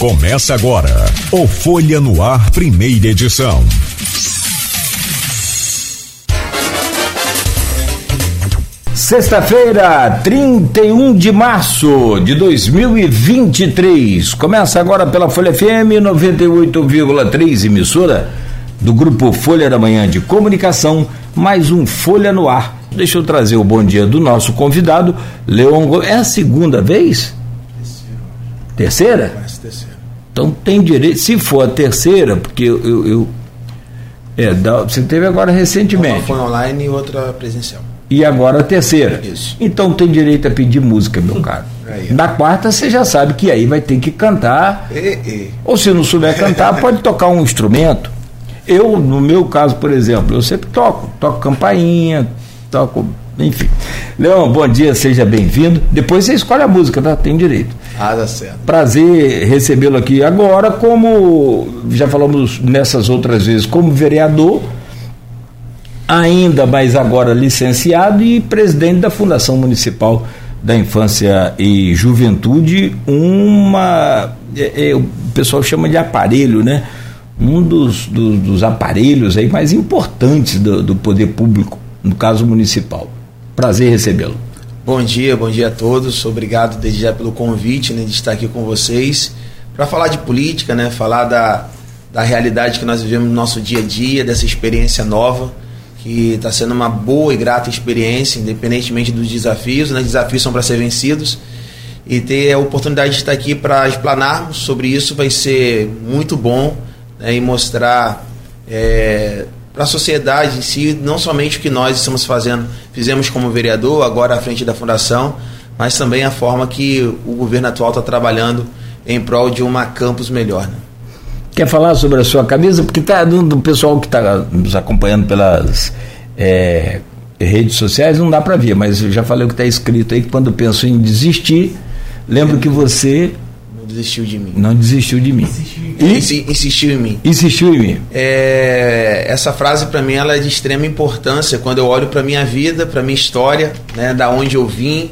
Começa agora o Folha no Ar, primeira edição. Sexta-feira, 31 de março de 2023. Começa agora pela Folha FM 98,3, emissora do grupo Folha da Manhã de Comunicação, mais um Folha no Ar. Deixa eu trazer o bom dia do nosso convidado, Leon Gomes. É a segunda vez? Terceira? Terceira? Então tem direito, se for a terceira, porque eu. eu, eu é, você teve agora recentemente. Uma foi online e outra presencial e agora a terceira. Isso. Então tem direito a pedir música, meu caro. Aí, Na quarta você já sabe que aí vai ter que cantar. E, e. Ou se não souber cantar, pode tocar um instrumento. Eu, no meu caso, por exemplo, eu sempre toco, toco campainha, toco, enfim. Leão, bom dia, seja bem-vindo. Depois você escolhe a música, tá? Tem direito. Ah, dá certo. Prazer recebê-lo aqui agora, como já falamos nessas outras vezes, como vereador ainda mais agora licenciado e presidente da Fundação Municipal da Infância e Juventude, uma. É, é, o pessoal chama de aparelho, né? Um dos, dos, dos aparelhos aí mais importantes do, do, poder público, no caso municipal. Prazer recebê-lo. Bom dia, bom dia a todos. Obrigado desde já pelo convite né, de estar aqui com vocês para falar de política, né? Falar da, da realidade que nós vivemos no nosso dia a dia, dessa experiência nova que está sendo uma boa e grata experiência, independentemente dos desafios, né? desafios são para ser vencidos. E ter a oportunidade de estar aqui para explanarmos sobre isso vai ser muito bom né? e mostrar é, para a sociedade em si, não somente o que nós estamos fazendo, fizemos como vereador, agora à frente da fundação, mas também a forma que o governo atual está trabalhando em prol de uma campus melhor. Né? Quer falar sobre a sua camisa? Porque tá do, pessoal que está nos acompanhando pelas é, redes sociais não dá para ver, mas eu já falei o que está escrito aí que quando penso em desistir, lembro que você desistiu de mim. Não desistiu de mim. Insistiu, e, insistiu em mim. Insistiu em mim. É, essa frase para mim ela é de extrema importância quando eu olho para minha vida, para minha história, né, da onde eu vim.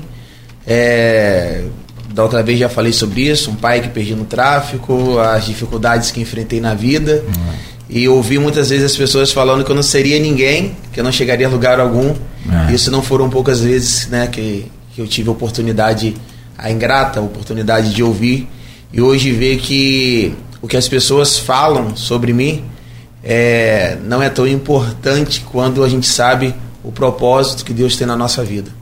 É, da outra vez já falei sobre isso, um pai que perdi no tráfico, as dificuldades que enfrentei na vida. Uhum. E ouvi muitas vezes as pessoas falando que eu não seria ninguém, que eu não chegaria a lugar algum. Uhum. Isso não foram poucas vezes né, que, que eu tive a oportunidade, a ingrata oportunidade de ouvir. E hoje ver que o que as pessoas falam sobre mim é, não é tão importante quando a gente sabe o propósito que Deus tem na nossa vida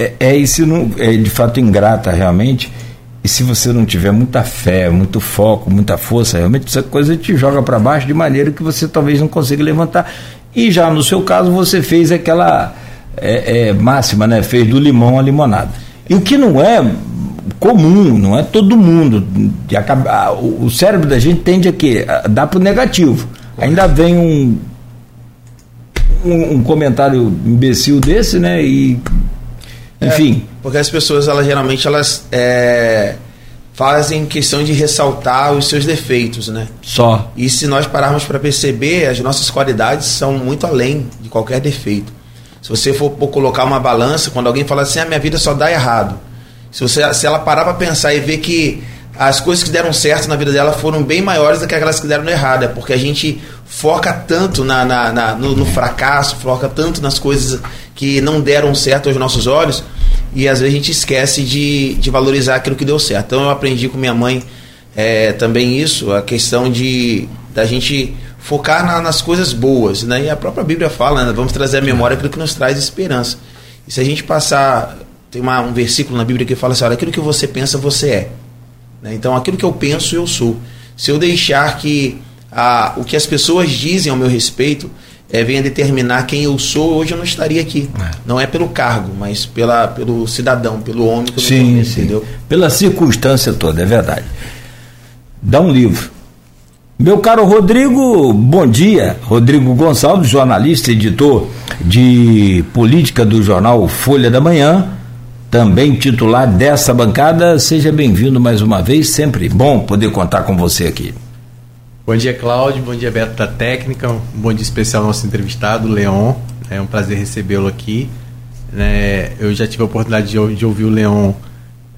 é, é isso não, é de fato ingrata realmente. E se você não tiver muita fé, muito foco, muita força, realmente essa coisa te joga para baixo de maneira que você talvez não consiga levantar. E já no seu caso você fez aquela é, é, máxima, né? Fez do limão a limonada. E o que não é comum, não é todo mundo. De acabar, o cérebro da gente tende a quê? A dar para o negativo. Ainda vem um, um, um comentário imbecil desse, né? E enfim. É, porque as pessoas, elas geralmente, elas é, fazem questão de ressaltar os seus defeitos, né? Só. E se nós pararmos para perceber, as nossas qualidades são muito além de qualquer defeito. Se você for colocar uma balança, quando alguém fala assim, a ah, minha vida só dá errado. Se, você, se ela parar para pensar e ver que as coisas que deram certo na vida dela foram bem maiores do que aquelas que deram errado. É porque a gente foca tanto na, na, na no, no, fracasso, foca tanto nas coisas que não deram certo aos nossos olhos, e às vezes a gente esquece de, de valorizar aquilo que deu certo. Então eu aprendi com minha mãe é, também isso, a questão de da gente focar na, nas coisas boas. Né? E a própria Bíblia fala, né? vamos trazer à memória aquilo que nos traz esperança. E se a gente passar. Tem uma, um versículo na Bíblia que fala assim: olha, aquilo que você pensa, você é. Né? Então, aquilo que eu penso, eu sou. Se eu deixar que a, o que as pessoas dizem ao meu respeito é, venha determinar quem eu sou, hoje eu não estaria aqui. É. Não é pelo cargo, mas pela, pelo cidadão, pelo homem que eu sim, me sim. entendeu? Pela circunstância toda, é verdade. Dá um livro. Meu caro Rodrigo, bom dia. Rodrigo Gonçalves, jornalista editor de política do jornal Folha da Manhã também titular dessa bancada. Seja bem-vindo mais uma vez, sempre bom poder contar com você aqui. Bom dia, Cláudio. Bom dia, Beto da Técnica. Um bom dia especial ao nosso entrevistado, Leon. É um prazer recebê-lo aqui. É, eu já tive a oportunidade de, de ouvir o Leon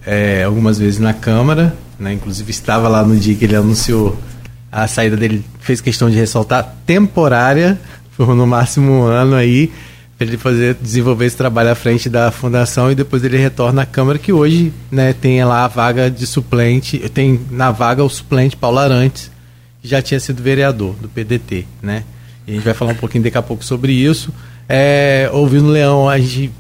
é, algumas vezes na Câmara, né? Inclusive estava lá no dia que ele anunciou a saída dele, fez questão de ressaltar temporária, por no máximo um ano aí, ele fazer desenvolver esse trabalho à frente da fundação e depois ele retorna à Câmara que hoje, né, tem lá a vaga de suplente, tem na vaga o suplente Paulo Arantes, que já tinha sido vereador do PDT, né? E a gente vai falar um pouquinho daqui a pouco sobre isso. É, ouvindo o Leão, a gente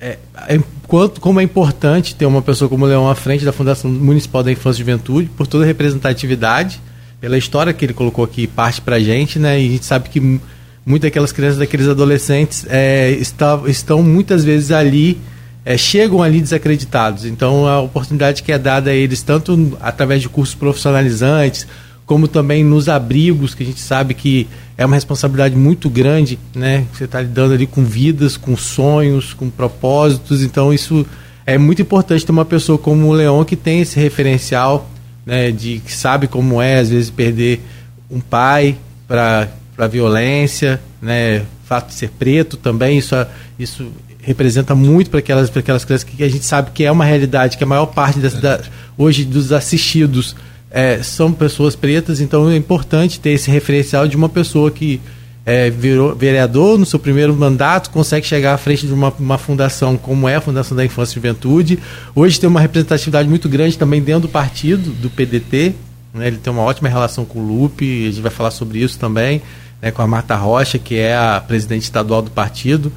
é, é, quanto, como é importante ter uma pessoa como o Leão à frente da Fundação Municipal da Infância e Juventude, por toda a representatividade, pela história que ele colocou aqui, parte para a gente, né? E a gente sabe que muitas daquelas crianças, daqueles adolescentes é, está, estão muitas vezes ali, é, chegam ali desacreditados. Então, a oportunidade que é dada a eles, tanto através de cursos profissionalizantes, como também nos abrigos, que a gente sabe que é uma responsabilidade muito grande, né? Você está lidando ali com vidas, com sonhos, com propósitos, então isso é muito importante ter uma pessoa como o Leão que tem esse referencial, né? De que sabe como é às vezes perder um pai para para violência, né? Fato de ser preto também isso isso representa muito para aquelas aquelas crianças que a gente sabe que é uma realidade que a maior parte das, da, hoje dos assistidos é, são pessoas pretas, então é importante ter esse referencial de uma pessoa que é, virou vereador no seu primeiro mandato, consegue chegar à frente de uma, uma, fundação como é a Fundação da Infância e Juventude. Hoje tem uma representatividade muito grande também dentro do partido, do PDT. Né? Ele tem uma ótima relação com o Lupe, a gente vai falar sobre isso também, né? com a Marta Rocha, que é a presidente estadual do partido.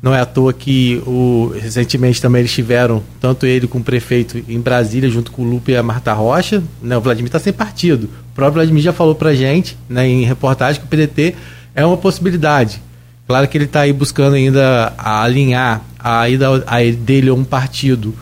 Não é à toa que o, recentemente também eles tiveram, tanto ele como o prefeito, em Brasília, junto com o Lupe e a Marta Rocha. Né, o Vladimir está sem partido. O próprio Vladimir já falou para gente, né, em reportagem, que o PDT é uma possibilidade. Claro que ele está aí buscando ainda alinhar a ida a dele a um partido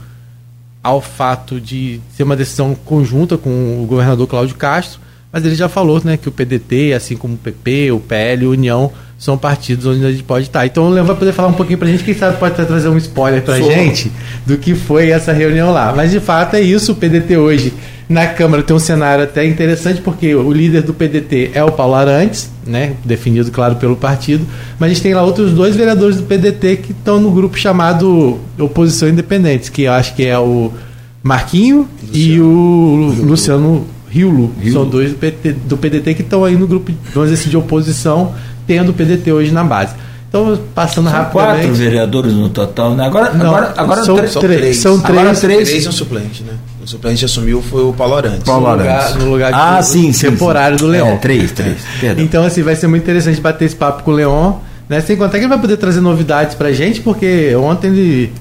ao fato de ser uma decisão conjunta com o governador Cláudio Castro, mas ele já falou né, que o PDT, assim como o PP, o PL a União, são partidos onde a gente pode estar. Então o Leão vai poder falar um pouquinho pra gente, quem sabe pode trazer um spoiler pra Sou. gente do que foi essa reunião lá. Mas de fato é isso, o PDT hoje na Câmara tem um cenário até interessante, porque o líder do PDT é o Paulo Arantes, né, definido, claro, pelo partido, mas a gente tem lá outros dois vereadores do PDT que estão no grupo chamado Oposição Independente, que eu acho que é o Marquinho Luciano. e o Luciano São dois do PDT, do PDT que estão aí no grupo, vamos dizer assim, de oposição tendo o PDT hoje na base. Então, passando são rapidamente. quatro vereadores no total, né? Agora, Não, agora, agora são, três, são três. São três. Agora três. três e um suplente, né? O suplente assumiu foi o Paulo Arantes. Paulo no lugar, no lugar de ah, sim, sim, temporário sim. do Leão. É, três, três. É. Então, assim, vai ser muito interessante bater esse papo com o Leão. Né? Sem contar que ele vai poder trazer novidades pra gente, porque ontem ele,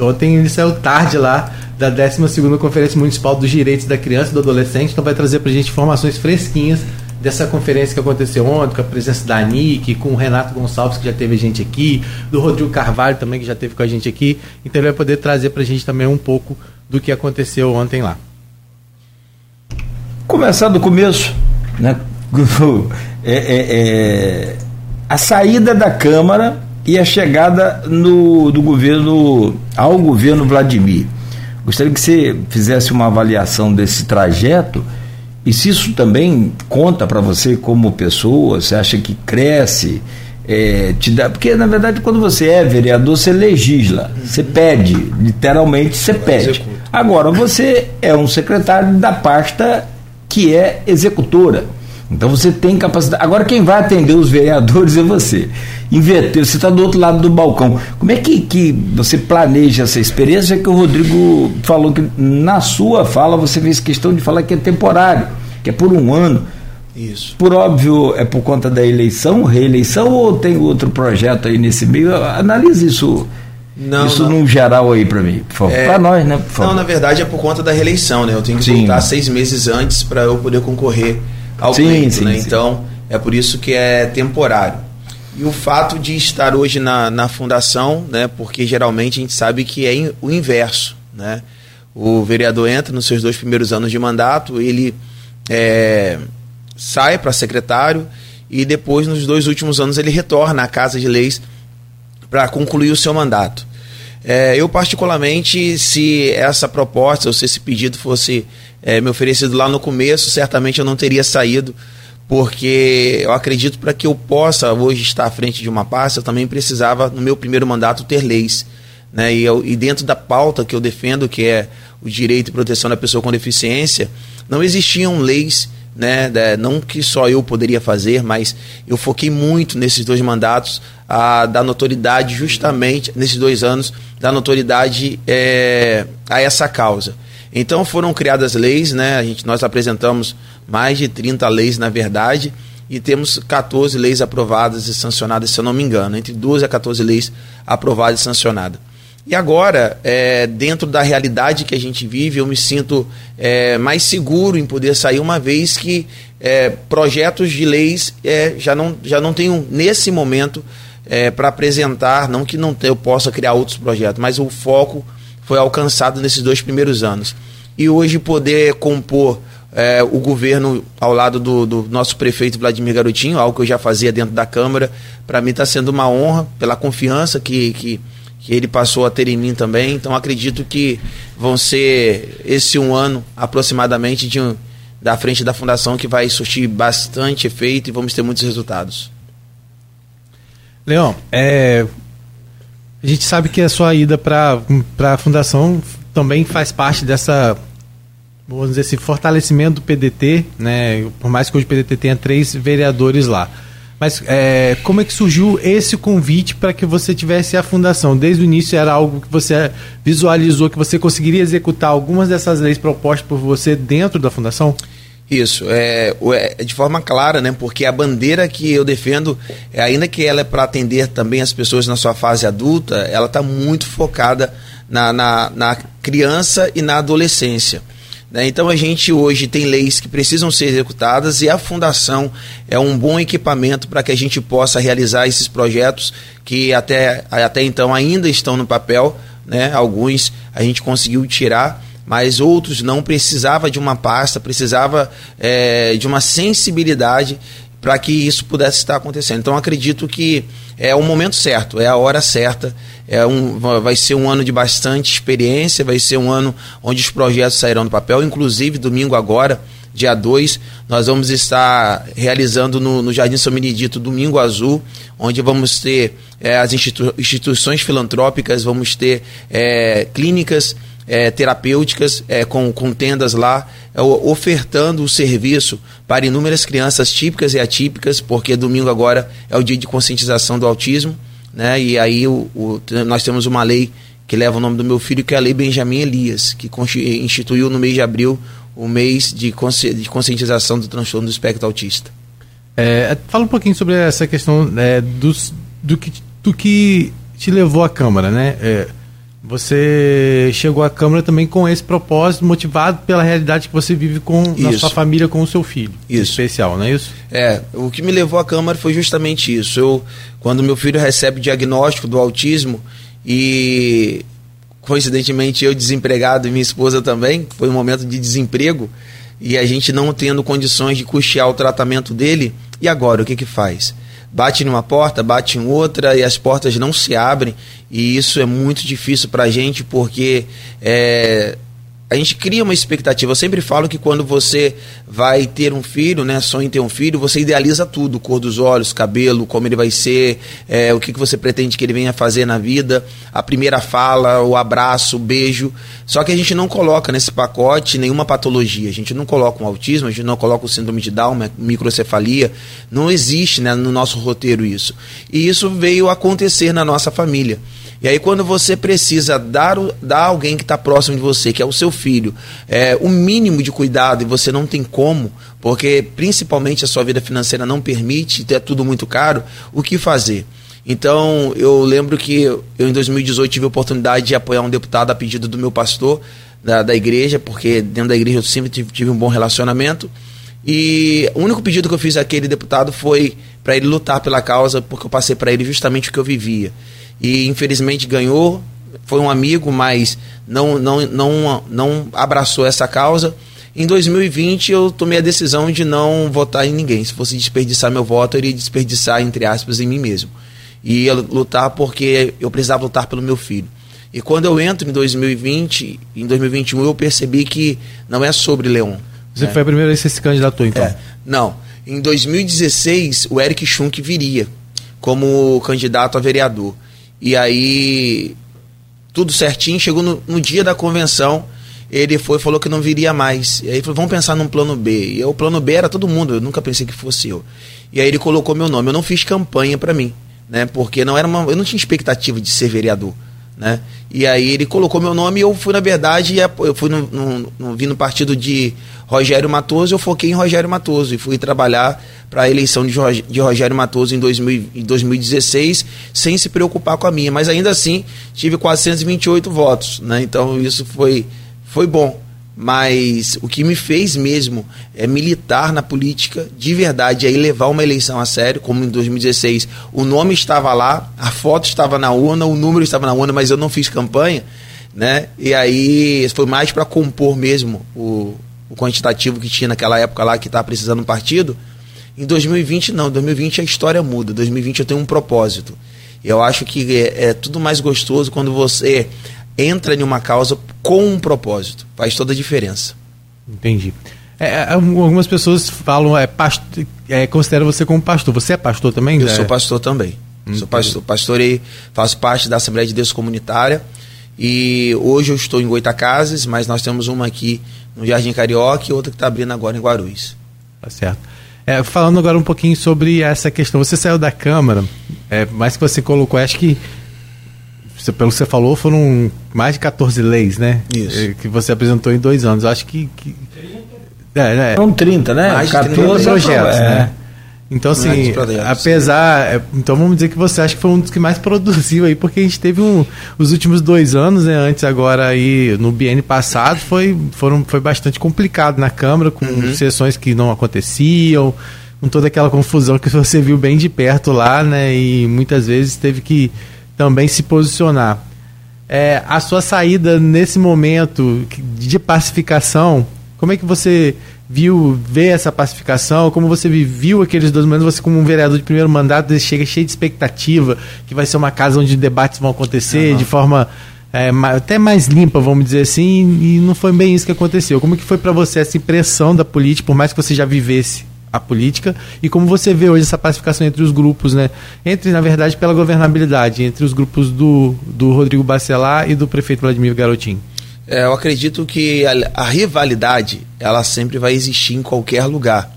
ontem ele saiu tarde lá da 12 Conferência Municipal dos Direitos da Criança e do Adolescente, então vai trazer pra gente informações fresquinhas dessa conferência que aconteceu ontem, com a presença da Nick, com o Renato Gonçalves, que já teve a gente aqui, do Rodrigo Carvalho também, que já teve com a gente aqui. Então ele vai poder trazer para a gente também um pouco do que aconteceu ontem lá. Começar do começo, né? É, é, é, a saída da Câmara e a chegada no, do governo ao governo Vladimir. Gostaria que você fizesse uma avaliação desse trajeto e se isso também conta para você como pessoa, você acha que cresce, é, te dá, porque na verdade quando você é vereador você legisla, você pede, literalmente você pede. Agora você é um secretário da pasta que é executora. Então você tem capacidade. Agora quem vai atender os vereadores é você. Inverter, você está do outro lado do balcão. Como é que, que você planeja essa experiência? É que o Rodrigo falou que na sua fala você fez questão de falar que é temporário, que é por um ano. Isso. Por óbvio, é por conta da eleição, reeleição, ou tem outro projeto aí nesse meio? Analise isso. Não, isso não. num geral aí para mim, por favor. É, para nós, né? Não, na verdade é por conta da reeleição, né? Eu tenho que Sim. voltar seis meses antes para eu poder concorrer ao sim, pleito, sim, né? Sim. Então, é por isso que é temporário. E o fato de estar hoje na, na fundação, né? Porque geralmente a gente sabe que é o inverso, né? O vereador entra nos seus dois primeiros anos de mandato, ele é, sai para secretário e depois, nos dois últimos anos, ele retorna à Casa de Leis para concluir o seu mandato. É, eu, particularmente, se essa proposta ou se esse pedido fosse é, me oferecido lá no começo, certamente eu não teria saído, porque eu acredito para que eu possa hoje estar à frente de uma pasta, eu também precisava, no meu primeiro mandato, ter leis. né, e, eu, e dentro da pauta que eu defendo, que é o direito e proteção da pessoa com deficiência, não existiam leis né, não que só eu poderia fazer, mas eu foquei muito nesses dois mandatos a da notoriedade justamente nesses dois anos da notoriedade é, a essa causa. Então foram criadas leis, né? A gente, nós apresentamos mais de 30 leis, na verdade, e temos 14 leis aprovadas e sancionadas, se eu não me engano, entre 12 a 14 leis aprovadas e sancionadas. E agora, é, dentro da realidade que a gente vive, eu me sinto é, mais seguro em poder sair, uma vez que é, projetos de leis é, já, não, já não tenho, nesse momento, é, para apresentar, não que não eu possa criar outros projetos, mas o foco foi alcançado nesses dois primeiros anos. E hoje poder compor é, o governo ao lado do, do, nosso prefeito Vladimir Garotinho, algo que eu já fazia dentro da Câmara, para mim está sendo uma honra pela confiança que, que que ele passou a ter em mim também. Então acredito que vão ser esse um ano aproximadamente de um, da frente da fundação que vai surtir bastante efeito e vamos ter muitos resultados. Leão, é, a gente sabe que a sua ida para a fundação também faz parte dessa vamos dizer assim, fortalecimento do PDT, né? Por mais que hoje o PDT tenha três vereadores lá. Mas é, como é que surgiu esse convite para que você tivesse a fundação? Desde o início era algo que você visualizou que você conseguiria executar algumas dessas leis propostas por você dentro da fundação? Isso, é, é de forma clara, né? Porque a bandeira que eu defendo, é, ainda que ela é para atender também as pessoas na sua fase adulta, ela está muito focada na, na, na criança e na adolescência. Né? Então a gente hoje tem leis que precisam ser executadas e a fundação é um bom equipamento para que a gente possa realizar esses projetos que até, até então ainda estão no papel, né? alguns a gente conseguiu tirar, mas outros não precisava de uma pasta, precisava é, de uma sensibilidade para que isso pudesse estar acontecendo. Então acredito que é o momento certo, é a hora certa. É um, vai ser um ano de bastante experiência, vai ser um ano onde os projetos sairão do papel. Inclusive, domingo agora, dia 2, nós vamos estar realizando no, no Jardim São Benedito Domingo Azul, onde vamos ter é, as institu instituições filantrópicas, vamos ter é, clínicas é, terapêuticas é, com, com tendas lá, é, ofertando o serviço para inúmeras crianças típicas e atípicas, porque domingo agora é o dia de conscientização do autismo, né? E aí o, o, nós temos uma lei que leva o nome do meu filho, que é a Lei Benjamin Elias, que instituiu no mês de abril o mês de, consci, de conscientização do transtorno do espectro autista. É, fala um pouquinho sobre essa questão é, dos, do, que, do que te levou à Câmara, né? É, você chegou à Câmara também com esse propósito, motivado pela realidade que você vive com na sua família, com o seu filho. Isso. Especial, não é isso? É, o que me levou à Câmara foi justamente isso. Eu, quando meu filho recebe o diagnóstico do autismo e coincidentemente eu desempregado e minha esposa também, foi um momento de desemprego e a gente não tendo condições de custear o tratamento dele, e agora o que que faz? Bate numa porta, bate em outra e as portas não se abrem. E isso é muito difícil para a gente porque é, a gente cria uma expectativa. Eu sempre falo que quando você vai ter um filho, né, sonha em ter um filho, você idealiza tudo, cor dos olhos, cabelo, como ele vai ser, é, o que, que você pretende que ele venha fazer na vida, a primeira fala, o abraço, o beijo. Só que a gente não coloca nesse pacote nenhuma patologia. A gente não coloca um autismo, a gente não coloca o síndrome de Down, microcefalia. Não existe né, no nosso roteiro isso. E isso veio acontecer na nossa família. E aí, quando você precisa dar, dar alguém que está próximo de você, que é o seu filho, é, o mínimo de cuidado e você não tem como, porque principalmente a sua vida financeira não permite, é tudo muito caro, o que fazer? Então, eu lembro que eu, em 2018 tive a oportunidade de apoiar um deputado a pedido do meu pastor da, da igreja, porque dentro da igreja eu sempre tive, tive um bom relacionamento. E o único pedido que eu fiz àquele deputado foi para ele lutar pela causa, porque eu passei para ele justamente o que eu vivia e infelizmente ganhou. Foi um amigo, mas não, não, não, não abraçou essa causa. Em 2020 eu tomei a decisão de não votar em ninguém. Se fosse desperdiçar meu voto, eu iria desperdiçar, entre aspas, em mim mesmo. E ia lutar porque eu precisava lutar pelo meu filho. E quando eu entro em 2020, em 2021, eu percebi que não é sobre Leon. Você né? foi a primeira vez que você se candidatou, então? É. Não. Em 2016, o Eric Schunk viria como candidato a vereador. E aí tudo certinho. Chegou no, no dia da convenção, ele foi falou que não viria mais. E aí falou, vamos pensar num plano B. E o plano B era todo mundo, eu nunca pensei que fosse eu. E aí ele colocou meu nome. Eu não fiz campanha para mim, né? Porque não era uma, eu não tinha expectativa de ser vereador. Né? E aí ele colocou meu nome e eu fui, na verdade, eu fui no, no, no, vim no partido de Rogério Matoso, eu foquei em Rogério Matoso e fui trabalhar para a eleição de, de Rogério Matoso em, 2000, em 2016, sem se preocupar com a minha. Mas ainda assim, tive 428 votos. Né? Então isso foi, foi bom mas o que me fez mesmo é militar na política de verdade, aí levar uma eleição a sério, como em 2016 o nome estava lá, a foto estava na urna, o número estava na urna, mas eu não fiz campanha, né? E aí foi mais para compor mesmo o, o quantitativo que tinha naquela época lá que estava precisando um partido. Em 2020 não, 2020 a história muda, 2020 eu tenho um propósito. Eu acho que é, é tudo mais gostoso quando você entra em uma causa com um propósito. Faz toda a diferença. Entendi. É, é algumas pessoas falam, é, é, considera você como pastor. Você é pastor também? Eu é. sou pastor também. Hum, sou pastor, pastorei, faço parte da Assembleia de Deus Comunitária. E hoje eu estou em Goitacazes, mas nós temos uma aqui no Jardim Carioca e outra que está abrindo agora em Guarulhos. Tá certo. É, falando agora um pouquinho sobre essa questão, você saiu da Câmara, é, mas que você colocou, acho que você, pelo que você falou, foram mais de 14 leis, né? Isso. Eh, que você apresentou em dois anos. Acho que. que é, né? Foram 30, né? Mais 14 30 projetos, é. né? Então, assim, apesar. É, então vamos dizer que você acha que foi um dos que mais produziu aí, porque a gente teve um, os últimos dois anos, né? Antes, agora aí, no BN passado, foi, foram, foi bastante complicado na Câmara, com uhum. sessões que não aconteciam, com toda aquela confusão que você viu bem de perto lá, né? E muitas vezes teve que também se posicionar. É, a sua saída nesse momento de pacificação, como é que você viu, vê essa pacificação? Como você viu aqueles dois momentos? Você, como um vereador de primeiro mandato, você chega cheio de expectativa que vai ser uma casa onde debates vão acontecer uhum. de forma é, até mais limpa, vamos dizer assim, e não foi bem isso que aconteceu. Como que foi para você essa impressão da política, por mais que você já vivesse a política e como você vê hoje essa pacificação entre os grupos, né? Entre, na verdade, pela governabilidade, entre os grupos do, do Rodrigo Bacelar e do prefeito Vladimir Garotinho. É, eu acredito que a, a, rivalidade, ela sempre vai existir em qualquer lugar,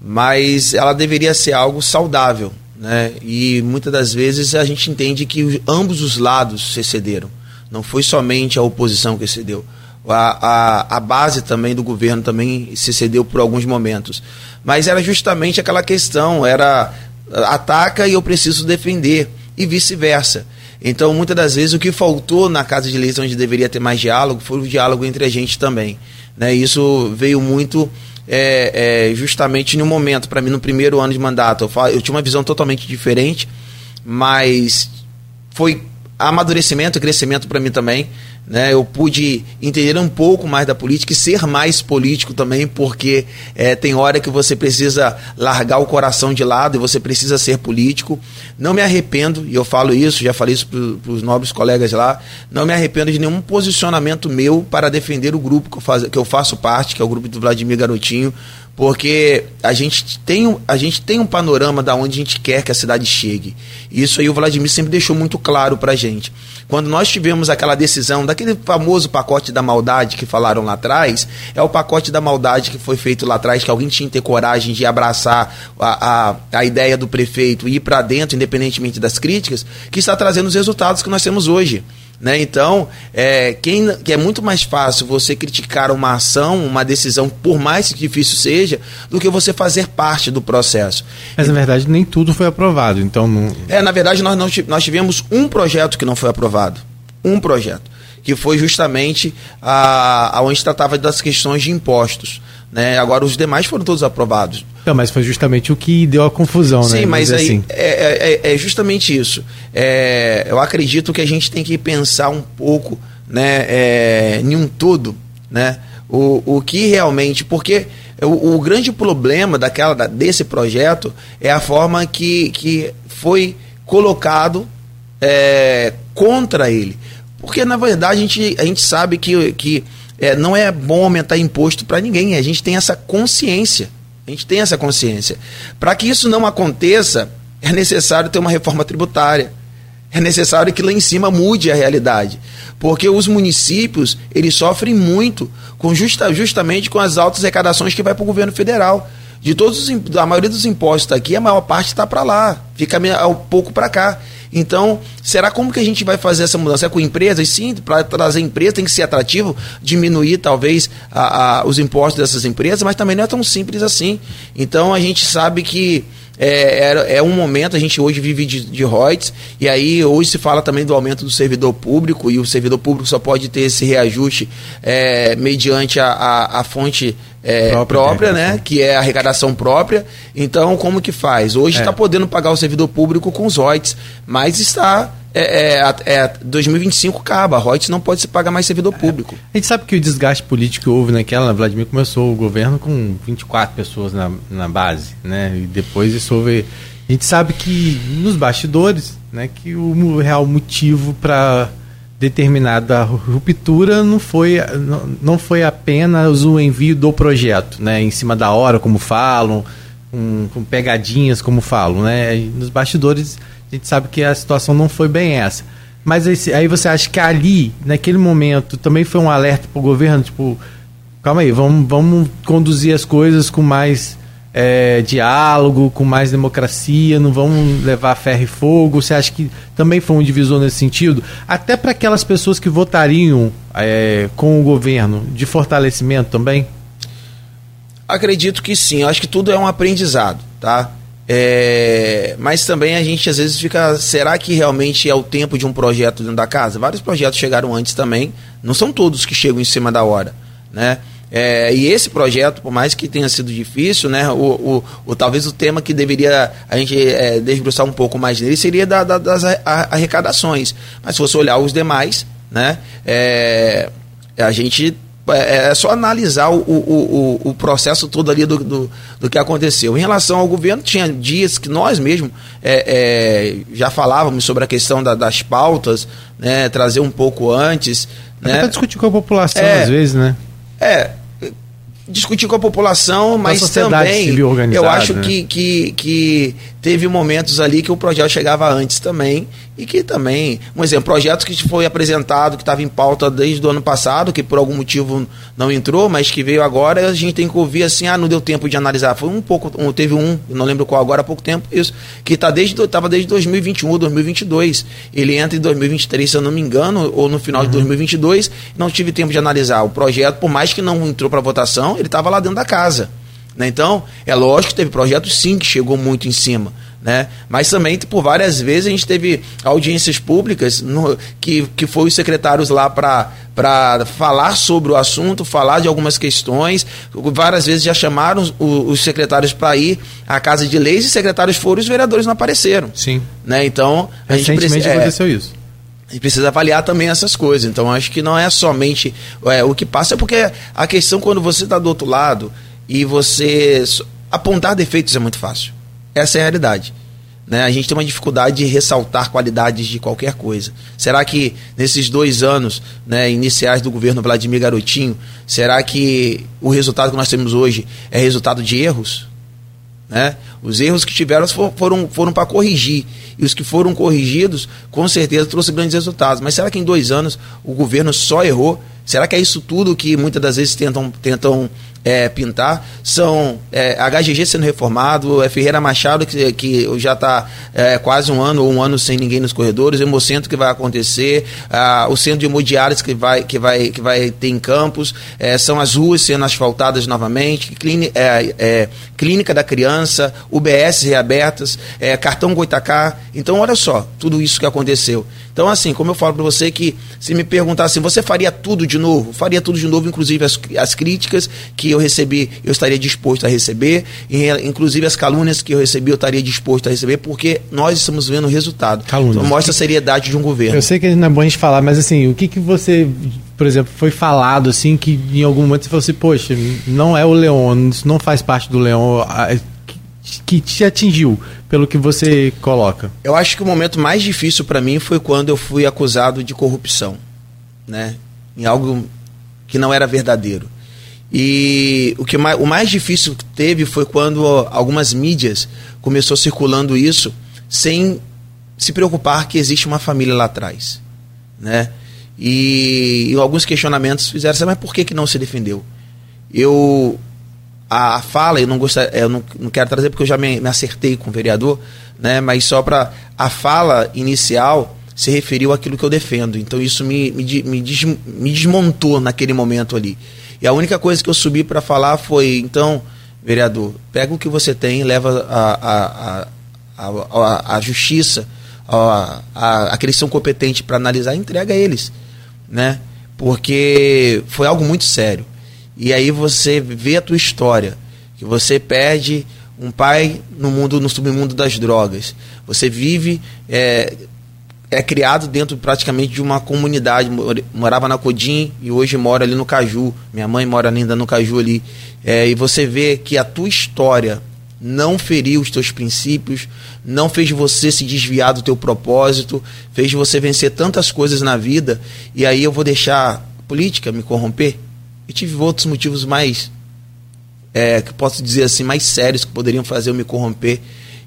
mas ela deveria ser algo saudável, né? E muitas das vezes a gente entende que ambos os lados se cederam. Não foi somente a oposição que cedeu a, a, a, base também do governo também se cedeu por alguns momentos. Mas era justamente aquela questão, era ataca e eu preciso defender, e vice-versa. Então, muitas das vezes, o que faltou na casa de leis onde deveria ter mais diálogo foi o diálogo entre a gente também. Né? Isso veio muito é, é, justamente no momento, para mim, no primeiro ano de mandato. Eu, falo, eu tinha uma visão totalmente diferente, mas foi amadurecimento, crescimento para mim também. Né? Eu pude entender um pouco mais da política e ser mais político também, porque é, tem hora que você precisa largar o coração de lado e você precisa ser político. Não me arrependo, e eu falo isso, já falei isso para os nobres colegas lá, não me arrependo de nenhum posicionamento meu para defender o grupo que eu, faz, que eu faço parte, que é o grupo do Vladimir Garotinho, porque a gente tem, a gente tem um panorama da onde a gente quer que a cidade chegue. Isso aí o Vladimir sempre deixou muito claro para a gente. Quando nós tivemos aquela decisão daquele famoso pacote da maldade que falaram lá atrás, é o pacote da maldade que foi feito lá atrás, que alguém tinha que ter coragem de abraçar a, a, a ideia do prefeito e ir para dentro, independentemente das críticas, que está trazendo os resultados que nós temos hoje. Né? Então, é, quem, que é muito mais fácil você criticar uma ação, uma decisão, por mais que difícil seja, do que você fazer parte do processo. Mas, na verdade, nem tudo foi aprovado. Então, não... É, na verdade, nós, não, nós tivemos um projeto que não foi aprovado. Um projeto. Que foi justamente a, a onde tratava das questões de impostos. Né? Agora, os demais foram todos aprovados. Não, mas foi justamente o que deu a confusão, Sim, né? Sim, mas aí assim. É, é, é, é, justamente isso. É, eu acredito que a gente tem que pensar um pouco né, é, em um todo, né? O, o que realmente. Porque o, o grande problema daquela, desse projeto é a forma que, que foi colocado é, contra ele. Porque, na verdade, a gente, a gente sabe que, que é, não é bom aumentar imposto para ninguém. A gente tem essa consciência. A gente tem essa consciência. Para que isso não aconteça, é necessário ter uma reforma tributária. é necessário que lá em cima mude a realidade. Porque os municípios, eles sofrem muito com justa, justamente com as altas arrecadações que vai para o governo federal. De todos os, a maioria dos impostos aqui, a maior parte está para lá, fica um pouco para cá. Então, será como que a gente vai fazer essa mudança? É com empresas? Sim, para trazer empresa tem que ser atrativo, diminuir talvez a, a, os impostos dessas empresas, mas também não é tão simples assim. Então, a gente sabe que é, é, é, um momento, a gente hoje vive de, de royalties, e aí hoje se fala também do aumento do servidor público, e o servidor público só pode ter esse reajuste é, mediante a, a, a fonte é, própria, própria né? Que é a arrecadação própria. Então, como que faz? Hoje está é. podendo pagar o servidor público com os royalties, mas está é, é, é, 2025 acaba, a Reuters não pode se pagar mais servidor público. A gente sabe que o desgaste político que houve naquela, Vladimir começou o governo com 24 pessoas na, na base, né? E depois isso houve. A gente sabe que nos bastidores, né, que o real motivo para determinada ruptura não foi, não, não foi apenas o envio do projeto, né, em cima da hora, como falam, com, com pegadinhas, como falam, né? Nos bastidores a gente sabe que a situação não foi bem essa. Mas aí, aí você acha que ali, naquele momento, também foi um alerta para o governo, tipo, calma aí, vamos, vamos conduzir as coisas com mais é, diálogo, com mais democracia, não vamos levar ferro e fogo. Você acha que também foi um divisor nesse sentido? Até para aquelas pessoas que votariam é, com o governo, de fortalecimento também? Acredito que sim, acho que tudo é um aprendizado, tá? É, mas também a gente às vezes fica. Será que realmente é o tempo de um projeto dentro da casa? Vários projetos chegaram antes também. Não são todos que chegam em cima da hora. Né? É, e esse projeto, por mais que tenha sido difícil, né, o, o, o talvez o tema que deveria a gente é, desbruçar um pouco mais nele seria da, da, das arrecadações. Mas se você olhar os demais, né, é, a gente é, é só analisar o, o, o, o, processo todo ali do, do, do, que aconteceu. Em relação ao governo, tinha dias que nós mesmos é, é, já falávamos sobre a questão da, das pautas, né, trazer um pouco antes. Né? Até discutir com a população, é, às vezes, né? É, discutir com a população, mas a também eu acho né? que, que, que teve momentos ali que o projeto chegava antes também e que também, um exemplo, projeto que foi apresentado, que estava em pauta desde o ano passado, que por algum motivo não entrou, mas que veio agora, a gente tem que ouvir assim, ah, não deu tempo de analisar. Foi um pouco, um, teve um, não lembro qual agora há pouco tempo, isso, que tá desde, estava desde 2021 ou 2022. Ele entra em 2023, se eu não me engano, ou no final uhum. de 2022, não tive tempo de analisar. O projeto, por mais que não entrou para votação, ele estava lá dentro da casa. Né? Então, é lógico que teve projetos sim que chegou muito em cima. Né? Mas também, por várias vezes, a gente teve audiências públicas no, que, que foi os secretários lá para falar sobre o assunto, falar de algumas questões. Várias vezes já chamaram os, os secretários para ir à Casa de Leis e secretários foram e os vereadores não apareceram. Sim. Né? Então, a gente precisa, é, aconteceu isso. Gente precisa avaliar também essas coisas. Então, acho que não é somente é, o que passa, é porque a questão, quando você está do outro lado e você apontar defeitos é muito fácil. Essa é a realidade. Né? A gente tem uma dificuldade de ressaltar qualidades de qualquer coisa. Será que nesses dois anos né, iniciais do governo Vladimir Garotinho, será que o resultado que nós temos hoje é resultado de erros? Né? Os erros que tiveram foram, foram para corrigir. E os que foram corrigidos, com certeza, trouxe grandes resultados. Mas será que em dois anos o governo só errou? Será que é isso tudo que muitas das vezes tentam, tentam é, pintar, são é, HGG sendo reformado, é Ferreira Machado, que, que já está é, quase um ano ou um ano sem ninguém nos corredores, o Hemocentro que vai acontecer, a, o centro de hemodiálise que vai, que, vai, que vai ter em campos, é, são as ruas sendo asfaltadas novamente, clínica, é, é, clínica da criança, UBS reabertas, cartão Goitacá. Então, olha só, tudo isso que aconteceu. Então, assim, como eu falo para você que se me perguntar assim, você faria tudo de novo? Faria tudo de novo, inclusive as, as críticas que eu recebi, eu estaria disposto a receber, e, inclusive as calúnias que eu recebi, eu estaria disposto a receber, porque nós estamos vendo o resultado. Calúnias. Então, mostra a seriedade de um governo. Eu sei que não é bom a gente falar, mas assim, o que, que você, por exemplo, foi falado assim, que em algum momento você falou assim, poxa, não é o Leon, isso não faz parte do Leon, que te atingiu, pelo que você coloca? Eu acho que o momento mais difícil para mim foi quando eu fui acusado de corrupção, né? Em algo que não era verdadeiro. E o que mais, o mais difícil que teve foi quando algumas mídias começou circulando isso sem se preocupar que existe uma família lá atrás, né? E, e alguns questionamentos fizeram mas por que, que não se defendeu? Eu a, fala, eu não gostar, eu não, não quero trazer porque eu já me, me acertei com o vereador, né? Mas só para a fala inicial se referiu àquilo que eu defendo. Então isso me, me, me, des, me desmontou naquele momento ali. E a única coisa que eu subi para falar foi, então, vereador, pega o que você tem, leva a, a, a, a, a justiça, a, a, aqueles que são competentes para analisar, entrega a eles, né? Porque foi algo muito sério. E aí você vê a tua história, que você perde um pai no mundo, no submundo das drogas. Você vive é, é criado dentro praticamente de uma comunidade. Morava na Codim e hoje mora ali no Caju. Minha mãe mora ainda no Caju ali. É, e você vê que a tua história não feriu os teus princípios, não fez você se desviar do teu propósito, fez você vencer tantas coisas na vida. E aí eu vou deixar a política me corromper? E tive outros motivos mais, é, que posso dizer assim, mais sérios que poderiam fazer eu me corromper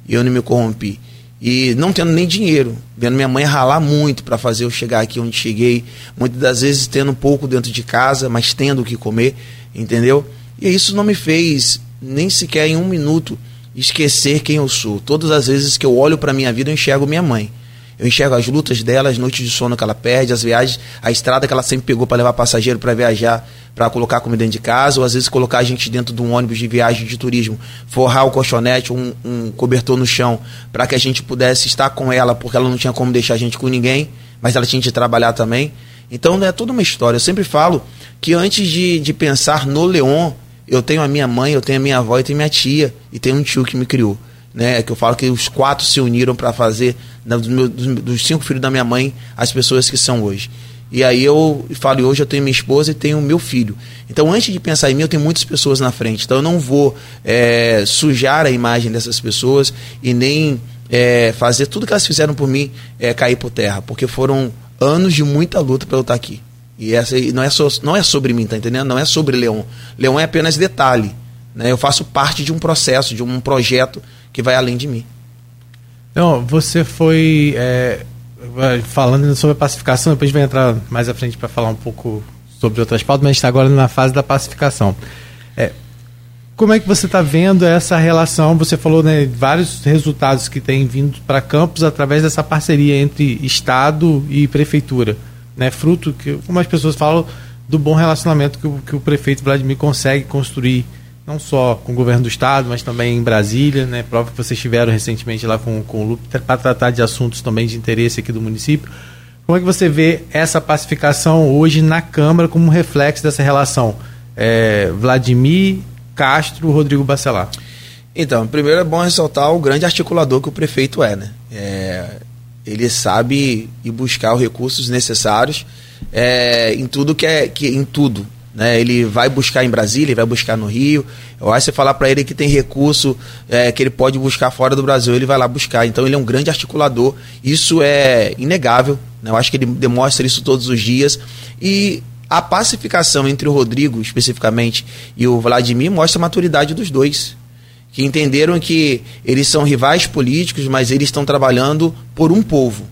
e eu não me corrompi. E não tendo nem dinheiro, vendo minha mãe ralar muito para fazer eu chegar aqui onde cheguei, muitas das vezes tendo um pouco dentro de casa, mas tendo o que comer, entendeu? E isso não me fez nem sequer em um minuto esquecer quem eu sou. Todas as vezes que eu olho para minha vida, eu enxergo minha mãe. Eu enxergo as lutas dela, as noites de sono que ela perde, as viagens, a estrada que ela sempre pegou para levar passageiro para viajar, para colocar comida dentro de casa, ou às vezes colocar a gente dentro de um ônibus de viagem de turismo, forrar o colchonete, um, um cobertor no chão, para que a gente pudesse estar com ela, porque ela não tinha como deixar a gente com ninguém, mas ela tinha de trabalhar também. Então é toda uma história. Eu sempre falo que antes de, de pensar no Leon, eu tenho a minha mãe, eu tenho a minha avó, eu tenho minha tia e tenho um tio que me criou né? Que eu falo que os quatro se uniram para fazer né, dos, meus, dos, cinco filhos da minha mãe as pessoas que são hoje. E aí eu falo, hoje eu tenho minha esposa e tenho meu filho. Então, antes de pensar em mim, eu tenho muitas pessoas na frente. Então, eu não vou é, sujar a imagem dessas pessoas e nem é, fazer tudo que elas fizeram por mim é, cair por terra, porque foram anos de muita luta para eu estar aqui. E essa não é, so, não é sobre mim, tá entendendo? Não é sobre Leão. Leão é apenas detalhe. Né? Eu faço parte de um processo, de um projeto que vai além de mim. Não, você foi é, falando sobre a pacificação, depois vai entrar mais à frente para falar um pouco sobre outras pautas, mas está agora na fase da pacificação. É, como é que você está vendo essa relação? Você falou né, vários resultados que têm vindo para Campos através dessa parceria entre Estado e Prefeitura. Né, fruto, que, como as pessoas falam, do bom relacionamento que o, que o prefeito Vladimir consegue construir não só com o governo do estado, mas também em Brasília, né? Prova que vocês estiveram recentemente lá com, com o Lupe para tratar de assuntos também de interesse aqui do município. Como é que você vê essa pacificação hoje na Câmara como reflexo dessa relação? É, Vladimir Castro, Rodrigo Bacelar. Então, primeiro é bom ressaltar o grande articulador que o prefeito é, né? É, ele sabe ir buscar os recursos necessários é, em tudo que é que em tudo né? Ele vai buscar em Brasília, ele vai buscar no Rio. Eu acho que você falar para ele que tem recurso é, que ele pode buscar fora do Brasil, ele vai lá buscar. Então ele é um grande articulador. Isso é inegável. Né? Eu acho que ele demonstra isso todos os dias. E a pacificação entre o Rodrigo, especificamente, e o Vladimir mostra a maturidade dos dois. Que entenderam que eles são rivais políticos, mas eles estão trabalhando por um povo.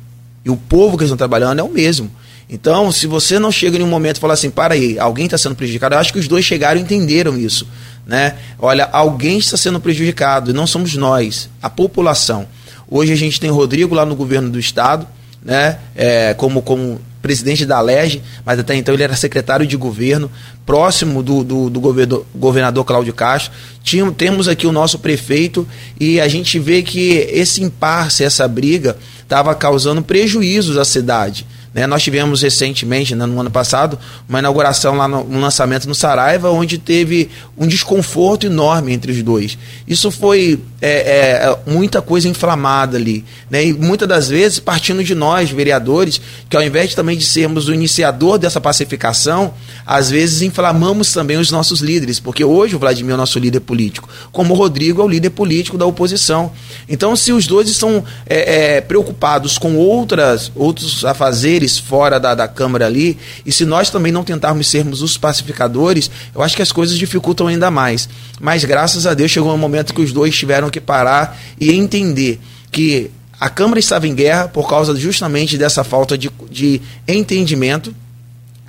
E o povo que eles estão trabalhando é o mesmo. Então, se você não chega em um momento e fala assim, para aí, alguém está sendo prejudicado, eu acho que os dois chegaram e entenderam isso. Né? Olha, alguém está sendo prejudicado, e não somos nós, a população. Hoje a gente tem Rodrigo lá no governo do estado, né? É, como, como presidente da LEG, mas até então ele era secretário de governo, próximo do, do, do governador, governador Cláudio Castro. Tinha, temos aqui o nosso prefeito e a gente vê que esse impasse, essa briga, estava causando prejuízos à cidade. Né? Nós tivemos recentemente, né, no ano passado, uma inauguração lá no um lançamento no Saraiva, onde teve um desconforto enorme entre os dois. Isso foi é, é, muita coisa inflamada ali. Né? E muitas das vezes partindo de nós, vereadores, que ao invés também de sermos o iniciador dessa pacificação, às vezes inflamamos também os nossos líderes, porque hoje o Vladimir é o nosso líder político, como o Rodrigo é o líder político da oposição. Então, se os dois estão é, é preocupados com outras, outros afazeres, fora da, da Câmara ali, e se nós também não tentarmos sermos os pacificadores, eu acho que as coisas dificultam ainda mais. Mas graças a Deus chegou um momento que os dois tiveram que parar e entender que A Câmara estava em guerra por causa justamente dessa falta de, de entendimento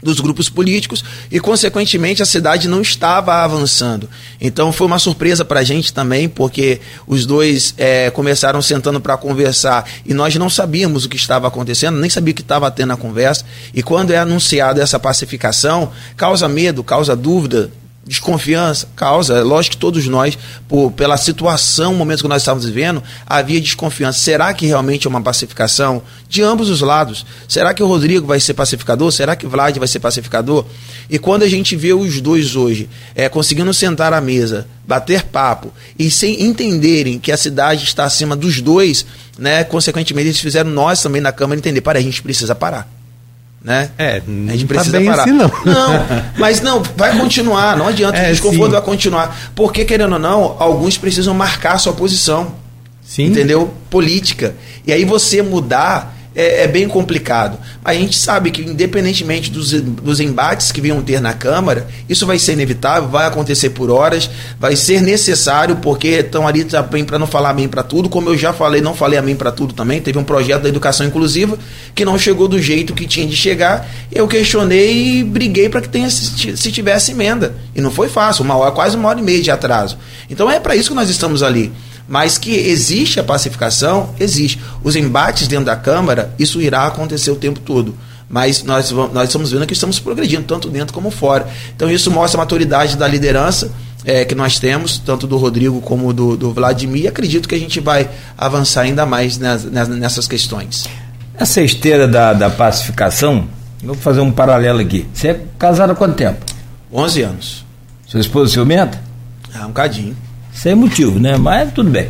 dos grupos políticos e, consequentemente, a cidade não estava avançando. Então, foi uma surpresa para a gente também, porque os dois é, começaram sentando para conversar e nós não sabíamos o que estava acontecendo, nem sabia o que estava tendo a conversa. E quando é anunciada essa pacificação, causa medo, causa dúvida desconfiança, causa, é lógico que todos nós, por, pela situação, o momento que nós estávamos vivendo, havia desconfiança. Será que realmente é uma pacificação de ambos os lados? Será que o Rodrigo vai ser pacificador? Será que o Vlad vai ser pacificador? E quando a gente vê os dois hoje é, conseguindo sentar à mesa, bater papo e sem entenderem que a cidade está acima dos dois, né, consequentemente eles fizeram nós também na Câmara entender, para a gente precisa parar né? É, a gente precisa tá parar. Assim, não. não, mas não, vai continuar, não adianta, é, o desconforto sim. vai continuar. Porque, querendo ou não, alguns precisam marcar a sua posição. Sim. Entendeu? Política. E aí você mudar é, é, bem complicado. A gente sabe que, independentemente dos, dos embates que venham ter na Câmara, isso vai ser inevitável, vai acontecer por horas, vai ser necessário, porque estão ali também para não falar amém para tudo. Como eu já falei, não falei amém para tudo também. Teve um projeto da educação inclusiva que não chegou do jeito que tinha de chegar. Eu questionei e briguei para que tenha, se tivesse emenda. E não foi fácil, uma hora, quase uma hora e meia de atraso. Então é para isso que nós estamos ali. Mas que existe a pacificação, existe. Os embates dentro da Câmara, isso irá acontecer o tempo todo. Mas nós, nós estamos vendo que estamos progredindo, tanto dentro como fora. Então isso mostra a maturidade da liderança é, que nós temos, tanto do Rodrigo como do, do Vladimir, e acredito que a gente vai avançar ainda mais nas, nessas questões. Essa esteira da, da pacificação, vou fazer um paralelo aqui. Você é casado há quanto tempo? 11 anos. Sua esposa ciumenta? Ah, um cadinho. Sem motivo, né? Mas tudo bem.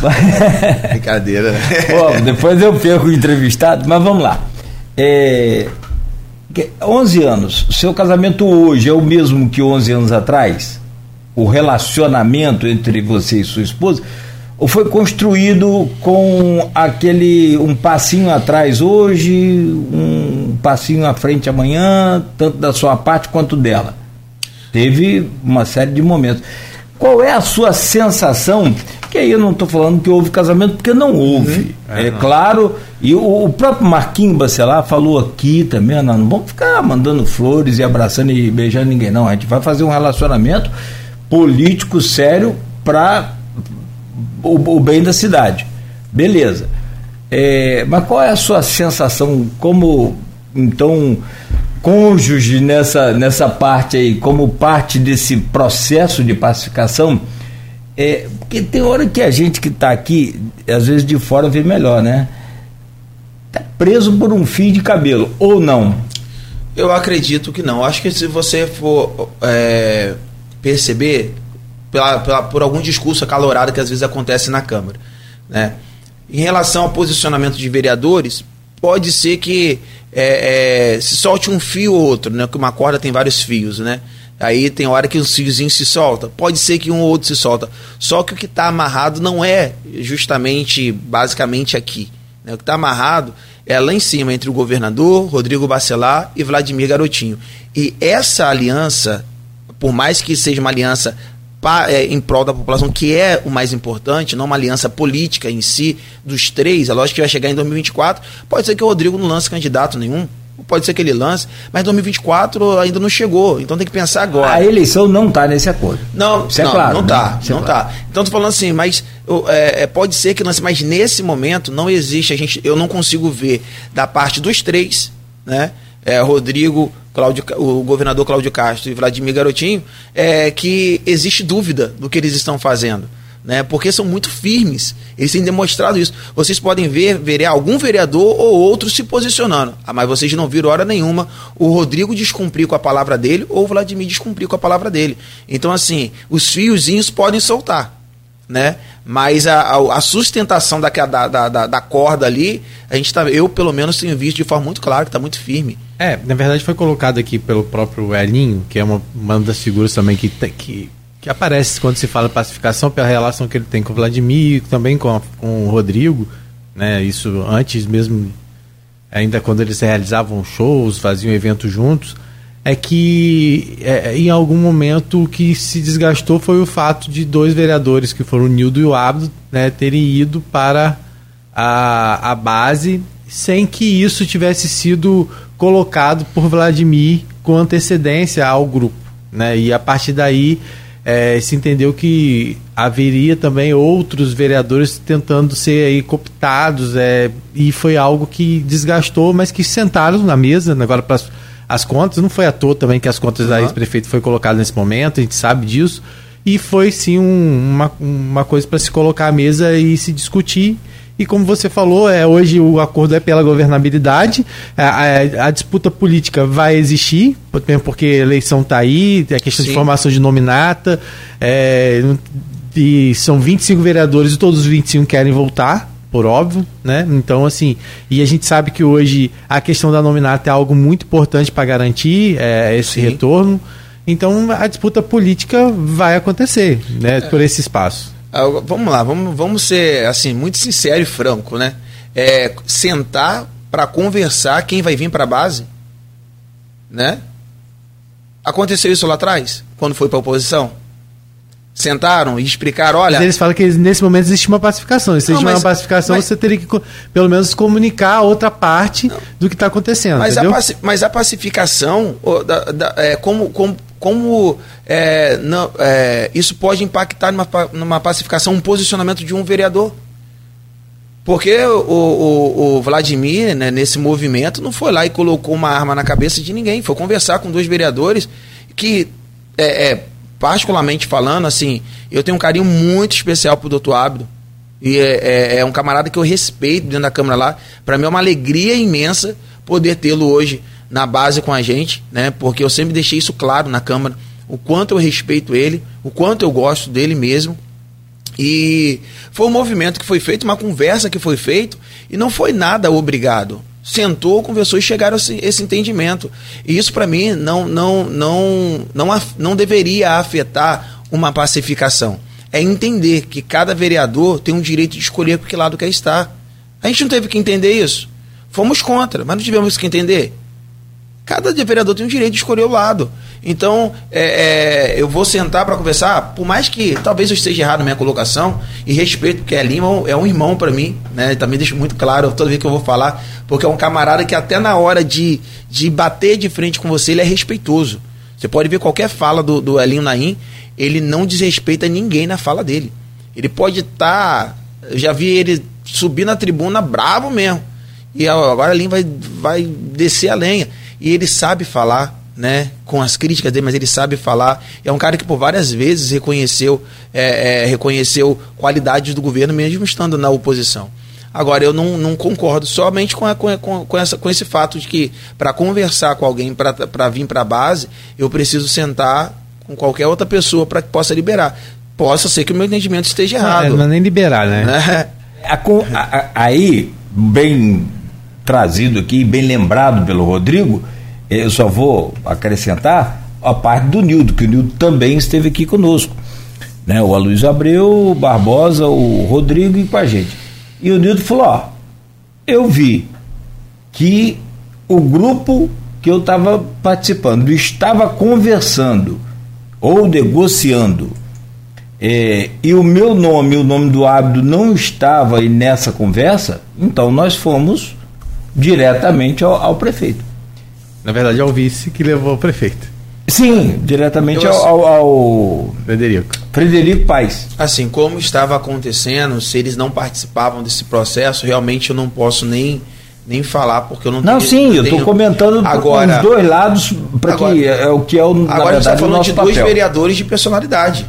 Brincadeira. Bom, depois eu perco o entrevistado, mas vamos lá. É, 11 anos, seu casamento hoje é o mesmo que 11 anos atrás? O relacionamento entre você e sua esposa? Ou foi construído com aquele um passinho atrás hoje, um passinho à frente amanhã, tanto da sua parte quanto dela? Teve uma série de momentos. Qual é a sua sensação? Que aí eu não estou falando que houve casamento, porque não houve. Uhum. É, é não. claro, e o, o, próprio Marquinhos Bacelar falou aqui também, não, não vamos ficar mandando flores e abraçando e beijando ninguém, não. A gente vai fazer um relacionamento político sério para o, o, bem da cidade. Beleza. É, mas qual é a sua sensação como, então, cônjuge nessa, nessa parte aí, como parte desse processo de pacificação, é, porque tem hora que a gente que está aqui, às vezes de fora vê melhor, né? Está preso por um fio de cabelo, ou não? Eu acredito que não. Acho que se você for é, perceber pela, pela, por algum discurso acalorado que às vezes acontece na Câmara, né? Em relação ao posicionamento de vereadores, pode ser que é, é, se solte um fio ou outro, né? Que uma corda tem vários fios, né? Aí tem hora que um fiozinho se solta. Pode ser que um ou outro se solta. Só que o que está amarrado não é justamente, basicamente aqui. Né? O que está amarrado é lá em cima, entre o governador, Rodrigo Bacelar e Vladimir Garotinho. E essa aliança, por mais que seja uma aliança é, em prol da população, que é o mais importante, não uma aliança política em si, dos três, é lógico que vai chegar em 2024. Pode ser que o Rodrigo não lance candidato nenhum, pode ser que ele lance, mas 2024 ainda não chegou, então tem que pensar agora. A eleição não está nesse acordo. Não, Isso é não, claro, não está, né? não está. É então tô falando assim, mas é, é, pode ser que lance, mas nesse momento não existe, a gente, eu não consigo ver da parte dos três, né? É, Rodrigo, Cláudio, o governador Cláudio Castro e Vladimir Garotinho, é, que existe dúvida do que eles estão fazendo. Né, porque são muito firmes. Eles têm demonstrado isso. Vocês podem ver, ver algum vereador ou outro se posicionando. Ah, mas vocês não viram hora nenhuma o Rodrigo descumprir com a palavra dele ou o Vladimir descumprir com a palavra dele. Então, assim, os fiozinhos podem soltar né? Mas a, a, a sustentação da, da, da, da, corda ali, a gente tá, eu pelo menos tenho visto de forma muito clara que está muito firme. É, na verdade foi colocado aqui pelo próprio Elinho, que é uma, uma das figuras também que, que, que aparece quando se fala pacificação, pela relação que ele tem com o Vladimir, também com, a, com o Rodrigo, né? Isso antes mesmo, ainda quando eles realizavam shows, faziam eventos juntos é que é, em algum momento o que se desgastou foi o fato de dois vereadores, que foram o Nildo e o Abdo, né, terem ido para a, a base sem que isso tivesse sido colocado por Vladimir com antecedência ao grupo. Né? E a partir daí é, se entendeu que haveria também outros vereadores tentando ser aí cooptados é, e foi algo que desgastou, mas que sentaram na mesa né, agora para as contas. Não foi à toa também que as contas uhum. da ex-prefeito foi colocado nesse momento, a gente sabe disso. E foi sim um, uma, uma coisa para se colocar à mesa e se discutir e como você falou, é, hoje o acordo é pela governabilidade, a, a, a disputa política vai existir, porque a eleição está aí, é questão Sim. de formação de nominata, é, e são 25 vereadores e todos os 25 querem voltar, por óbvio, né? Então, assim, e a gente sabe que hoje a questão da nominata é algo muito importante para garantir é, esse Sim. retorno. Então, a disputa política vai acontecer, né, é. por esse espaço. Ah, vamos lá, vamos, vamos ser assim muito sincero e franco, né? É, sentar para conversar quem vai vir para a base, né? Aconteceu isso lá atrás, quando foi para a oposição? Sentaram e explicaram, olha. Mas eles falam que nesse momento existe uma pacificação. Se existe uma pacificação, mas, você teria que, pelo menos, comunicar a outra parte não, do que está acontecendo. Mas a, mas a, pacificação, da, da, é, como, como como é, não, é, isso pode impactar numa, numa pacificação, um posicionamento de um vereador. Porque o, o, o Vladimir, né, nesse movimento, não foi lá e colocou uma arma na cabeça de ninguém. Foi conversar com dois vereadores que, é, é particularmente falando, assim, eu tenho um carinho muito especial pro doutor Ábido. E é, é, é, um camarada que eu respeito dentro da Câmara lá. Para mim é uma alegria imensa poder tê-lo hoje na base com a gente, né? Porque eu sempre deixei isso claro na Câmara, o quanto eu respeito ele, o quanto eu gosto dele mesmo. E foi um movimento que foi feito, uma conversa que foi feita, e não foi nada obrigado. Sentou, conversou e chegaram a esse entendimento. E isso para mim não, não, não, não, não deveria afetar uma pacificação. É entender que cada vereador tem um direito de escolher por que lado quer estar. A gente não teve que entender isso. Fomos contra, mas não tivemos que entender. Cada vereador tem o direito de escolher o lado. Então, é, é, eu vou sentar para conversar, por mais que talvez eu esteja errado na minha colocação, e respeito, porque é Lima é um irmão para mim, né? Também deixo muito claro toda vez que eu vou falar, porque é um camarada que até na hora de, de bater de frente com você, ele é respeitoso. Você pode ver qualquer fala do, do Elinho Naim, ele não desrespeita ninguém na fala dele. Ele pode estar. Tá, eu já vi ele subir na tribuna bravo mesmo. E agora Elinho vai, vai descer a lenha. E ele sabe falar, né, com as críticas dele, mas ele sabe falar. É um cara que por várias vezes reconheceu, é, é, reconheceu qualidades do governo, mesmo estando na oposição. Agora, eu não, não concordo somente com, a, com, com, essa, com esse fato de que, para conversar com alguém, para vir para a base, eu preciso sentar com qualquer outra pessoa para que possa liberar. Possa ser que o meu entendimento esteja errado. É, não é nem liberar, né? né? A, a, aí, bem trazido aqui, bem lembrado pelo Rodrigo, eu só vou acrescentar a parte do Nildo, que o Nildo também esteve aqui conosco. Né? O Aloysio Abreu, o Barbosa, o Rodrigo e com a gente. E o Nildo falou: ó, eu vi que o grupo que eu estava participando estava conversando ou negociando é, e o meu nome o nome do árbitro não estava nessa conversa, então nós fomos diretamente ao, ao prefeito. Na verdade, é o vice que levou o prefeito. Sim, diretamente ao, ao, ao, Frederico. Frederico Paes. Assim, como estava acontecendo, se eles não participavam desse processo, realmente eu não posso nem, nem falar, porque eu não Não, tenho, sim, eu estou comentando agora, os dois lados, para que é, é o que é o. Agora verdade, a gente está falando de papel. dois vereadores de personalidade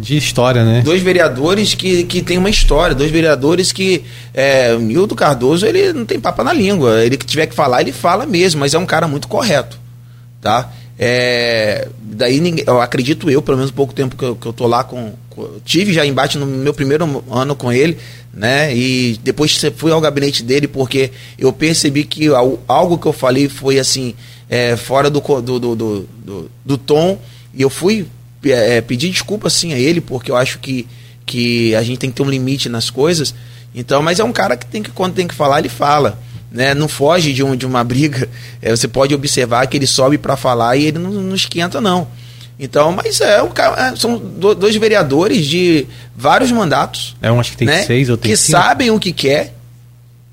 de história, né? Dois vereadores que, que têm uma história, dois vereadores que. É, Milton Cardoso, ele não tem papa na língua. Ele que tiver que falar, ele fala mesmo, mas é um cara muito correto. Tá? É, daí ninguém, eu acredito eu, pelo menos pouco tempo que eu, que eu tô lá com, com, Tive já embate no meu primeiro ano com ele, né? E depois fui ao gabinete dele porque eu percebi que algo que eu falei foi assim, é, fora do, do, do, do, do tom. E eu fui é, pedir desculpa sim a ele, porque eu acho que, que a gente tem que ter um limite nas coisas. Então, mas é um cara que tem que, quando tem que falar, ele fala. Né? Não foge de, um, de uma briga. É, você pode observar que ele sobe para falar e ele não, não esquenta, não. Então, mas é, cara, é, são dois vereadores de vários mandatos. É um, acho que tem né? seis ou tem Que cinco. sabem o que quer,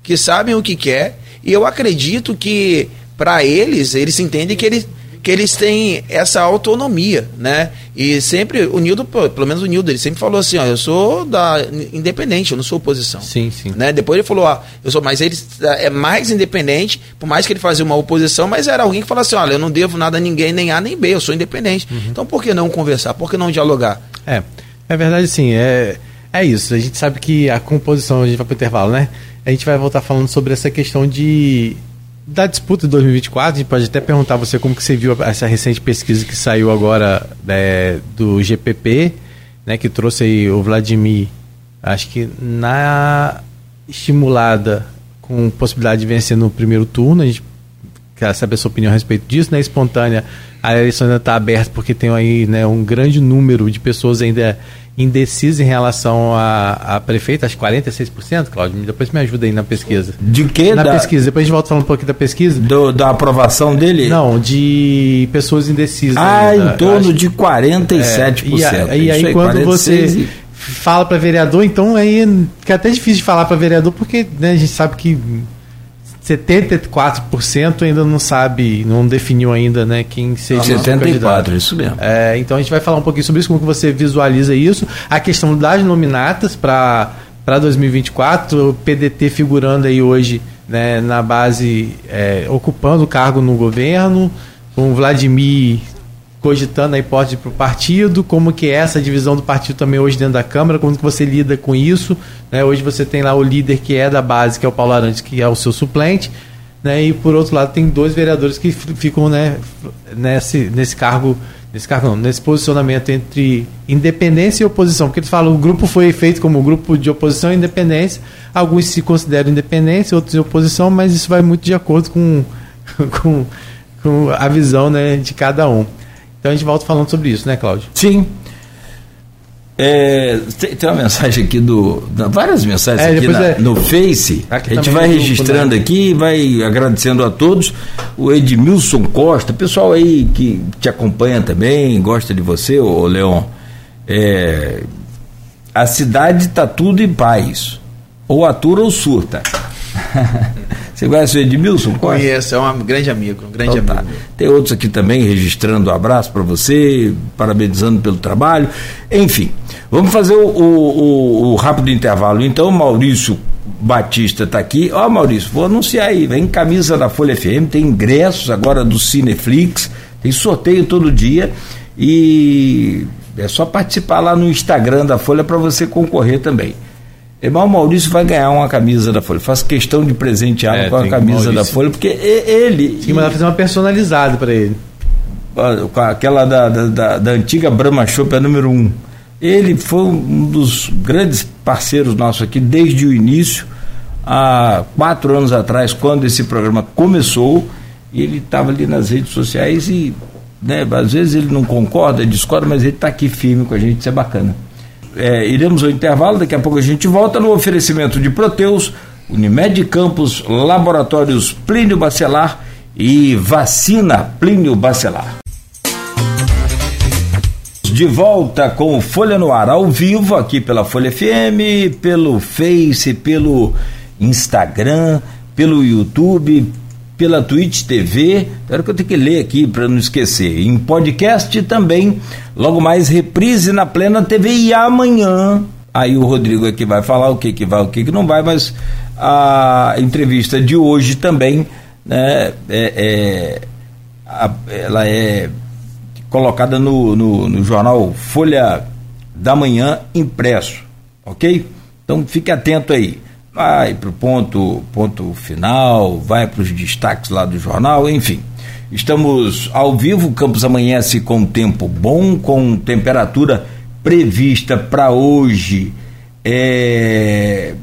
que sabem o que quer, e eu acredito que para eles, eles entendem que eles que eles têm essa autonomia, né? E sempre, o Nildo, pelo menos o Nildo, ele sempre falou assim, ó, eu sou da independente, eu não sou oposição. Sim, sim. Né? Depois ele falou, ó, eu sou, mas ele é mais independente, por mais que ele fazia uma oposição, mas era alguém que falava assim, olha, eu não devo nada a ninguém, nem A nem B, eu sou independente. Uhum. Então por que não conversar? Por que não dialogar? É, é verdade sim, é, é isso. A gente sabe que a composição, a gente vai para o intervalo, né? A gente vai voltar falando sobre essa questão de da disputa de 2024, a gente pode até perguntar você como que você viu essa recente pesquisa que saiu agora né, do GPP, né, que trouxe aí o Vladimir, acho que na estimulada com possibilidade de vencer no primeiro turno, a gente quer saber a sua opinião a respeito disso, né, espontânea, a eleição ainda está aberta porque tem aí né, um grande número de pessoas ainda indeciso em relação a, a prefeito, acho que 46%, Cláudio. Depois me ajuda aí na pesquisa. De quê? Na da... pesquisa. Depois a gente volta falando um pouquinho da pesquisa. Do, da aprovação dele? Não, de pessoas indecisas. Ah, ainda. em torno de 47%. É, e, a, e aí, quando você fala para vereador, então aí fica até difícil de falar para vereador, porque né, a gente sabe que 74% ainda não sabe, não definiu ainda né, quem seja 74, isso mesmo. É, então a gente vai falar um pouquinho sobre isso, como que você visualiza isso. A questão das nominatas para 2024, o PDT figurando aí hoje né, na base, é, ocupando o cargo no governo, com o Vladimir cogitando a hipótese para o partido, como que é essa divisão do partido também hoje dentro da Câmara, como que você lida com isso. Né? Hoje você tem lá o líder que é da base, que é o Paulo Arantes, que é o seu suplente, né? e por outro lado tem dois vereadores que ficam né, nesse, nesse cargo, nesse cargo não, nesse posicionamento entre independência e oposição, porque eles falam o grupo foi feito como grupo de oposição e independência, alguns se consideram independência, outros oposição, mas isso vai muito de acordo com, com, com a visão né, de cada um. Então a gente volta falando sobre isso, né, Cláudio? Sim. É, tem, tem, uma mensagem aqui do. Várias mensagens é, aqui na, é, no Face. A gente vai registrando né? aqui, vai agradecendo a todos. O Edmilson Costa, pessoal aí que te acompanha também, gosta de você, ô Leon. É, a cidade está tudo em paz. Ou atura ou surta. Você conhece o Edmilson? Conheço, é um grande amigo, um grande então, amigo. Tá. Tem outros aqui também registrando um abraço para você, parabenizando pelo trabalho. Enfim, vamos fazer o, o, o rápido intervalo. Então, Maurício Batista está aqui. Ó, Maurício, vou anunciar aí. Vem camisa da Folha FM, tem ingressos agora do Cineflix, tem sorteio todo dia e é só participar lá no Instagram da Folha para você concorrer também. Irmão Maurício vai ganhar uma camisa da Folha. Faço questão de presentear é, com a camisa da Folha, porque ele. Sim, mas fazer uma personalizada para ele. Com aquela da, da, da antiga Brahma Shop, a número 1. Um. Ele foi um dos grandes parceiros nossos aqui desde o início, há quatro anos atrás, quando esse programa começou. Ele estava ali nas redes sociais e, né, às vezes ele não concorda, discorda, mas ele está aqui firme com a gente, isso é bacana é, iremos ao intervalo, daqui a pouco a gente volta no oferecimento de Proteus, Unimed Campos, Laboratórios Plínio Bacelar e Vacina Plínio Bacelar. De volta com Folha no Ar ao vivo, aqui pela Folha FM, pelo Face, pelo Instagram, pelo YouTube, pela Twitch TV. Espero que eu tenho que ler aqui para não esquecer. Em podcast também, logo mais reprise na Plena TV e amanhã. Aí o Rodrigo aqui vai falar o que que vai, o que que não vai, mas a entrevista de hoje também, né, é, é a, ela é colocada no, no, no jornal Folha da Manhã impresso, ok? Então fique atento aí vai para o ponto, ponto final, vai para os destaques lá do jornal, enfim. Estamos ao vivo, o amanhece com tempo bom, com temperatura prevista para hoje é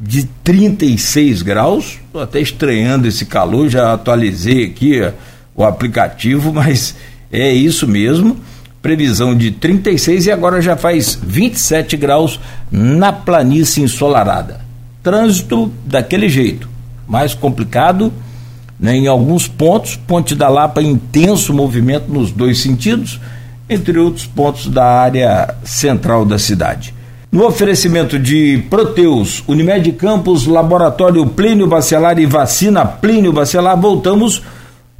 de 36 graus. Estou até estranhando esse calor, já atualizei aqui o aplicativo, mas é isso mesmo. Previsão de 36 e agora já faz 27 graus na planície ensolarada trânsito daquele jeito, mais complicado, né, em alguns pontos, Ponte da Lapa intenso movimento nos dois sentidos, entre outros pontos da área central da cidade. No oferecimento de Proteus, Unimed Campos, Laboratório Plínio Bacelar e Vacina Plínio Bacelar, voltamos.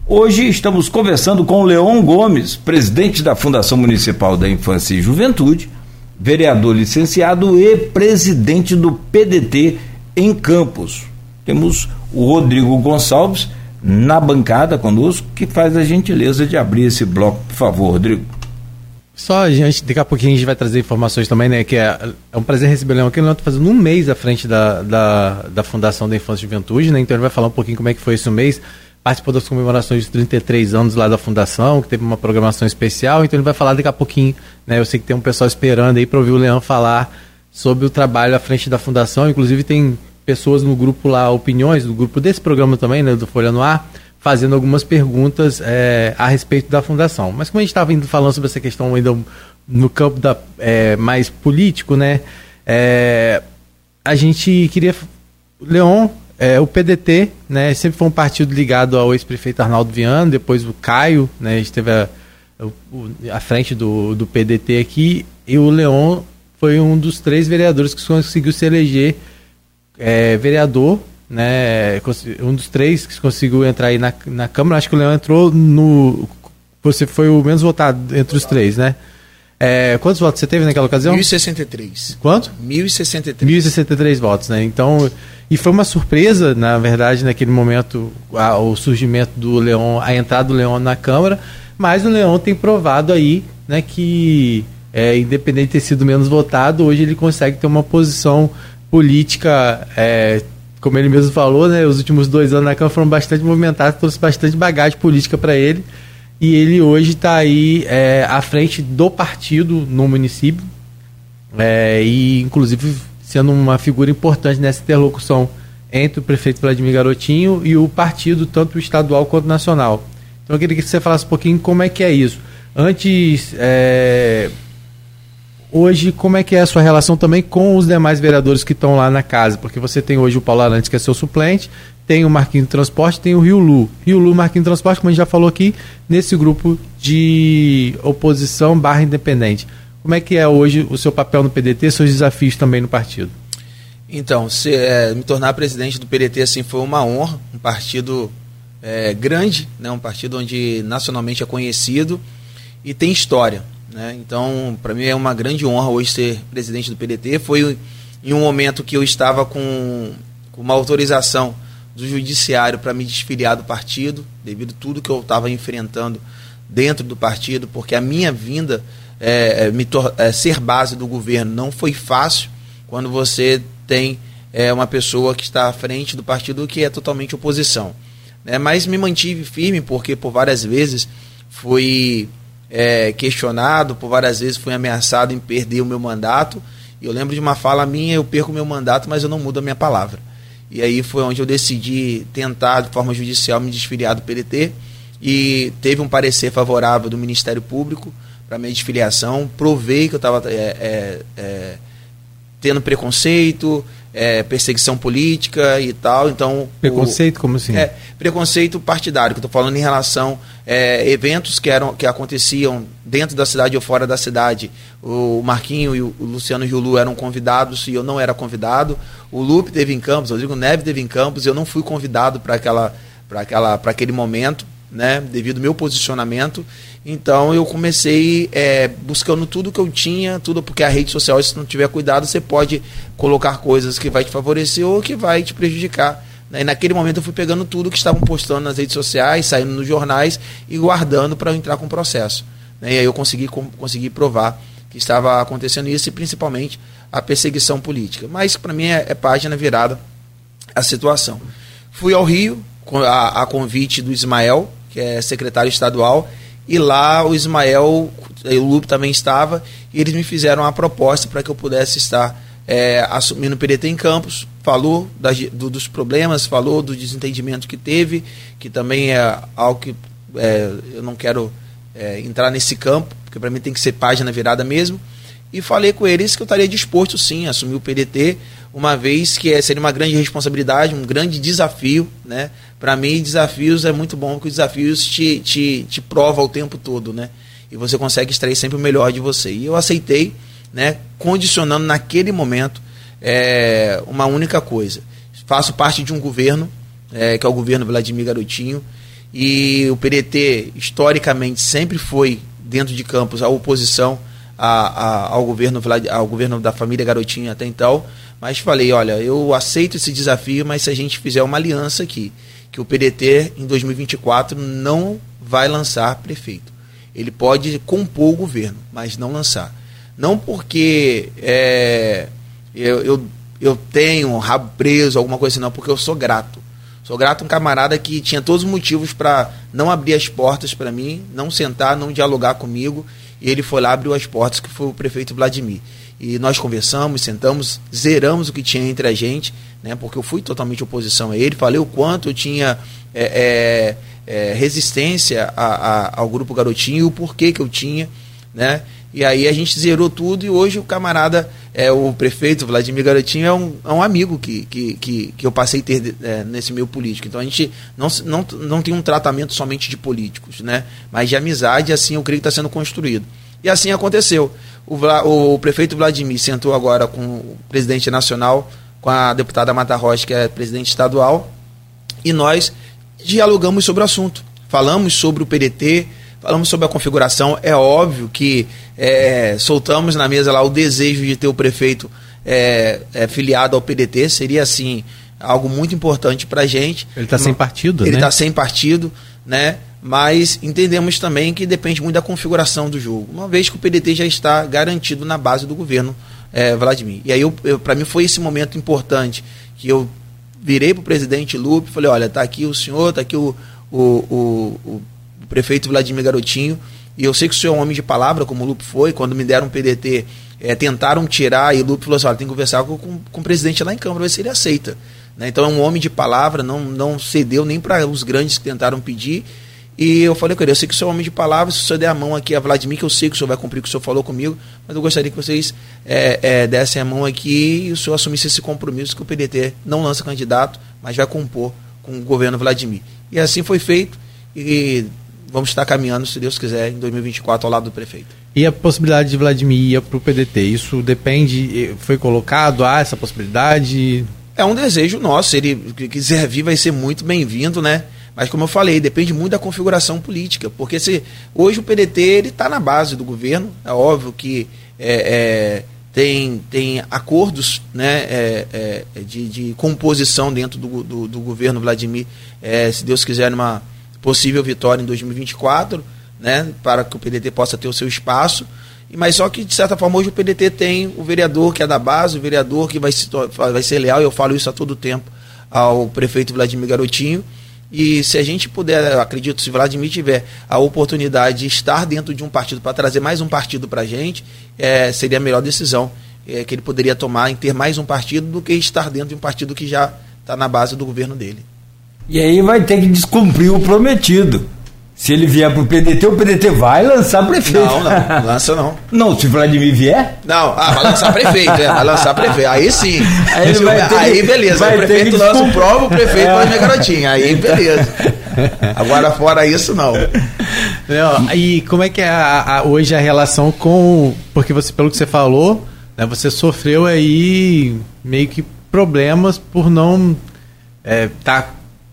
Hoje estamos conversando com Leon Gomes, presidente da Fundação Municipal da Infância e Juventude, vereador licenciado e presidente do PDT em Campos. Temos o Rodrigo Gonçalves na bancada conosco, que faz a gentileza de abrir esse bloco, por favor, Rodrigo. Só a gente, daqui a pouquinho a gente vai trazer informações também, né? Que é, é um prazer receber o Leão aqui. O Leão está fazendo um mês à frente da, da, da Fundação da Infância e Juventude, né? Então ele vai falar um pouquinho como é que foi esse mês. Participou das comemorações de 33 anos lá da Fundação, que teve uma programação especial. Então ele vai falar daqui a pouquinho, né? Eu sei que tem um pessoal esperando aí para ouvir o Leão falar sobre o trabalho à frente da Fundação. Inclusive tem pessoas no grupo lá, opiniões, do grupo desse programa também, né? Do Folha no Ar fazendo algumas perguntas é, a respeito da fundação. Mas como a gente estava falando sobre essa questão ainda no campo da, é, mais político, né? É, a gente queria. Leon, é, o PDT, né? Sempre foi um partido ligado ao ex-prefeito Arnaldo Viana, depois o Caio, né? A gente teve a, a frente do, do PDT aqui, e o Leon foi um dos três vereadores que conseguiu se eleger é, vereador né? Um dos três que conseguiu entrar aí na, na Câmara, acho que o Leão entrou no. Você foi o menos votado entre os três, né? É, quantos votos você teve naquela ocasião? 1063. Quanto? 1063. 1063 votos, né? Então, e foi uma surpresa, na verdade, naquele momento, a, o surgimento do Leão, a entrada do Leão na Câmara, mas o Leão tem provado aí, né, que é, independente de ter sido menos votado, hoje ele consegue ter uma posição política é, como ele mesmo falou, né, os últimos dois anos na Câmara foram bastante movimentados, trouxe bastante bagagem política para ele. E ele hoje está aí é, à frente do partido no município, é, e inclusive sendo uma figura importante nessa interlocução entre o prefeito Vladimir Garotinho e o partido, tanto estadual quanto nacional. Então eu queria que você falasse um pouquinho como é que é isso. Antes, é, Hoje, como é que é a sua relação também com os demais vereadores que estão lá na casa? Porque você tem hoje o Paulo Arantes, que é seu suplente, tem o Marquinhos de Transporte, tem o Rio Lu. Rio Lu, Marquinhos de Transporte, como a gente já falou aqui, nesse grupo de oposição barra independente. Como é que é hoje o seu papel no PDT, seus desafios também no partido? Então, se, é, me tornar presidente do PDT assim foi uma honra, um partido é, grande, né, um partido onde nacionalmente é conhecido e tem história. Né? Então, para mim é uma grande honra hoje ser presidente do PDT. Foi em um momento que eu estava com, com uma autorização do judiciário para me desfiliar do partido, devido a tudo que eu estava enfrentando dentro do partido, porque a minha vinda é, é me é, ser base do governo não foi fácil quando você tem é, uma pessoa que está à frente do partido que é totalmente oposição. Né? Mas me mantive firme porque por várias vezes fui é, questionado, por várias vezes fui ameaçado em perder o meu mandato. E eu lembro de uma fala minha, eu perco o meu mandato, mas eu não mudo a minha palavra. E aí foi onde eu decidi tentar, de forma judicial, me desfiliar do PDT. E teve um parecer favorável do Ministério Público para minha desfiliação. Provei que eu estava é, é, é, tendo preconceito, é, perseguição política e tal. Então preconceito o, como assim? É, preconceito partidário. Que estou falando em relação é, eventos que eram que aconteciam dentro da cidade ou fora da cidade. O Marquinho e o Luciano Giulu eram convidados e eu não era convidado. O Lupe teve em Campos, o Rodrigo Neves teve em Campos. Eu não fui convidado para aquela para aquela para aquele momento, né? Devido ao meu posicionamento. Então eu comecei é, buscando tudo que eu tinha, tudo porque a rede social, se não tiver cuidado, você pode colocar coisas que vai te favorecer ou que vai te prejudicar. Né? E naquele momento eu fui pegando tudo que estavam postando nas redes sociais, saindo nos jornais e guardando para entrar com o processo. Né? E aí eu consegui, consegui provar que estava acontecendo isso e principalmente a perseguição política. Mas para mim é, é, página virada a situação. Fui ao Rio a, a convite do Ismael, que é secretário estadual, e lá o Ismael, o Lupe também estava, e eles me fizeram uma proposta para que eu pudesse estar é, assumindo o PDT em Campos, falou da, do, dos problemas, falou do desentendimento que teve, que também é algo que é, eu não quero é, entrar nesse campo, porque para mim tem que ser página virada mesmo. E falei com eles que eu estaria disposto sim a assumir o PDT, uma vez que é, seria uma grande responsabilidade, um grande desafio, né? Para mim, desafios é muito bom, porque os desafios te, te, te prova o tempo todo, né? E você consegue extrair sempre o melhor de você. E eu aceitei, né, condicionando naquele momento é, uma única coisa. Faço parte de um governo, é, que é o governo Vladimir Garotinho, e o PDT, historicamente, sempre foi, dentro de campos, a oposição a, a, ao, governo, ao governo da família Garotinho até então. Mas falei: olha, eu aceito esse desafio, mas se a gente fizer uma aliança aqui, que o PDT em 2024 não vai lançar prefeito. Ele pode compor o governo, mas não lançar. Não porque é, eu, eu, eu tenho rabo preso, alguma coisa assim, não, porque eu sou grato. Sou grato a um camarada que tinha todos os motivos para não abrir as portas para mim, não sentar, não dialogar comigo. E ele foi lá, abriu as portas, que foi o prefeito Vladimir. E nós conversamos, sentamos, zeramos o que tinha entre a gente, né, porque eu fui totalmente oposição a ele. Falei o quanto eu tinha é, é, é, resistência a, a, ao grupo Garotinho e o porquê que eu tinha. Né? E aí a gente zerou tudo e hoje o camarada, é, o prefeito Vladimir Garotinho, é um, é um amigo que, que, que, que eu passei a ter é, nesse meio político. Então a gente não, não, não tem um tratamento somente de políticos, né? mas de amizade, assim eu creio que está sendo construído. E assim aconteceu. O, Vla, o prefeito Vladimir sentou agora com o presidente nacional, com a deputada Mata Rocha, que é presidente estadual, e nós dialogamos sobre o assunto. Falamos sobre o PDT, falamos sobre a configuração. É óbvio que é, soltamos na mesa lá o desejo de ter o prefeito é, é, filiado ao PDT. Seria, assim, algo muito importante para a gente. Ele está sem partido, Ele né? está sem partido, né? Mas entendemos também que depende muito da configuração do jogo. Uma vez que o PDT já está garantido na base do governo é, Vladimir. E aí, para mim, foi esse momento importante que eu virei para o presidente Lupe e falei: olha, está aqui o senhor, está aqui o, o, o, o prefeito Vladimir Garotinho. E eu sei que o senhor é um homem de palavra, como o Lupe foi. Quando me deram um PDT, é, tentaram tirar, e o Lupe falou assim: olha, tem que conversar com, com, com o presidente lá em Câmara, ver se ele aceita. Né? Então é um homem de palavra, não, não cedeu nem para os grandes que tentaram pedir. E eu falei com ele, eu sei que o senhor é homem de palavra, se o senhor der a mão aqui a Vladimir, que eu sei que o senhor vai cumprir o que o senhor falou comigo, mas eu gostaria que vocês é, é, dessem a mão aqui e o senhor assumisse esse compromisso que o PDT não lança candidato, mas vai compor com o governo Vladimir. E assim foi feito e vamos estar caminhando, se Deus quiser, em 2024 ao lado do prefeito. E a possibilidade de Vladimir ir para o PDT, isso depende, foi colocado, há essa possibilidade? É um desejo nosso, se ele quiser vir vai ser muito bem-vindo, né? Mas como eu falei, depende muito da configuração política, porque se hoje o PDT ele está na base do governo, é óbvio que é, é, tem, tem acordos né, é, é de, de, composição dentro do, do, do governo Vladimir, é, se Deus quiser, numa possível vitória em 2024, né, para que o PDT possa ter o seu espaço. Mas só que, de certa forma, hoje o PDT tem o vereador que é da base, o vereador que vai, se, vai ser leal, eu falo isso a todo tempo, ao prefeito Vladimir Garotinho e se a gente puder, acredito, se Vladimir tiver a oportunidade de estar dentro de um partido para trazer mais um partido para a gente, é, seria a melhor decisão é, que ele poderia tomar em ter mais um partido do que estar dentro de um partido que já está na base do governo dele. E aí vai ter que descumprir o prometido. Se ele vier pro PDT, o PDT vai lançar prefeito. Não, não, lança não. Não, se Vladimir vier? Não, ah, vai lançar prefeito, é, vai lançar prefeito. Aí sim. Aí, vai ter aí que, beleza, vai o prefeito lança o prova, o prefeito é. vai minha garotinha. Aí beleza. Agora fora isso, não. não e como é que é a, a, hoje a relação com. Porque você, pelo que você falou, né, você sofreu aí meio que problemas por não estar é, tá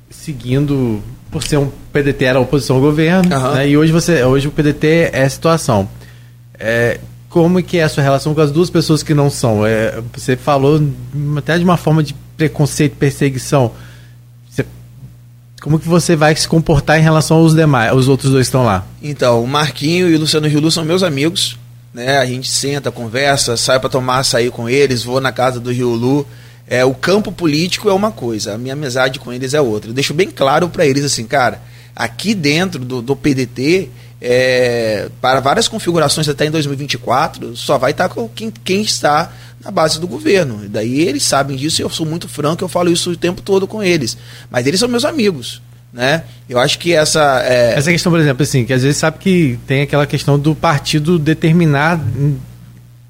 seguindo por ser um PDT era oposição ao governo, uhum. né, e hoje você, hoje o PDT é a situação. É, como que é a sua relação com as duas pessoas que não são? É, você falou até de uma forma de preconceito, perseguição. Você, como que você vai se comportar em relação aos demais, os outros dois estão lá? Então, o Marquinho e o Luciano Giulu são meus amigos, né? A gente senta, conversa, sai para tomar açaí com eles, vou na casa do Giulu. É, o campo político é uma coisa, a minha amizade com eles é outra. Eu deixo bem claro para eles assim, cara, aqui dentro do, do PDT, é, para várias configurações até em 2024, só vai estar com quem, quem está na base do governo. E daí eles sabem disso e eu sou muito franco, eu falo isso o tempo todo com eles. Mas eles são meus amigos. Né? Eu acho que essa. É... Essa questão, por exemplo, assim, que às vezes sabe que tem aquela questão do partido determinar,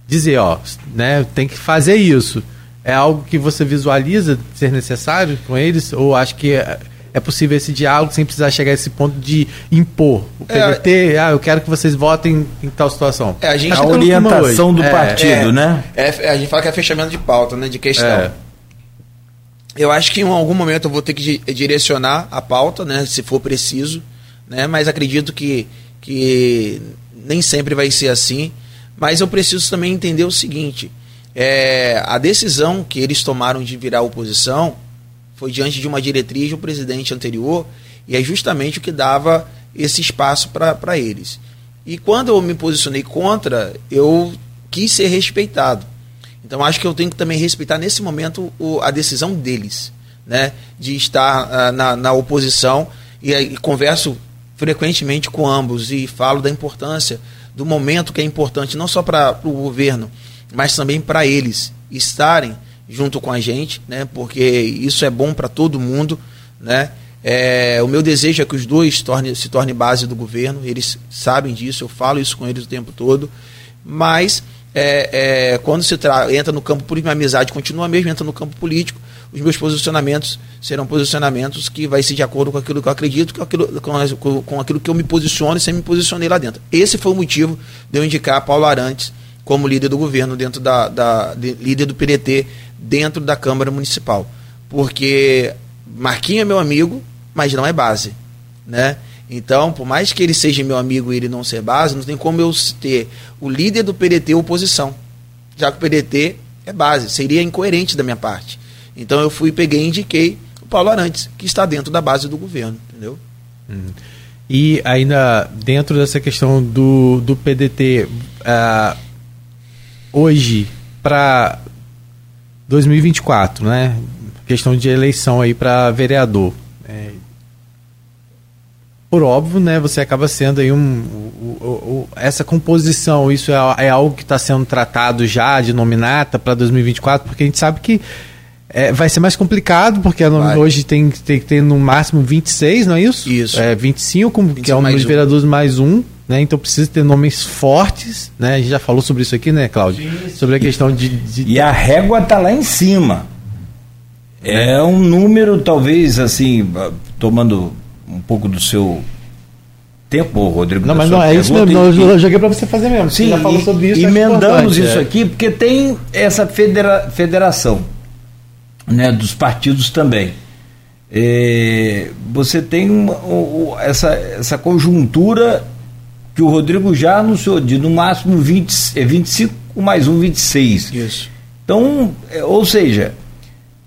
dizer, ó, né, tem que fazer isso é algo que você visualiza ser necessário com eles? Ou acho que é, é possível esse diálogo sem precisar chegar a esse ponto de impor o PDT, ah, eu quero que vocês votem em tal situação. É, a, gente a orientação do é, partido, é, né? É, a gente fala que é fechamento de pauta, né, de questão. É. Eu acho que em algum momento eu vou ter que direcionar a pauta, né, se for preciso, né, mas acredito que, que nem sempre vai ser assim. Mas eu preciso também entender o seguinte: é, a decisão que eles tomaram de virar oposição foi diante de uma diretriz do presidente anterior e é justamente o que dava esse espaço para eles. E quando eu me posicionei contra, eu quis ser respeitado. Então acho que eu tenho que também respeitar nesse momento o, a decisão deles, né, de estar uh, na, na, oposição e, e converso frequentemente com ambos e falo da importância do momento que é importante não só para o governo, mas também para eles estarem junto com a gente, né? Porque isso é bom para todo mundo, né? É, o meu desejo é que os dois torne, se tornem base do governo, eles sabem disso, eu falo isso com eles o tempo todo, mas é, é, quando se entra no campo político, a amizade continua mesmo, entra no campo político, os meus posicionamentos serão posicionamentos que vai ser de acordo com aquilo que eu acredito, com aquilo, com, com aquilo que eu me posiciono e sempre me posicionei lá dentro. Esse foi o motivo de eu indicar Paulo Arantes como líder do governo, dentro da, da de, líder do PDT, dentro da Câmara Municipal. Porque Marquinhos é meu amigo, mas não é base. Né? Então, por mais que ele seja meu amigo e ele não ser base, não tem como eu ter o líder do PDT oposição. Já que o PDT é base, seria incoerente da minha parte. Então eu fui, peguei e indiquei o Paulo Arantes, que está dentro da base do governo, entendeu? Uhum. E ainda dentro dessa questão do, do PDT, uh, ah, hoje para 2024, né? Questão de eleição aí para vereador. É, por óbvio, né? Você acaba sendo aí um, um, um, um essa composição. Isso é, é algo que está sendo tratado já de nominata para 2024, porque a gente sabe que é, vai ser mais complicado, porque hoje tem, que ter no máximo 26, não é isso? Isso. É, 25, 25 que é o número de vereadores mais um. Né? Então precisa ter nomes fortes. Né? A gente já falou sobre isso aqui, né, Cláudio? Sobre a questão de, de. E a régua está lá em cima. É um número, talvez, assim, tomando um pouco do seu tempo, Rodrigo. Não, mas não, é isso mesmo. E, eu joguei para você fazer mesmo. Sim, você já falou sobre isso. Emendamos isso é. aqui, porque tem essa federa, federação né, dos partidos também. É, você tem uma, uma, essa, essa conjuntura que o Rodrigo já anunciou de no máximo 20, é 25 mais um 26. Isso. Então, é, ou seja,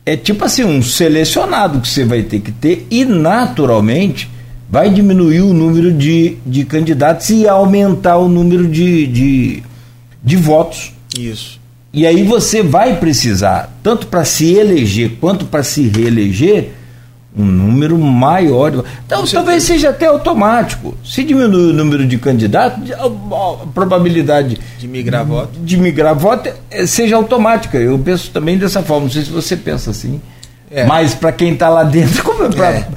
é tipo assim, um selecionado que você vai ter que ter e naturalmente vai diminuir o número de, de candidatos e aumentar o número de, de, de votos. Isso. E aí você vai precisar, tanto para se eleger quanto para se reeleger, um número maior. Então, talvez seja até automático. Se diminuir o número de candidatos, a, probabilidade de migrar voto, de migrar voto é, seja automática. Eu penso também dessa forma. Não sei se você pensa assim. É. Mas para quem está lá dentro, como é pra, é.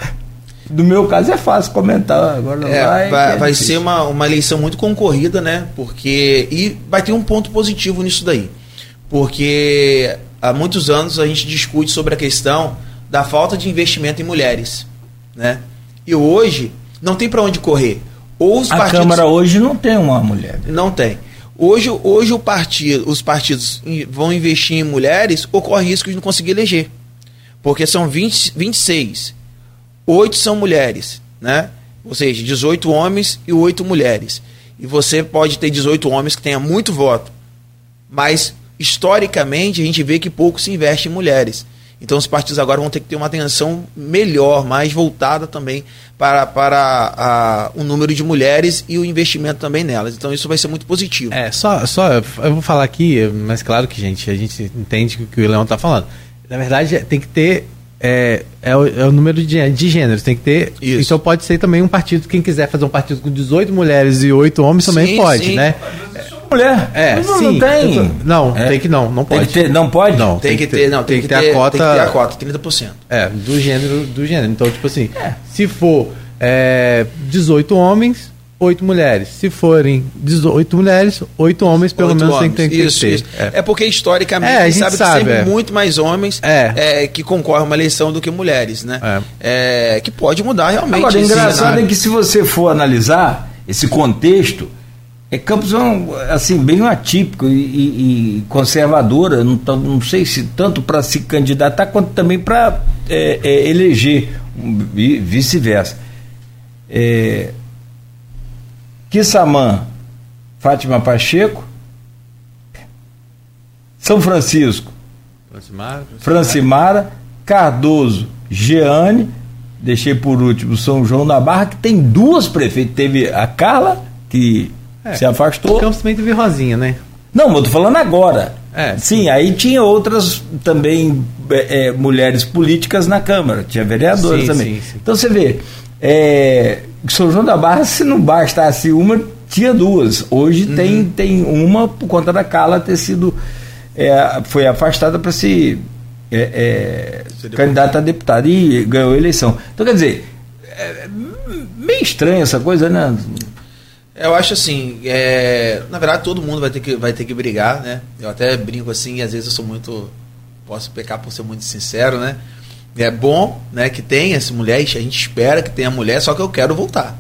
No meu caso é fácil comentar. Agora é, vai, vai, vai ser uma, uma eleição muito concorrida, né? Porque. E vai ter um ponto positivo nisso daí porque há muitos anos a gente discute sobre a questão da falta de investimento em mulheres, né? E hoje não tem para onde correr. Ou os a partidos... Câmara hoje não tem uma mulher. Não tem. Hoje, hoje o partido, os partidos vão investir em mulheres, ocorre risco de não conseguir eleger. Porque são 20, 26. Oito são mulheres, né? Ou seja, 18 homens e 8 mulheres. E você pode ter 18 homens que tenha muito voto, mas historicamente a gente vê que pouco se investe em mulheres. Então os partidos agora vão ter que ter uma atenção melhor, mais voltada também para, para a, o número de mulheres e o investimento também nelas. Então isso vai ser muito positivo. É, só, só eu vou falar aqui, mas claro que, gente, a gente entende o que o Leão está falando. Na verdade, tem que ter. É, é, o, é o número de, de gêneros, tem que ter. Isso. Então pode ser também um partido, quem quiser fazer um partido com 18 mulheres e 8 homens também sim, pode, sim. né? Mulher. É, não, sim. Não tem. Não, é. tem que não, não pode. Ter, não pode? Não, tem, tem que ter, não, tem, tem que, ter, ter, a cota. Tem que ter a cota, 30%. É, do gênero, do gênero. Então, tipo assim, é. se for é, 18 homens, oito mulheres. Se forem 18 mulheres, oito homens pelo Oito menos tem, homens. tem, isso, que ter. isso. É. porque historicamente É, a gente sabe, sabe, que sempre é. muito mais homens É. é, que concorrem a uma eleição do que mulheres, né? É, que pode mudar realmente. Agora, engraçado cenário. é que se você for analisar esse contexto, é Campos é um, assim, bem atípico e, e- e conservadora, não, não sei se tanto para se candidatar quanto também para eleger, um, vi- vice-versa. É, Kissamã, Fátima Pacheco, São Francisco, Francimara, Cardoso, Jeane, deixei por último São João da Barra, que tem duas prefeitas. Teve a Carla, que É. se afastou. Campos também teve Rosinha, né? Não, mas eu tô falando agora. É. Sim, aí tinha outras também é, é, mulheres políticas na Câmara, tinha vereadoras Sim, também. sim, sim. Então você vê, é, São João da Barra, se não bastasse uma, tinha duas. Hoje Uhum. tem, tem uma por conta da Carla ter sido. é, foi afastada para se. É, é, Ser candidata a deputada e ganhou a eleição. Então, quer dizer, é meio estranho essa coisa, né? Eu acho assim, é, na verdade todo mundo vai ter, que, vai ter que brigar, né? Eu até brinco assim, às vezes eu sou muito. Posso pecar por ser muito sincero, né? É bom né, que tenha essa mulher, a gente espera que tenha mulher, só que eu quero voltar.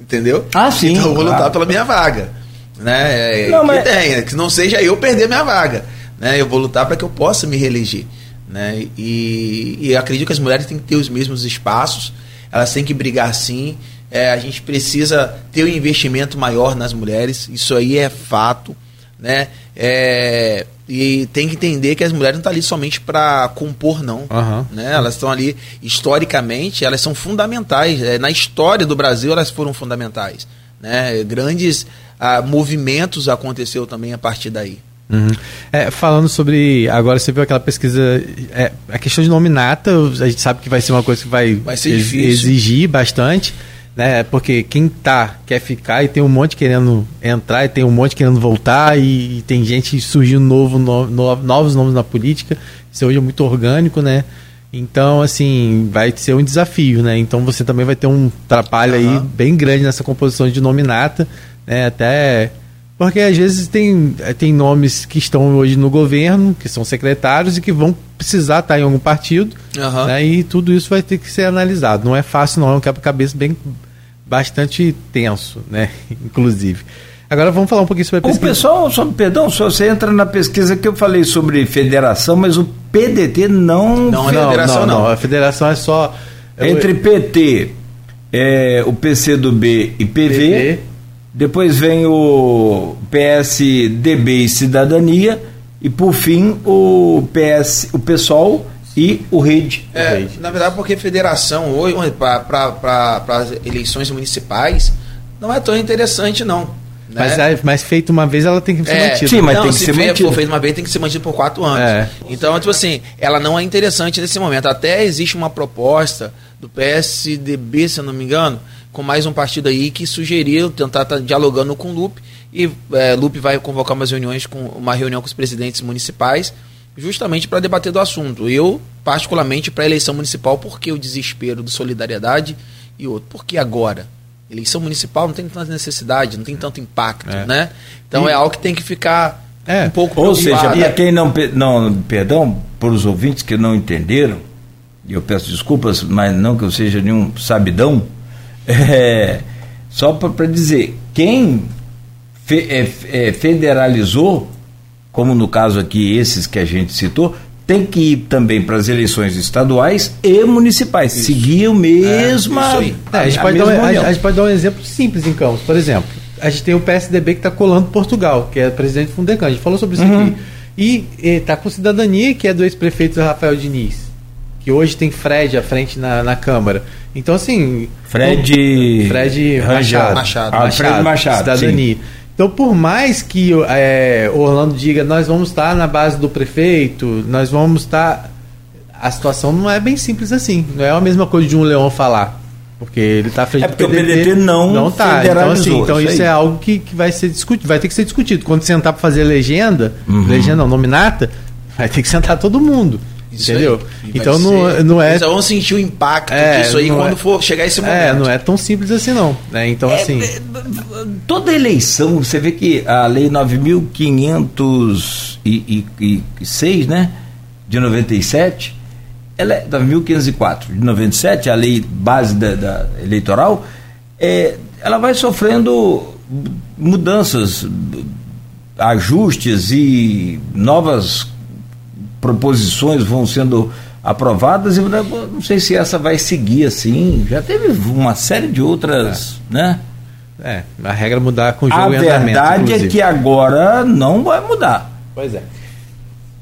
Entendeu? Ah, sim, Então eu vou lutar claro. pela minha vaga. Né? É, Não, que mas- tenha, que não seja eu perder minha vaga. Né? Eu vou lutar para que eu possa me reeleger. Né? E, e eu acredito que as mulheres têm que ter os mesmos espaços, elas têm que brigar sim. É, a gente precisa ter um investimento maior nas mulheres, isso aí é fato. Né? É, e tem que entender que as mulheres não estão ali somente para compor, não. Aham. Né? Elas estão ali, historicamente, elas são fundamentais. É, na história do Brasil, elas foram fundamentais. Né? Grandes ah, movimentos aconteceu também a partir daí. Uhum. É, falando sobre. Agora você viu aquela pesquisa. É, a questão de nominata, a gente sabe que vai ser uma coisa que vai, Vai exigir bastante. Né? Porque quem tá quer ficar e tem um monte querendo entrar e tem um monte querendo voltar e, e tem gente surgindo novo, no- no- novos nomes na política. Isso hoje é muito orgânico, né? Então, assim, vai ser um desafio, né? Então você também vai ter um trabalho aí Aham. bem grande nessa composição de nominata, né? Até porque às vezes tem, tem nomes que estão hoje no governo, que são secretários e que vão precisar estar em algum partido, Aham. né? E tudo isso vai ter que ser analisado. Não é fácil, não, é um quebra-cabeça bem bastante tenso, né? Inclusive. Agora vamos falar um pouquinho sobre a O pesquisa. pessoal, só, perdão, só você entra na pesquisa que eu falei sobre federação, mas o PDT não. Não, não, federação não, não. A federação é só Entre PT, é, o PCdoB e PV, PV. depois vem o PSDB e Cidadania, e por fim o PS, o PSOL e o Rede. É, Rede. na verdade, porque federação hoje, para as eleições municipais, não é tão interessante, não. né? Mas, é- mas feito uma vez ela tem que ser É, mantida. Sim, mas não, tem que se ser fe- mantido. for feito uma vez, tem que ser mantido por quatro anos. É. Então, tipo assim, ela não é interessante nesse momento. Até existe uma proposta do PSDB, se eu não me engano, com mais um partido aí que sugeriu tentar estar dialogando com o Lupe. E é, Lupe vai convocar umas reuniões com uma reunião com os presidentes municipais, justamente para debater do assunto. Eu, particularmente, para a eleição municipal, porque o desespero do Solidariedade e outro. Porque agora? Eleição municipal não tem tanta necessidade, não tem tanto impacto, É. né? Então E- é algo que tem que ficar É. um pouco Ou seja, para quem não, não. Perdão, por os ouvintes que não entenderam, e eu peço desculpas, mas não que eu seja nenhum sabidão, é, só para dizer, quem fe- é, é, federalizou, como no caso aqui esses que a gente citou, tem que ir também para as eleições estaduais e municipais. Seguir o mesmo. É, isso. É, a, gente pode dar um, a- a gente pode dar um exemplo simples em Campos. Por exemplo, a gente tem o PSDB que está colando Portugal, que é presidente Fundecan. A gente falou sobre isso Uhum. aqui. E está com cidadania, que é do ex-prefeito Rafael Diniz, que hoje tem Fred à frente na, na Câmara. Então, assim. Fred. Fred Rangel. Machado. Ah, Fred Machado. Cidadania. Então, por mais que é, Orlando diga, nós vamos estar na base do prefeito, nós vamos estar. A situação não é bem simples assim. Não é a mesma coisa de um leão falar. Porque ele está frente É do porque o PDT não não tá. Então, assim, então isso isso, é algo que, que vai ser discutido, vai ter que ser discutido. Quando sentar para fazer legenda, Uhum. legenda não, nominata, vai ter que sentar todo mundo. Isso Entendeu? Então não, ser- não é. Eles vão sentir o impacto É, disso aí não quando é- for chegar esse momento. É, não é tão simples assim não. Né? Então, É, assim. é, toda eleição, você vê que a lei 9.506, né, de 97, ela é 9.504 de 97, a lei base da, da eleitoral, é, ela vai sofrendo mudanças, ajustes e novas proposições vão sendo aprovadas e eu não sei se essa vai seguir assim. Já teve uma série de outras, né? É, a regra mudar com o jogo A em andamento, verdade é inclusive. que agora não vai mudar. Pois é.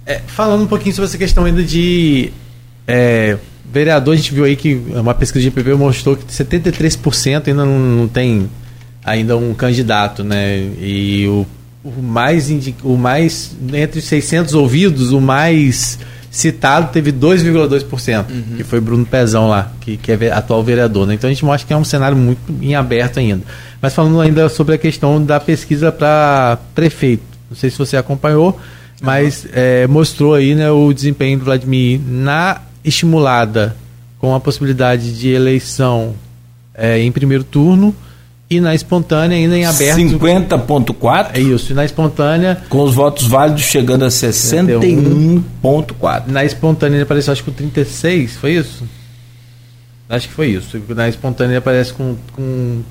É, Falando um pouquinho sobre essa questão ainda de é, vereador, a gente viu aí que uma pesquisa de IPV mostrou que 73% ainda não, não tem ainda um candidato, né? E o, o mais o mais entre os 600 ouvidos, o mais citado teve 2,2%, que foi Bruno Pezão lá, que, que é atual vereador, né? Então a gente mostra que é um cenário muito em aberto ainda. Mas falando ainda sobre a questão da pesquisa para prefeito, não sei se você acompanhou, mas é, mostrou aí né, o desempenho do Vladimir na estimulada com a possibilidade de eleição é, em primeiro turno e na espontânea ainda em aberto. 50,4 É isso, e na espontânea com os votos válidos chegando a 61,4. Na espontânea ele apareceu acho que com 36, foi isso? Acho que foi isso. Na espontânea ele aparece com, com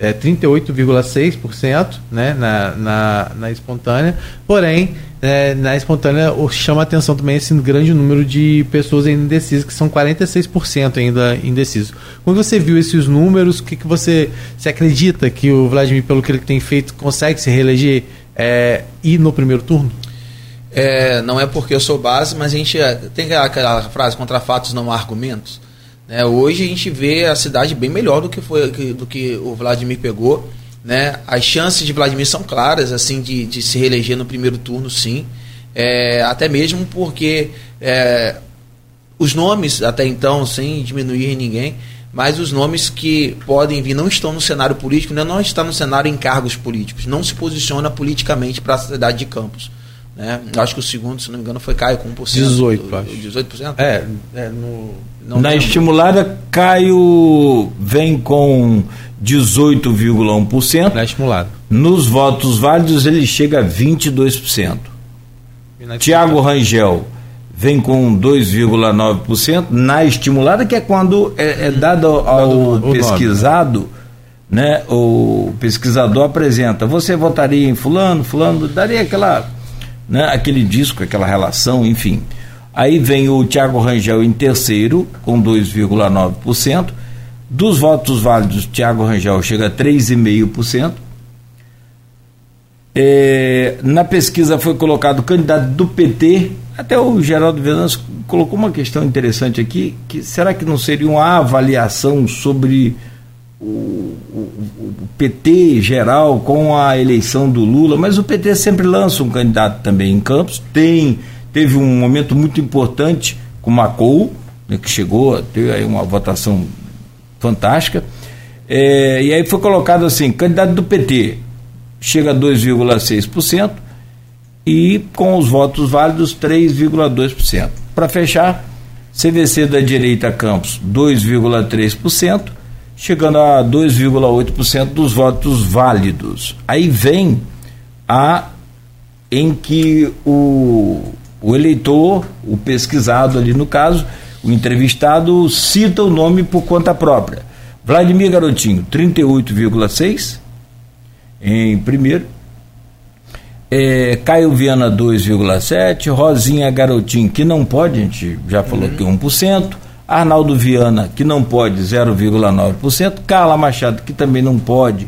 é, 38,6% né, na, na, na espontânea. Porém, é, na espontânea chama atenção também esse grande número de pessoas ainda indecisas, que são 46% ainda indecisos. Quando você viu esses números, o que, que você, você acredita que o Vladimir, pelo que ele tem feito, consegue se reeleger é, e no primeiro turno? É, não é porque eu sou base, mas a gente é, tem aquela frase contra fatos não há argumentos. Né? hoje a gente vê a cidade bem melhor do que foi do que o Vladimir pegou. Né? As chances de Vladimir são claras, assim, de, de se reeleger no primeiro turno, sim. É, até mesmo porque é, os nomes, até então, sem diminuir ninguém, mas os nomes que podem vir não estão no cenário político, né? não está no cenário em cargos políticos, não se posiciona politicamente para a cidade de Campos. Né? Acho que o segundo, se não me engano, foi Caio com 1%. 18, acho. 18%? É, é no, Não Na lembro. estimulada, Caio vem com 18,1%. na estimulada. Nos votos válidos, ele chega a 22%. E na Tiago Rangel vem com 2,9%. Na estimulada, que é quando é, é dado ao, ao o nome, pesquisado, né? O pesquisador apresenta, você votaria em fulano, fulano, daria aquela, né, aquele disco, aquela relação, enfim. Aí vem o Tiago Rangel em terceiro, com 2,9%. Dos votos válidos, Tiago Rangel chega a 3,5%. É, na pesquisa foi colocado o candidato do PT, até o Geraldo Venâncio colocou uma questão interessante aqui, que será que não seria uma avaliação sobre o, o- o PT geral com a eleição do Lula, mas o PT sempre lança um candidato também em Campos, tem, teve um momento muito importante com Macou, né, que chegou a ter aí uma votação fantástica, É, e aí foi colocado assim, candidato do PT, chega a 2,6% e com os votos válidos 3,2%. Para fechar, CVC da direita Campos 2,3%, chegando a 2,8% dos votos válidos. Aí vem a em que o, o eleitor, o pesquisado ali no caso, o entrevistado cita o nome por conta própria. Vladimir Garotinho, 38,6 em primeiro. É, Caio Viana 2,7, Rosinha Garotinho, que não pode, a gente já falou que 1%, Arnaldo Viana, que não pode, 0,9%, Carla Machado, que também não pode,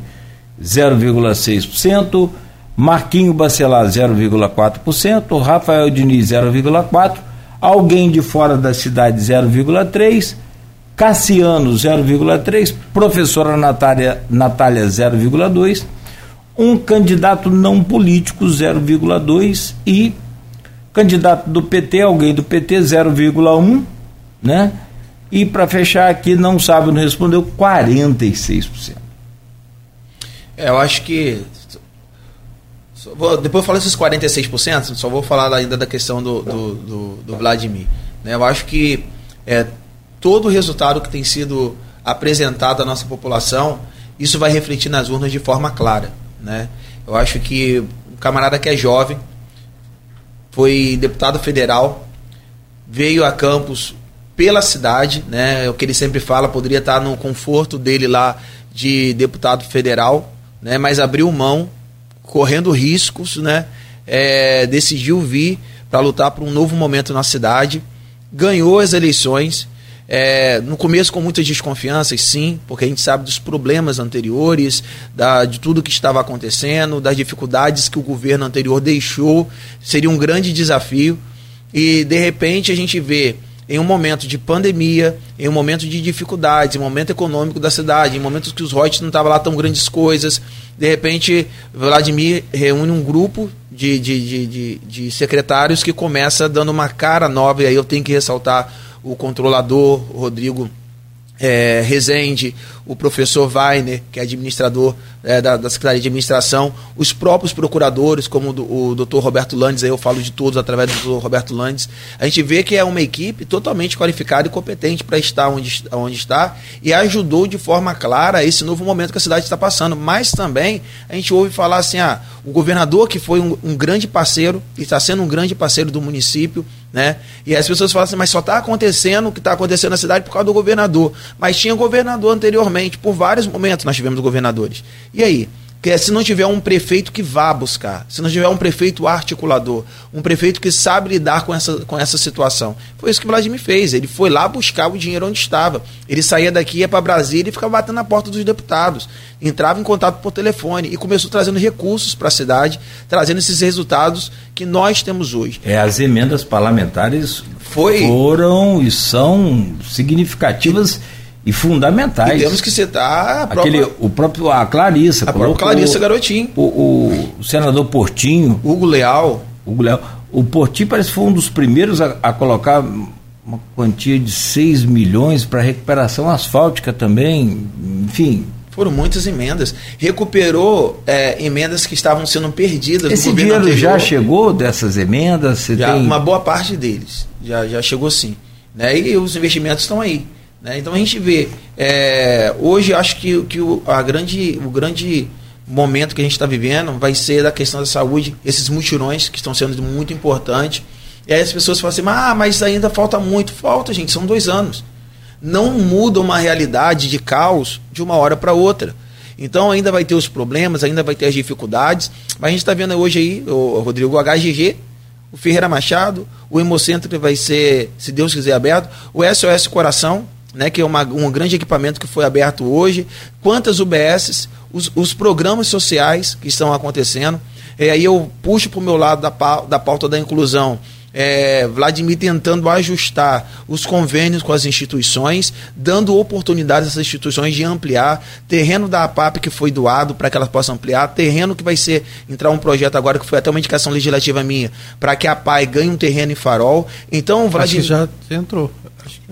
0,6%, Marquinho Bacelar, 0,4%, Rafael Diniz, 0,4%, alguém de fora da cidade, 0,3%, Cassiano 0,3, professora Natália, Natália 0,2, um candidato não político 0,2 e candidato do PT, alguém do PT 0,1, né? E para fechar aqui, não sabe, não respondeu 46%. É, eu acho que Vou, depois eu falo esses 46%, só vou falar ainda da questão do, do, do, do Vladimir. Né? Eu acho que é, todo o resultado que tem sido apresentado à nossa população, isso vai refletir nas urnas de forma clara. Né? Eu acho que um camarada que é jovem, foi deputado federal, veio a Campos pela cidade, né? É o que ele sempre fala, poderia estar no conforto dele lá de deputado federal, né? Mas abriu mão correndo riscos, né? É, decidiu vir para lutar por um novo momento na cidade, ganhou as eleições. É, no começo com muitas desconfianças, sim, porque a gente sabe dos problemas anteriores, da, de tudo que estava acontecendo, das dificuldades que o governo anterior deixou, seria um grande desafio. E de repente a gente vê em um momento de pandemia, em um momento de dificuldades, em um momento econômico da cidade, em momentos que os royalties não estavam lá tão grandes coisas. De repente, Vladimir reúne um grupo de, de, de, de, de secretários que começa dando uma cara nova, e aí eu tenho que ressaltar o controlador, Rodrigo é, Rezende, o professor Weiner, que é administrador é, da, da, Secretaria de Administração, os próprios procuradores, como o, o doutor Roberto Landes, aí eu falo de todos através do doutor Roberto Landes, a gente vê que é uma equipe totalmente qualificada e competente para estar onde, onde está e ajudou de forma clara esse novo momento que a cidade está passando. Mas também a gente ouve falar assim: ah, o governador que foi um, um grande parceiro, e está sendo um grande parceiro do município, né? E as pessoas falam assim, mas só está acontecendo o que está acontecendo na cidade por causa do governador. Mas tinha governador anteriormente, por vários momentos nós tivemos governadores. E aí? que se não tiver um prefeito que vá buscar, se não tiver um prefeito articulador, um prefeito que sabe lidar com essa, com essa situação. Foi isso que o Vladimir fez. Ele foi lá buscar o dinheiro onde estava. Ele saía daqui, ia para Brasília e ficava batendo na porta dos deputados. Entrava em contato por telefone e começou trazendo recursos para a cidade, trazendo esses resultados que nós temos hoje. É, as emendas parlamentares Foi... foram e são significativas. E e fundamentais. E temos que citar a própria, Aquele, o próprio a Clarissa, a própria Clarissa Garotinho, o, o, o, senador Portinho, Hugo Leal, Hugo Leal, o Portinho parece que foi um dos primeiros a, a colocar uma quantia de 6 milhões para recuperação asfáltica também, enfim. Foram muitas emendas. Recuperou é, emendas que estavam sendo perdidas Esse dinheiro anterior. já chegou dessas emendas? Já, tem... Uma boa parte deles. Já, já chegou sim. Né? E os investimentos estão aí. Né? Então a gente vê, é, hoje acho que, que o, a grande, o grande momento que a gente está vivendo vai ser da questão da saúde, esses mutirões que estão sendo muito importantes. E aí as pessoas falam assim, ah, mas ainda falta muito. Falta, gente, são dois anos. Não muda uma realidade de caos de uma hora para outra. Então ainda vai ter os problemas, ainda vai ter as dificuldades. Mas a gente está vendo hoje aí, o Rodrigo, o HGG, o Ferreira Machado, o Hemocentro vai ser, se Deus quiser, aberto, o SOS Coração, né, que é uma, um grande equipamento que foi aberto hoje, quantas UBSs, os, os programas sociais que estão acontecendo. E aí eu puxo para o meu lado da, da pauta da inclusão. É, Vladimir tentando ajustar os convênios com as instituições, dando oportunidades a essas instituições de ampliar, terreno da APAP que foi doado para que elas possam ampliar, terreno que vai ser entrar um projeto agora que foi até uma indicação legislativa minha, para que a PAI ganhe um terreno em farol. Então, Vladimir. Acho que já entrou.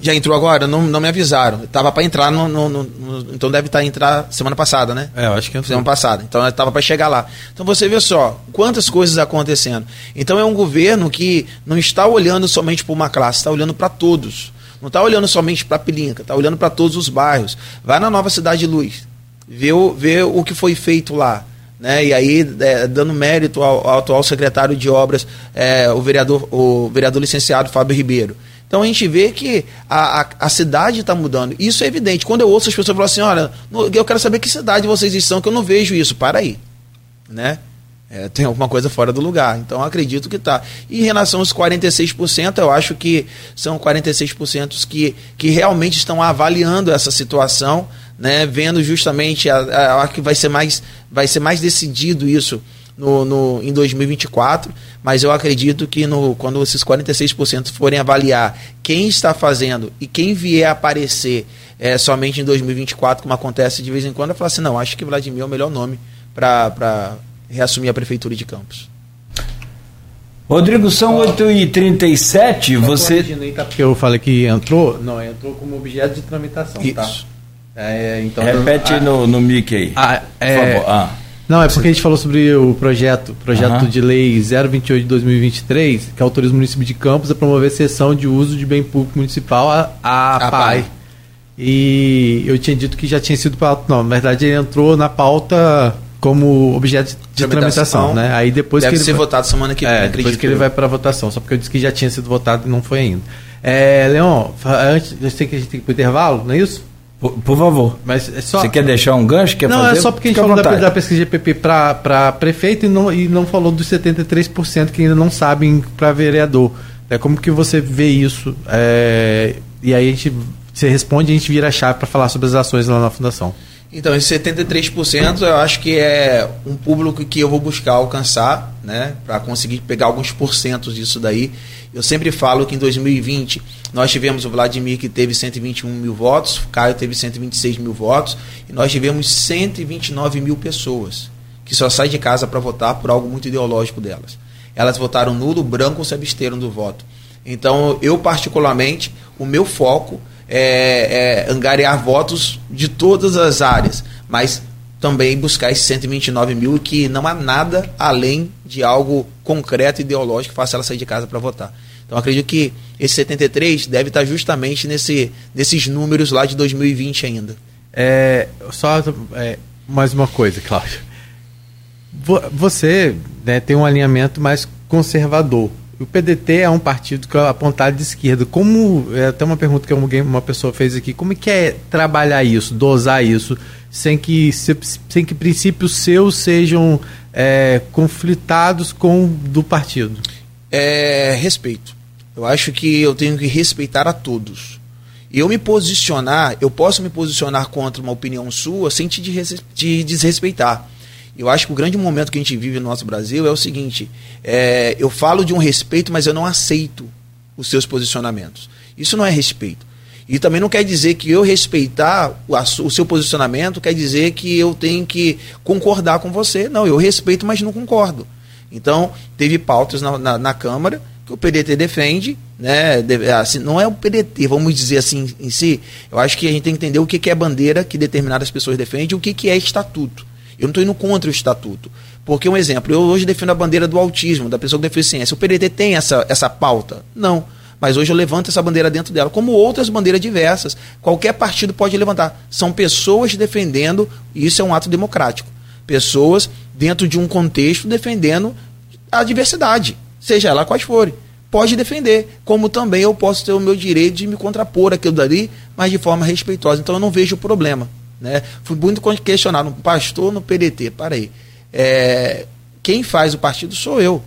Já entrou agora? Não, não me avisaram. Tava para entrar no, no, no, Então deve estar tá, entrar semana passada, né? É, eu acho que entrou. Semana passada. Então estava para chegar lá. Então você vê só quantas coisas acontecendo. Então é um governo que não está olhando somente para uma classe, está olhando para todos. Não está olhando somente para Pilinca, está olhando para todos os bairros. Vai na nova Cidade de Luz, vê o, vê o que foi feito lá. Né? E aí, é, dando mérito ao, ao, atual secretário de obras, é, o, vereador, o vereador licenciado Fábio Ribeiro. Então a gente vê que a, a, a cidade está mudando. Isso é evidente. Quando eu ouço as pessoas falar assim, olha, eu quero saber que cidade vocês estão, que eu não vejo isso. Para aí. Né? É, tem alguma coisa fora do lugar. Então acredito que está. Em relação aos 46%, eu acho que são 46% que, que realmente estão avaliando essa situação, né? vendo justamente a, a, que vai ser mais, vai ser mais decidido isso no, no, em 2024, mas eu acredito que no, quando esses 46% forem avaliar quem está fazendo e quem vier aparecer é, somente em 2024, como acontece de vez em quando, eu falo assim, não, acho que Vladimir é o melhor nome para reassumir a prefeitura de Campos. Rodrigo, são 8h37, você... Tá? Porque eu falei que entrou, não, entrou como objeto de tramitação, tá? Isso. tá? É, então, Repete a, no, no mic aí, a, é, por favor. Ah. Não, é porque a gente falou sobre o projeto, projeto de lei 028 de 2023, que autoriza o município de Campos a promover sessão de uso de bem público municipal a, a, A PAI. PAI. E eu tinha dito que já tinha sido pauta. Não, na verdade ele entrou na pauta como objeto de tramitação, né? Aí depois Deve que ele ser vai- votado semana que vem, é, acredito depois que ele vai para votação, só porque eu disse que já tinha sido votado e não foi ainda. É, Leon, antes, eu sei que a gente tem que ir pro intervalo, não é isso? Por, por favor. Mas é só. Você quer deixar um gancho? Quer não, fazer? é só porque a gente Fica falou da, da pesquisa GPP para prefeito e não, e não falou dos 73% que ainda não sabem para vereador. É como que você vê isso? É, e aí a gente você responde e a gente vira a chave para falar sobre as ações lá na fundação. Então, esse 73% eu acho que é um público que eu vou buscar alcançar, né, para conseguir pegar alguns porcentos disso daí. Eu sempre falo que em 2020 nós tivemos o Vladimir que teve 121 mil votos, o Caio teve 126 mil votos, e nós tivemos 129 mil pessoas que só saem de casa para votar por algo muito ideológico delas. Elas votaram nulo, branco ou se absteram do voto. Então, eu particularmente, o meu foco é, é angariar votos de todas as áreas, mas também buscar esses 129 mil que não há nada além de algo concreto ideológico que faça ela sair de casa para votar. Então acredito que esse 73 deve estar justamente nesse, nesses números lá de 2020 ainda. É, só é, mais uma coisa, Cláudio. Vo- Você né, tem um alinhamento mais conservador. O PDT é um partido que é apontado de esquerda. Como é até uma pergunta que alguém- uma pessoa fez aqui, como é que é trabalhar isso, dosar isso, sem que se- sem que princípios seus sejam é, conflitados com do partido? é respeito. Eu acho que eu tenho que respeitar a todos. E eu me posicionar, eu posso me posicionar contra uma opinião sua sem te desrespeitar. Eu acho que o grande momento que a gente vive no nosso Brasil é o seguinte: é, eu falo de um respeito, mas eu não aceito os seus posicionamentos. Isso não é respeito. E também não quer dizer que eu respeitar o, o seu posicionamento, quer dizer que eu tenho que concordar com você. Não, eu respeito, mas não concordo. Então, teve pautas na, na, na Câmara que o PDT defende, né? assim, não é o PDT, vamos dizer assim em si. Eu acho que a gente tem que entender o que que é bandeira que determinadas pessoas defendem e o que, que é estatuto. Eu não estou indo contra o estatuto. Porque, um exemplo, eu hoje defendo a bandeira do autismo, da pessoa com deficiência. O PDT tem essa, essa pauta? Não. Mas hoje eu levanto essa bandeira dentro dela, como outras bandeiras diversas. Qualquer partido pode levantar. São pessoas defendendo, e isso é um ato democrático. Pessoas dentro de um contexto defendendo a diversidade, seja ela quais forem. Pode defender, como também eu posso ter o meu direito de me contrapor aquilo dali, mas de forma respeitosa. Então eu não vejo problema. Né? Fui muito questionado, no pastor no PDT, para aí. É, quem faz o partido sou eu.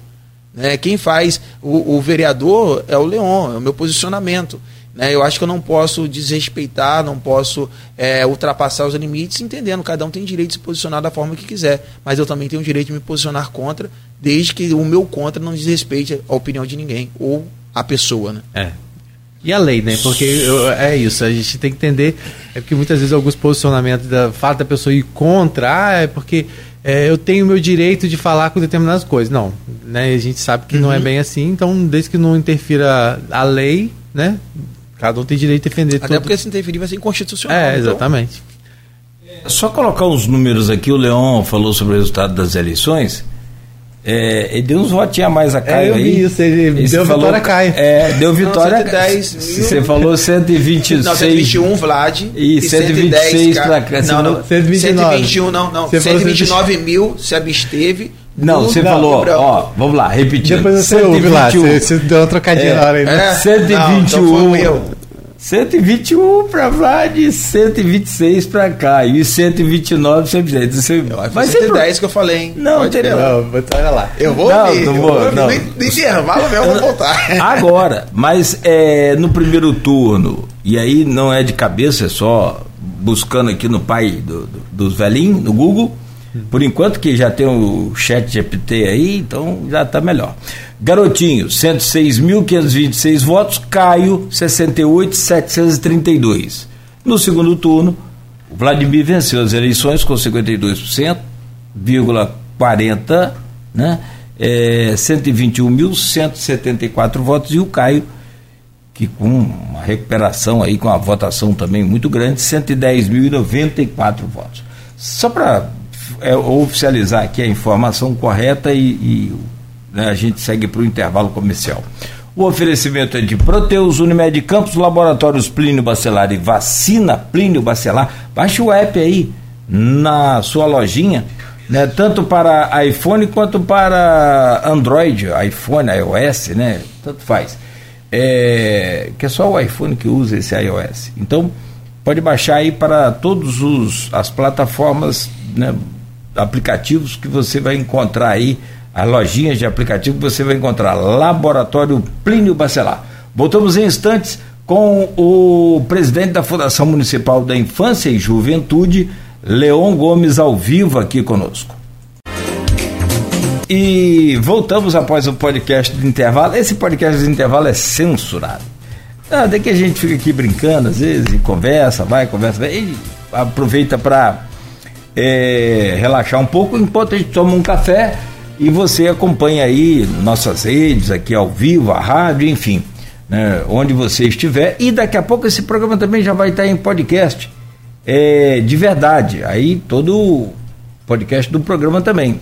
Né? Quem faz o, o vereador é o Leon, é o meu posicionamento. Né? Eu acho que eu não posso desrespeitar, não posso é, ultrapassar os limites, entendendo, cada um tem direito de se posicionar da forma que quiser, mas eu também tenho o direito de me posicionar contra, desde que o meu contra não desrespeite a opinião de ninguém, ou a pessoa. Né? É. E a lei, né? Porque eu- é isso, a gente tem que entender. É porque muitas vezes alguns posicionamentos da fato da pessoa ir contra, ah, é porque é, eu tenho o meu direito de falar com determinadas coisas. Não, né? A gente sabe que não é bem assim, então desde que não interfira a lei, né? Cada um tem direito de defender Até tudo. porque se interferir vai ser inconstitucional. É, então- exatamente. Só colocar uns números aqui, o Leon falou sobre o resultado das eleições. É, ele deu uns votinhos a mais a Caio eu vi aí. isso, ele E deu vitória a Caio. É, deu vitória. 110 mil. Você falou 126. Não, 121 Vlad E 126 pra cá. Não, não, 129. 121 não, não. Você falou 129 mil se absteve. Não, você falou, ó, vamos lá, repetindo. Depois você ouve lá, 121. você, você deu uma trocadinha É, na hora aí, né? É, 121. não, então um. 121 para Vlad, 126 para Caio e 129 para você. Você Vai vai ser ser 10 que eu falei. hein? Não, Pode entendeu? Não, vou- olha lá. Eu vou Não, ouvir. não eu vou, vou- não. No no intervalo mesmo eu vou voltar. Agora, mas é, no primeiro turno, e aí não é de cabeça, é só buscando aqui no pai do- do- dos velhinhos, no Google, por enquanto que já tem o chat GPT aí, então já está melhor. Garotinho, 106.526 votos, Caio, 68.732. No segundo turno, o Vladimir venceu as eleições com 52,40, né? É, 121.174 votos e o Caio que com uma recuperação aí, com a votação também muito grande, 110.094 votos. Só para é, oficializar aqui a informação correta e, e né, a gente segue para o intervalo comercial. O oferecimento é de Proteus, Unimed Campos, Laboratórios Plínio Bacelar e Vacina Plínio Bacelar. Baixe o app aí na sua lojinha, né, tanto para iPhone quanto para Android, iPhone, iOS, né, tanto faz. É, que é só o iPhone que usa esse iOS. Então, pode baixar aí para todas as plataformas, né, aplicativos que você vai encontrar aí as lojinhas de aplicativo você vai encontrar Laboratório Plínio Bacelar. Voltamos em instantes com o presidente da Fundação Municipal da Infância e Juventude, Leon Gomes, ao vivo aqui conosco. E voltamos após o podcast de intervalo. Esse podcast de intervalo é censurado. Ah, que a gente fica aqui brincando às vezes, conversa, vai, conversa, vai, e aproveita para é, relaxar um pouco enquanto a gente toma um café e você acompanha aí nossas redes, aqui ao vivo, a rádio, enfim, né, onde você estiver. E daqui a pouco esse programa também já vai estar em podcast. É, de verdade. Aí todo podcast do programa também.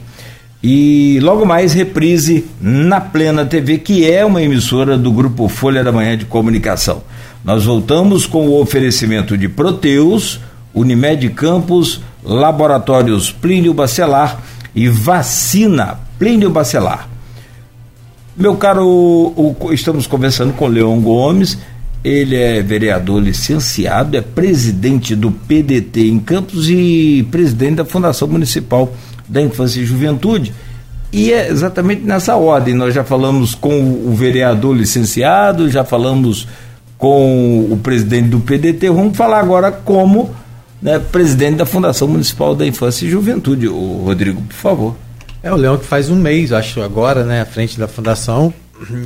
E logo mais reprise na Plena TV, que é uma emissora do grupo Folha da Manhã de Comunicação. Nós voltamos com o oferecimento de Proteus, Unimed Campos, Laboratórios Plínio Bacelar e vacina Plínio Bacelar. Meu caro, o, o, estamos conversando com Leon Gomes, ele é vereador licenciado, é presidente do PDT em Campos e presidente da Fundação Municipal da Infância e Juventude. E é exatamente nessa ordem. Nós já falamos com o vereador licenciado, já falamos com o presidente do PDT. Vamos falar agora como né, presidente da Fundação Municipal da Infância e Juventude. O Rodrigo, por favor. É o Leão que faz um mês, acho, agora, né, à frente da fundação.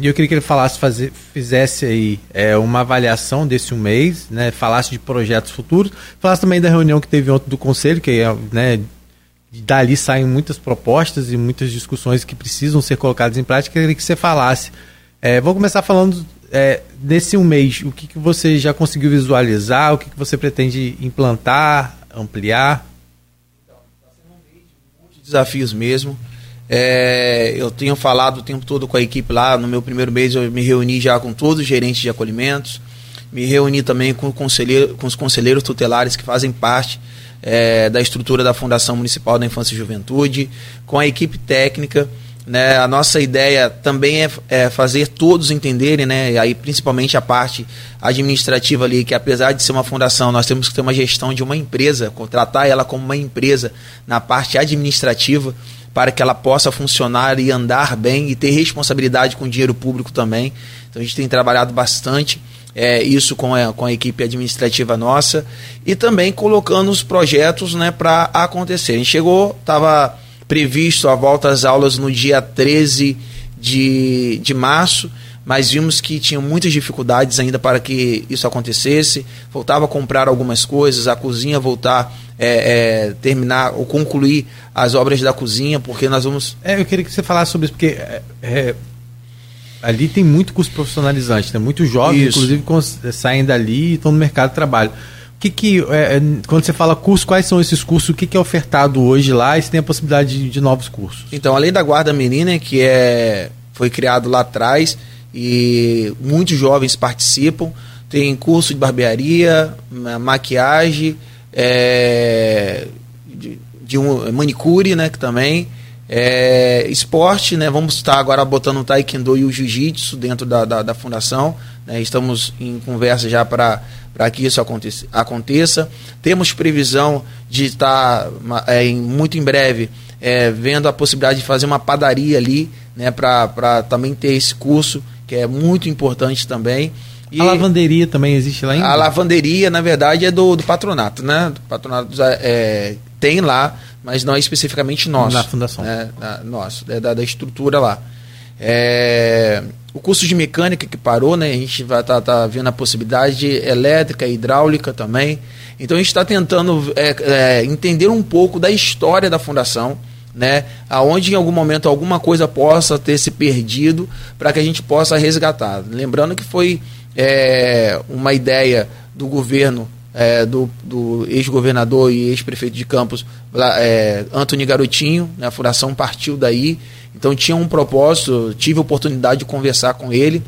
E eu queria que ele falasse, fazer, fizesse aí é, uma avaliação desse um mês, né, falasse de projetos futuros, falasse também da reunião que teve ontem do conselho, que né, dali saem muitas propostas e muitas discussões que precisam ser colocadas em prática. Eu queria que você falasse. É, vou começar falando é, nesse um mês, o que, que você já conseguiu visualizar, o que, que você pretende implantar, ampliar? Então, muitos desafios mesmo. É, eu tenho falado o tempo todo com a equipe lá. No meu primeiro mês eu me reuni já com todos os gerentes de acolhimentos, me reuni também com, conselheiro, com os conselheiros tutelares que fazem parte é, da estrutura da Fundação Municipal da Infância e Juventude, com a equipe técnica. Né? A nossa ideia também é, é, fazer todos entenderem, né? e aí principalmente a parte administrativa ali, que apesar de ser uma fundação, nós temos que ter uma gestão de uma empresa, contratar ela como uma empresa na parte administrativa, para que ela possa funcionar e andar bem e ter responsabilidade com o dinheiro público também. Então a gente tem trabalhado bastante é, isso com a, com a equipe administrativa nossa e também colocando os projetos né, para acontecer. A gente chegou, estava previsto a volta às aulas no dia 13 de, de março, mas vimos que tinham muitas dificuldades ainda para que isso acontecesse. Voltava a comprar algumas coisas, a cozinha voltar é, é, terminar ou concluir as obras da cozinha, porque nós vamos. É, eu queria que você falasse sobre isso, porque é, é ali tem muito curso profissionalizante, né? Muitos jovens, isso. inclusive, saem dali e estão no mercado de trabalho que, que é, é, quando você fala curso, quais são esses cursos? O que, que é ofertado hoje lá e se tem a possibilidade de, de, novos cursos? Então, além da Guarda Menina, que é, foi criado lá atrás e muitos jovens participam, tem curso de barbearia, maquiagem, é, de, de, um manicure, né, que também é, esporte, né? Vamos estar agora botando o taekwondo e o jiu-jitsu dentro da, da, da fundação. Né? Estamos em conversa já para para que isso aconteça. Temos previsão de estar é, em, muito em breve é, vendo a possibilidade de fazer uma padaria ali, né, para também ter esse curso, que é muito importante também. E a lavanderia também existe lá ainda? A lavanderia, na verdade, é do, do patronato, né? Do patronato é, tem lá, mas não é especificamente nosso. Na fundação. Né? Na, nosso, é da, da estrutura lá. É, o curso de mecânica que parou, né? A gente vai tá, tá vendo a possibilidade de elétrica, hidráulica também. Então a gente está tentando é, é, entender um pouco da história da fundação, né? Aonde em algum momento alguma coisa possa ter se perdido para que a gente possa resgatar. Lembrando que foi é, uma ideia do governo é, do, do ex-governador e ex-prefeito de Campos, é, Antônio Garotinho, né, a fundação partiu daí, então tinha um propósito, tive a oportunidade de conversar com ele,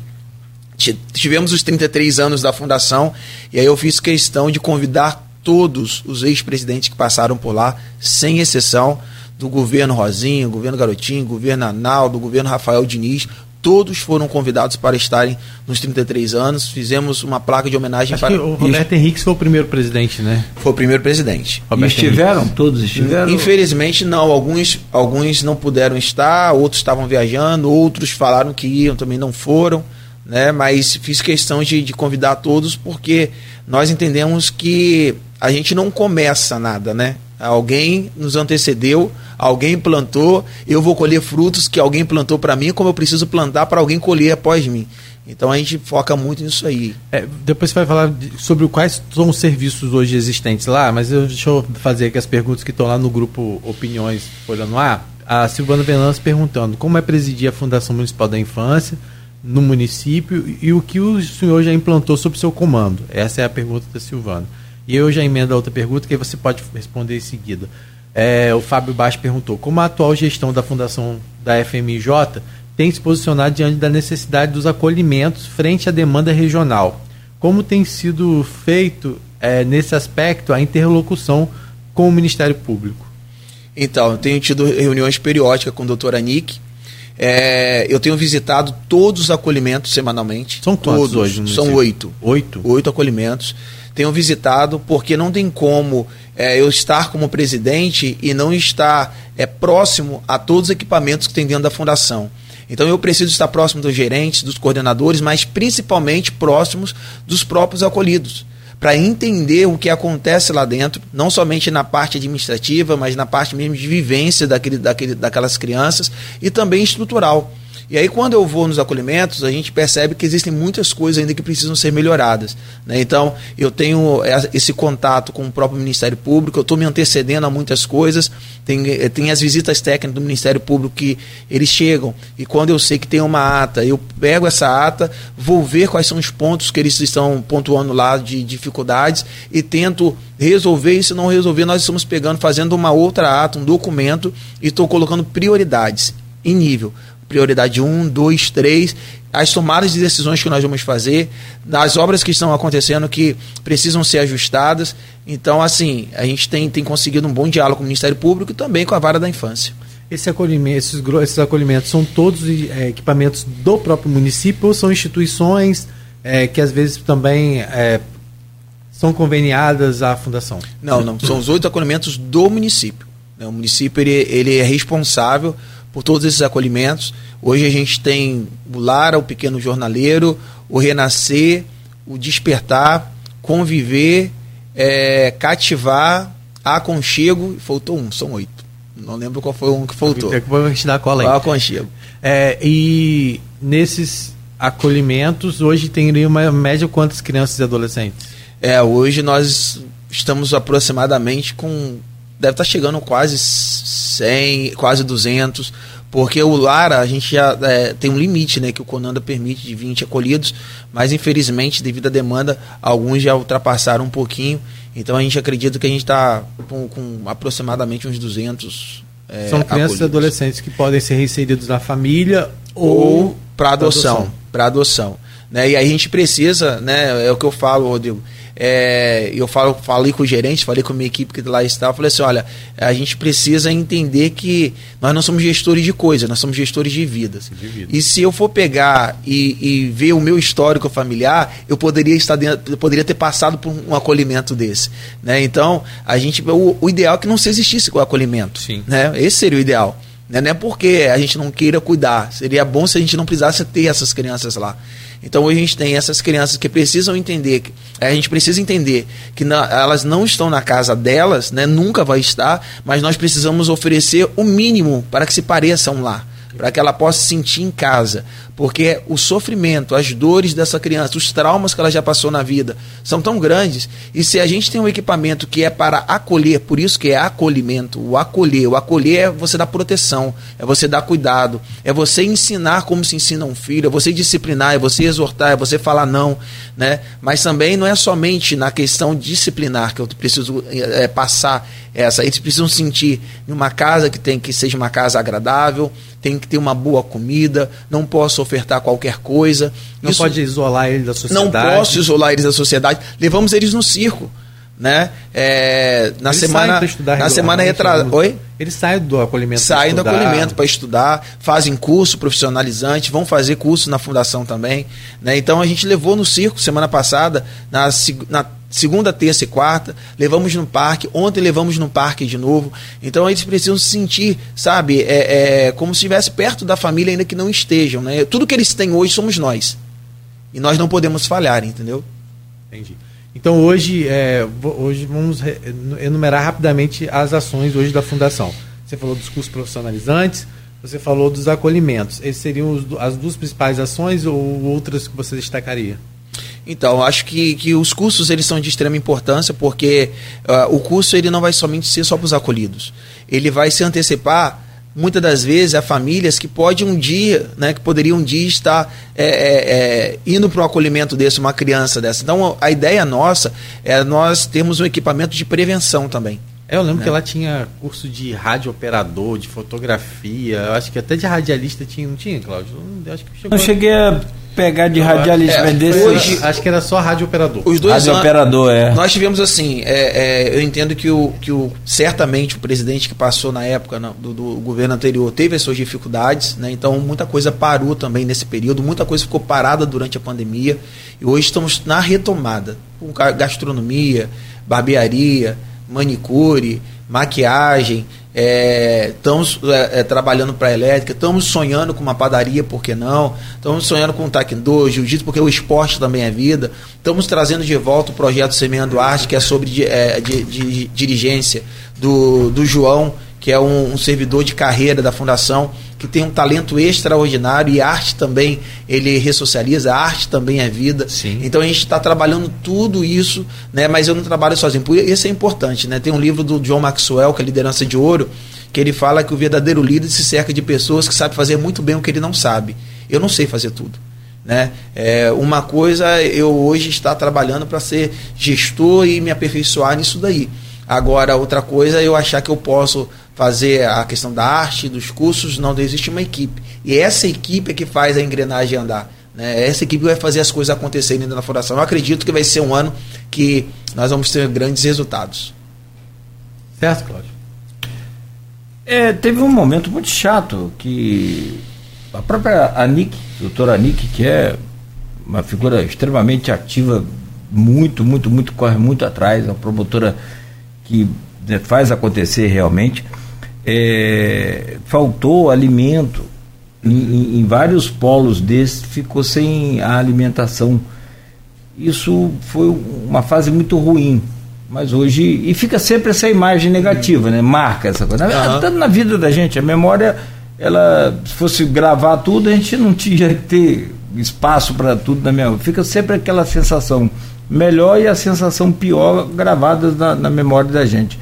tivemos os 33 anos da fundação, e aí eu fiz questão de convidar todos os ex-presidentes que passaram por lá, sem exceção, do governo Rosinho, governo Garotinho, governo Analdo, governo Rafael Diniz, todos foram convidados para estarem nos 33 anos. Fizemos uma placa de homenagem Acho para. o Roberto Henrique foi o primeiro presidente, né? Foi o primeiro presidente. e estiveram? Henrique. Todos estiveram? Infelizmente não. Alguns, alguns não puderam estar, outros estavam viajando, outros falaram que iam, também não foram. Né? Mas fiz questão de, de convidar todos porque nós entendemos que a gente não começa nada, né? Alguém nos antecedeu, alguém plantou, eu vou colher frutos que alguém plantou para mim, como eu preciso plantar para alguém colher após mim. Então a gente foca muito nisso aí. É, depois você vai falar de, sobre quais são os serviços hoje existentes lá, mas eu, deixa eu fazer aqui as perguntas que estão lá no grupo Opiniões Folha no Ar. A Silvana Venâncio perguntando como é presidir a Fundação Municipal da Infância no município e o que o senhor já implantou sob seu comando. Essa é a pergunta da Silvana. E eu já emendo a outra pergunta que você pode responder em seguida. É, o Fábio Baixo perguntou: como a atual gestão da Fundação da FMJ tem se posicionado diante da necessidade dos acolhimentos frente à demanda regional? Como tem sido feito é, nesse aspecto a interlocução com o Ministério Público? Então, eu tenho tido reuniões periódicas com a doutora Nick. É, eu tenho visitado todos os acolhimentos semanalmente. São quantos todos, hoje? São oito. Oito? Oito acolhimentos tenham visitado, porque não tem como é, eu estar como presidente e não estar é, próximo a todos os equipamentos que tem dentro da fundação. Então eu preciso estar próximo dos gerentes, dos coordenadores, mas principalmente próximos dos próprios acolhidos, para entender o que acontece lá dentro, não somente na parte administrativa, mas na parte mesmo de vivência daquele, daquele, daquelas crianças e também estrutural. E aí, quando eu vou nos acolhimentos, a gente percebe que existem muitas coisas ainda que precisam ser melhoradas. Né? Então, eu tenho esse contato com o próprio Ministério Público, eu estou me antecedendo a muitas coisas. Tem, eh, tem as visitas técnicas do Ministério Público que eles chegam, e quando eu sei que tem uma ata, eu pego essa ata, vou ver quais são os pontos que eles estão pontuando lá de dificuldades e tento resolver. E se não resolver, nós estamos pegando, fazendo uma outra ata, um documento, e estou colocando prioridades em nível prioridade 1, 2, 3, as tomadas de decisões que nós vamos fazer, das obras que estão acontecendo que precisam ser ajustadas. Então, assim, a gente tem, tem conseguido um bom diálogo com o Ministério Público e também com a vara da infância. Esse acolhimento, esses, esses acolhimentos são todos é, equipamentos do próprio município ou são instituições é, que às vezes também é, são conveniadas à fundação? Não, não. São os oito acolhimentos do município. Né? O município ele, ele é responsável por todos esses acolhimentos. Hoje a gente tem o Lara, o Pequeno Jornaleiro, o Renascer, o Despertar, Conviver, é, Cativar, Aconchego, faltou um, são oito. Não lembro qual foi um que faltou. Depois a gente dá cola aí. O Aconchego. É, e nesses acolhimentos, hoje tem uma média quantas crianças e adolescentes? É, hoje nós estamos aproximadamente com deve estar tá chegando quase 100, quase 200, porque o Lara, a gente já é, tem um limite, né, que o Conanda permite de 20 acolhidos, mas infelizmente, devido à demanda, alguns já ultrapassaram um pouquinho, então a gente acredita que a gente está com, com, aproximadamente uns 200 é, São crianças acolhidos. e adolescentes que podem ser reinseridos na família ou, ou para adoção, para adoção. adoção. Né? E aí a gente precisa, né, é o que eu falo, Rodrigo, é, eu falo, falei com o gerente, falei com a minha equipe que lá está, falei assim, olha, a gente precisa entender que nós não somos gestores de coisas, nós somos gestores de vidas. De vida. E se eu for pegar e, e, ver o meu histórico familiar, eu poderia estar dentro, eu poderia ter passado por um acolhimento desse, né? Então, a gente, o, o ideal é que não se existisse o acolhimento, Sim. né? Esse seria o ideal. Né? Não é porque a gente não queira cuidar, seria bom se a gente não precisasse ter essas crianças lá. Então hoje a gente tem essas crianças que precisam entender, a gente precisa entender que elas não estão na casa delas, né? nunca vai estar, mas nós precisamos oferecer o mínimo para que se pareçam lá. para que ela possa se sentir em casa. Porque o sofrimento, as dores dessa criança, os traumas que ela já passou na vida são tão grandes. E se a gente tem um equipamento que é para acolher, por isso que é acolhimento, o acolher. O acolher é você dar proteção, é você dar cuidado, é você ensinar como se ensina um filho, é você disciplinar, é você exortar, é você falar não. Né? Mas também não é somente na questão disciplinar que eu preciso é, passar essa. Eles precisam sentir uma casa que tem que seja uma casa agradável, tem que ter uma boa comida, não posso ofertar qualquer coisa. Não Isso, pode isolar eles da sociedade. Não posso isolar eles da sociedade. Levamos eles no circo. Né? É, na eles semana na semana retrasada. Oi? Eles saem do acolhimento Saem do acolhimento para estudar, fazem curso profissionalizante, vão fazer curso na fundação também. Né? Então a gente levou no circo semana passada, na, na segunda, terça e quarta, levamos no parque, ontem levamos no parque de novo. Então eles precisam se sentir, sabe, é, é, como se estivesse perto da família, ainda que não estejam. Né? Tudo que eles têm hoje somos nós. E nós não podemos falhar, entendeu? Entendi. Então hoje, é, hoje vamos enumerar rapidamente as ações hoje da Fundação. Você falou dos cursos profissionalizantes, você falou dos acolhimentos. Esses seriam as duas principais ações ou outras que você destacaria? Então, acho que, que os cursos eles são de extrema importância porque uh, o curso ele não vai somente ser só para os acolhidos. Ele vai se antecipar muitas das vezes a famílias que pode um dia, né, que poderiam um dia estar é, é, é, indo para um acolhimento desse, uma criança dessa. Então a ideia nossa é nós temos um equipamento de prevenção também. É, eu lembro né? que ela tinha curso de rádio operador, de fotografia, eu acho que até de radialista tinha, não tinha, Cláudio? Eu, acho que chegou eu cheguei a pegar de radialista é, desse. Hoje, acho que era só rádio operador. Os dois rádio operador, é. Nós tivemos assim, é, é, eu entendo que o, que o certamente o presidente que passou na época no, do, do, governo anterior teve as suas dificuldades, né? Então muita coisa parou também nesse período, muita coisa ficou parada durante a pandemia e hoje estamos na retomada com gastronomia, barbearia, manicure, maquiagem, é, estamos é, é, trabalhando para elétrica, estamos sonhando com uma padaria, por que não? Estamos sonhando com um taekwondo, jiu-jitsu, porque o esporte também é vida. Estamos trazendo de volta o projeto Semeando Arte, que é sobre é, de, de, de, dirigência do, do João, que é um, um servidor de carreira da Fundação que tem um talento extraordinário e arte também ele ressocializa, a arte também é vida. Sim. Então a gente está trabalhando tudo isso, né? Mas eu não trabalho sozinho. Isso é importante, né? Tem um livro do John Maxwell, que é Liderança de Ouro, que ele fala que o verdadeiro líder se cerca de pessoas que sabem fazer muito bem o que ele não sabe. Eu não sei fazer tudo. Né? É, uma coisa eu hoje estar trabalhando para ser gestor e me aperfeiçoar nisso daí. Agora, outra coisa é eu achar que eu posso fazer a questão da arte, dos cursos, não existe uma equipe. E essa equipe é que faz a engrenagem andar. Né? Essa equipe vai fazer as coisas acontecerem da fundação. Eu acredito que vai ser um ano que nós vamos ter grandes resultados. Certo, Cláudio? É, teve um momento muito chato que a própria Anick, doutora Anick, que é uma figura extremamente ativa, muito, muito, muito, corre muito atrás, é uma promotora que né, faz acontecer realmente é, faltou alimento em, em, vários polos desses, ficou sem a alimentação. Isso foi uma fase muito ruim. Mas hoje. E fica sempre essa imagem negativa, né? Marca essa coisa. Uhum. Tanto na vida da gente, a memória, ela, se fosse gravar tudo, a gente não tinha que ter espaço para tudo na memória. Fica sempre aquela sensação melhor e a sensação pior gravadas na, na memória da gente.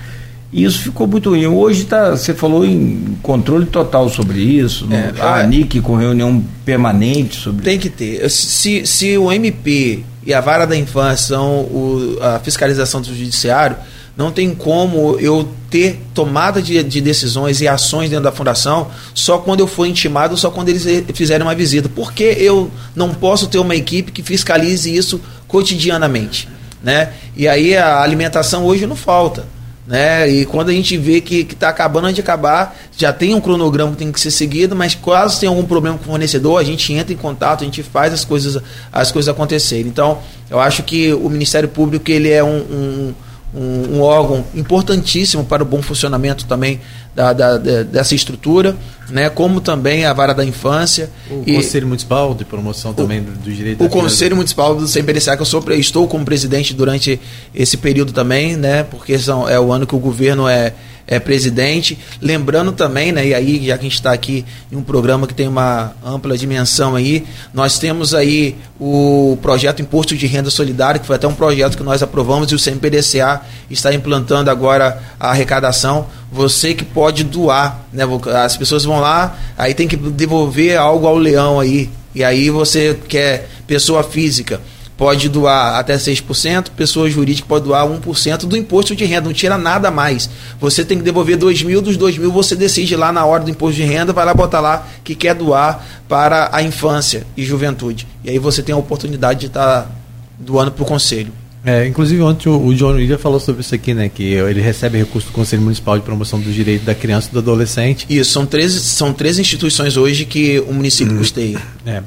E isso ficou muito ruim. Hoje tá, você falou em controle total sobre isso, é, a ANIC com reunião permanente sobre Tem que ter. Se, se o MP e a vara da infância são o, a fiscalização do judiciário, não tem como eu ter tomada de, de, decisões e ações dentro da fundação só quando eu for intimado, só quando eles fizerem uma visita. Porque eu não posso ter uma equipe que fiscalize isso cotidianamente. Né? E aí a alimentação hoje não falta né? E quando a gente vê que está acabando de acabar, já tem um cronograma que tem que ser seguido, mas caso tenha algum problema com o fornecedor, a gente entra em contato, a gente faz as coisas, as coisas acontecerem. Então, eu acho que o Ministério Público ele é um, um um, um, órgão importantíssimo para o bom funcionamento também da, da, da, dessa estrutura, né, como também a vara da infância. O e Conselho Municipal de Promoção também do, do Direito O Conselho Municipal do Sem Beneficiar, que eu sou, estou como presidente durante esse período também, né, porque são, é o ano que o governo é, é, presidente. Lembrando também, né, e aí, já que a gente está aqui em um programa que tem uma ampla dimensão aí, nós temos aí o projeto Imposto de Renda Solidária, que foi até um projeto que nós aprovamos e o CMPDCA está implantando agora a arrecadação. Você que pode doar, né? As pessoas vão lá, aí tem que devolver algo ao leão aí. E aí você quer pessoa física pode doar até 6%, pessoa jurídica pode doar 1% do imposto de renda, não tira nada mais. Você tem que devolver 2 mil, dos 2 mil você decide lá na hora do imposto de renda, vai lá botar lá que quer doar para a infância e juventude. E aí você tem a oportunidade de estar tá doando para o conselho. É, inclusive ontem o, o John William falou sobre isso aqui, né? Que ele recebe recurso do Conselho Municipal de Promoção dos Direitos da Criança e do Adolescente. Isso, são três, são três instituições hoje que o município hum. custeia. É.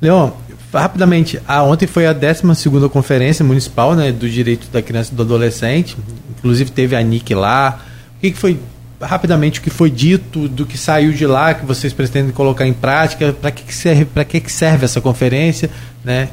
Leon, rapidamente, ontem foi a 12 Conferência Municipal né, do Direito da Criança e do Adolescente. Inclusive teve a NIC lá. O que, que foi, rapidamente, o que foi dito, do que saiu de lá, que vocês pretendem colocar em prática? Para que, que, serve, que, que serve essa conferência? Né?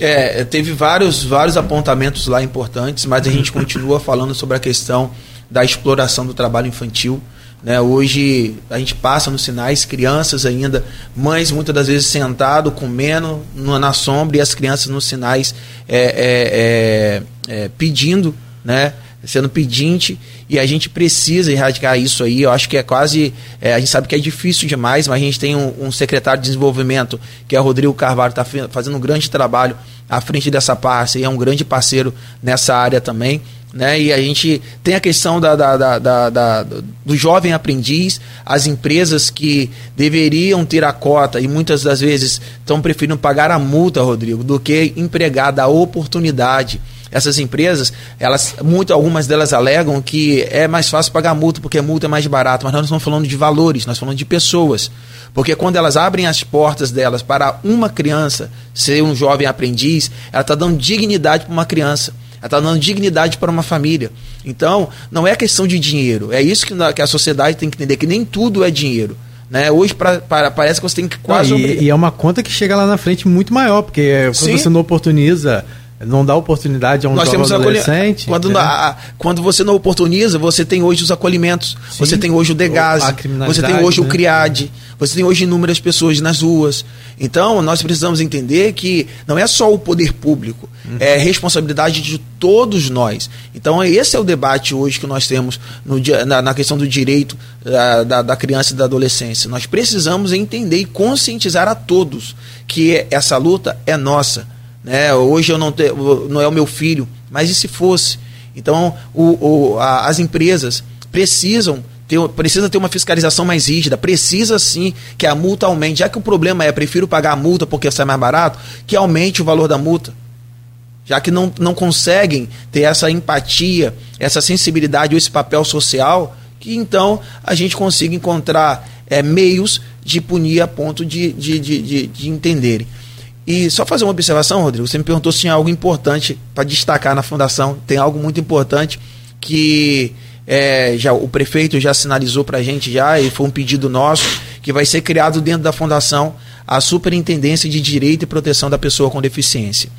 É, teve vários, vários apontamentos lá importantes, mas a gente continua falando sobre a questão da exploração do trabalho infantil. Né? Hoje a gente passa nos sinais, crianças ainda, mães muitas das vezes sentado, comendo na sombra e as crianças nos sinais é, é, é, é, pedindo, né? sendo pedinte e a gente precisa erradicar isso aí. Eu acho que é quase. É, a gente sabe que é difícil demais, mas a gente tem um, um secretário de desenvolvimento, que é o Rodrigo Carvalho, está fazendo um grande trabalho à frente dessa parte e é um grande parceiro nessa área também. Né? E a gente tem a questão da, da, da, da, do jovem aprendiz, as empresas que deveriam ter a cota e muitas das vezes estão preferindo pagar a multa, Rodrigo, do que empregar, da oportunidade. Essas empresas, elas, muito, algumas delas alegam que é mais fácil pagar multa porque a multa é mais barata, mas nós não estamos falando de valores, nós falamos de pessoas. Porque quando elas abrem as portas delas para uma criança ser um jovem aprendiz, ela está dando dignidade para uma criança. Ela está dando dignidade para uma família. Então, não é questão de dinheiro. É isso que, que a sociedade tem que entender, que nem tudo é dinheiro. Né? Hoje pra, pra, parece que você tem que quase. Não, e, e, é uma conta que chega lá na frente muito maior, porque quando Sim. você não oportuniza não dá oportunidade a um Nós temos adolescente. Quando, né? a, quando você não oportuniza, você tem hoje os acolhimentos, Sim. você tem hoje o Degase, você tem hoje né? o CRIAD, você tem hoje inúmeras pessoas nas ruas. Então, nós precisamos entender que não é só o poder público, uhum. é responsabilidade de todos nós. Então, esse é o debate hoje que nós temos no, na, na questão do direito da, da, da criança e da adolescência. Nós precisamos entender e conscientizar a todos que essa luta é nossa né? Hoje eu não, não é o meu filho, mas e se fosse? Então, o, o, a, as empresas precisam ter, precisa ter uma fiscalização mais rígida, precisa sim que a multa aumente. Já que o problema é prefiro pagar a multa porque sai mais barato, que aumente o valor da multa. Já que não, não conseguem ter essa empatia, essa sensibilidade ou esse papel social, que então a gente consiga encontrar é, meios de punir a ponto de, de, de, de, de entenderem. E só fazer uma observação, Rodrigo, você me perguntou se tinha algo importante para destacar na fundação. Tem algo muito importante que é, já o prefeito já sinalizou para a gente já, e foi um pedido nosso, que vai ser criado dentro da fundação a Superintendência de Direito e Proteção da Pessoa com Deficiência.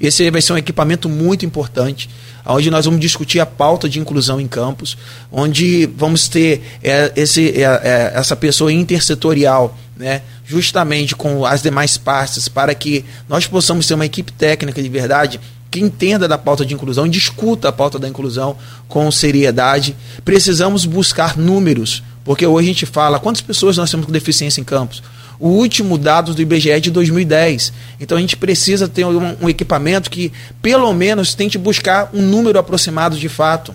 Esse vai ser um equipamento muito importante, onde nós vamos discutir a pauta de inclusão em campos, onde vamos ter é, esse, é, é, essa pessoa intersetorial, né, justamente com as demais partes, para que nós possamos ter uma equipe técnica de verdade que entenda da pauta de inclusão e discuta a pauta da inclusão com seriedade. Precisamos buscar números, porque hoje a gente fala quantas pessoas nós temos com deficiência em campos. O último dado do IBGE de 2010. Então a gente precisa ter um, um equipamento que, pelo menos, tente buscar um número aproximado de fato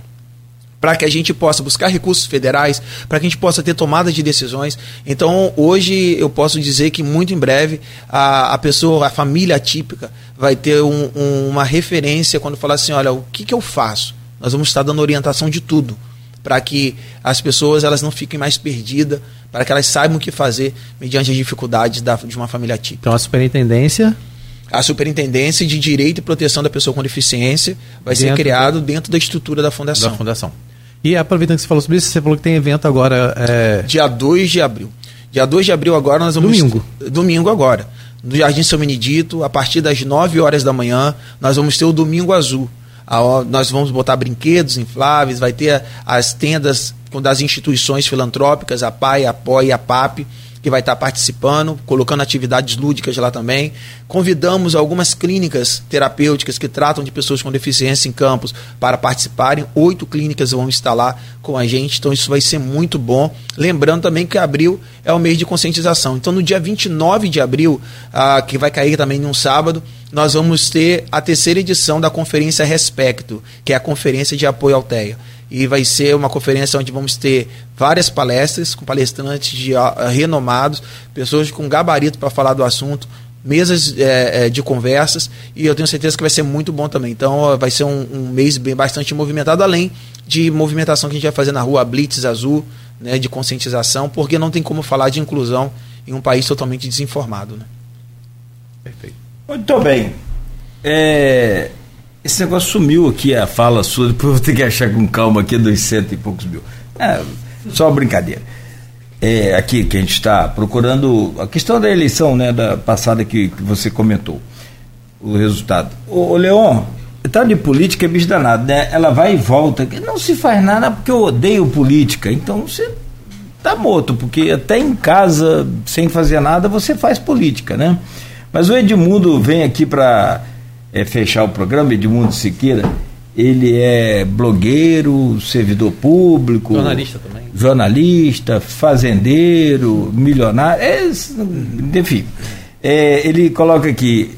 para que a gente possa buscar recursos federais, para que a gente possa ter tomada de decisões. Então, hoje eu posso dizer que muito em breve a, a pessoa, a família atípica, vai ter um, um, uma referência quando falar assim, olha, o que, que eu faço? Nós vamos estar dando orientação de tudo para que as pessoas elas não fiquem mais perdidas, para que elas saibam o que fazer mediante as dificuldades da, de uma família atípica. Então, a superintendência a Superintendência de Direito e Proteção da Pessoa com Deficiência vai dentro ser criado dentro da estrutura da Fundação. Da Fundação. E aproveitando que você falou sobre isso, você falou que tem evento agora. É... Dia 2 de abril. Dia 2 de abril agora nós vamos. Domingo. Domingo agora. No Jardim São Benedito, a partir das 9 horas da manhã, nós vamos ter o Domingo Azul. Nós vamos botar brinquedos infláveis, vai ter as tendas das instituições filantrópicas, a PAI, a POI a PAP que vai estar participando, colocando atividades lúdicas lá também. Convidamos algumas clínicas terapêuticas que tratam de pessoas com deficiência em campos para participarem. Oito clínicas vão estar lá com a gente, então isso vai ser muito bom. Lembrando também que abril é o mês de conscientização. Então, no dia 29 de abril, ah, que vai cair também num sábado, nós vamos ter a terceira edição da Conferência Respecto, que é a conferência de apoio ao TEA e vai ser uma conferência onde vamos ter várias palestras com palestrantes de, uh, renomados, pessoas com gabarito para falar do assunto, mesas é, é, de conversas e eu tenho certeza que vai ser muito bom também. Então vai ser um, um, mês bem bastante movimentado, além de movimentação que a gente vai fazer na rua Blitz Azul, né, de conscientização, porque não tem como falar de inclusão em um país totalmente desinformado. Né? Perfeito. Muito bem. É, esse negócio sumiu aqui, a fala sua, depois eu vou ter que achar com calma aqui dos cento e poucos mil. É, só brincadeira. É, aqui que a gente está procurando a questão da eleição, né, da passada que, que você comentou, o resultado. Ô, ô Leon, tal de política é bicho danado, né? Ela vai e volta. Não se faz nada porque eu odeio política. Então você tá morto, porque até em casa, sem fazer nada, você faz política, né? Mas o Edmundo vem aqui para é, fechar o programa, Edmundo Siqueira, ele é blogueiro, servidor público, jornalista também, jornalista, fazendeiro, milionário, é, enfim. É, ele coloca aqui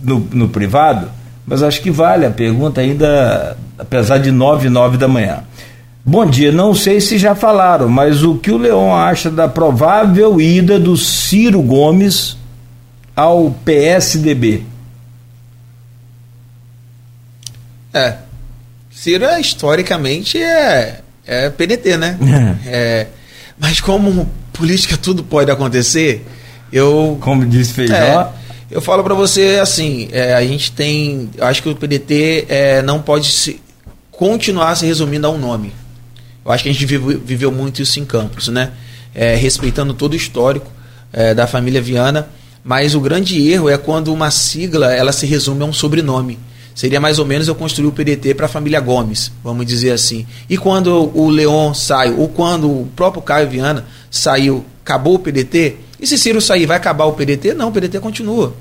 no, no privado, mas acho que vale a pergunta ainda, apesar de nove nove da manhã. Bom dia, não sei se já falaram, mas o que o Leão acha da provável ida do Ciro Gomes ao PSDB? É. Ciro, é, historicamente, é, é PDT, né? É. é. Mas como política tudo pode acontecer, eu. Como disse Feijó. É, eu falo para você assim: é, a gente tem. Eu acho que o PDT é, não pode se, continuar se resumindo a um nome. Eu acho que a gente viveu, viveu muito isso em Campos, né? É, respeitando todo o histórico da família Viana, mas o grande erro é quando uma sigla ela se resume a um sobrenome. Seria mais ou menos eu construir o PDT para a família Gomes, vamos dizer assim. E quando o Leon sai, ou quando o próprio Caio Viana saiu, acabou o PDT, e se Ciro sair, vai acabar o PDT? Não, o PDT continua.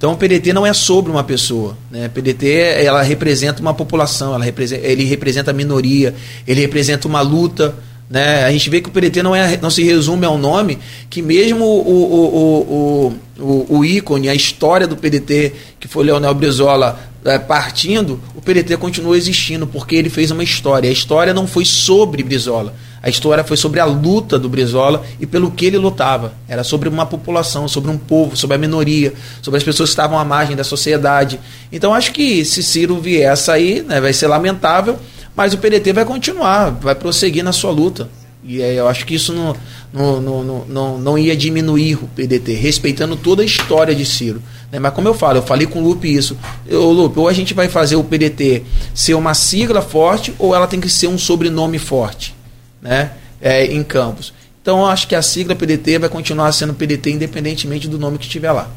Então o PDT não é sobre uma pessoa. Né? O PDT ela representa uma população, ela representa, ele representa a minoria, ele representa uma luta. Né? A gente vê que o PDT não, é, não se resume a um nome que mesmo o, o, o, o, o ícone, a história do PDT, que foi Leonel Brizola, é, partindo, o PDT continua existindo, porque ele fez uma história. A história não foi sobre Brizola. A história foi sobre a luta do Brizola e pelo que ele lutava. Era sobre uma população, sobre um povo, sobre a minoria, sobre as pessoas que estavam à margem da sociedade. Então acho que se Ciro vier a sair, né, vai ser lamentável, mas o PDT vai continuar, vai prosseguir na sua luta. E é, eu acho que isso não, não, não, não, não ia diminuir o PDT, respeitando toda a história de Ciro. Né? Mas como eu falo, eu falei com o Lupe isso. Eu, Lupe, ou a gente vai fazer o PDT ser uma sigla forte, ou ela tem que ser um sobrenome forte né? É, em Campos. Então eu acho que a sigla PDT vai continuar sendo PDT independentemente do nome que estiver lá.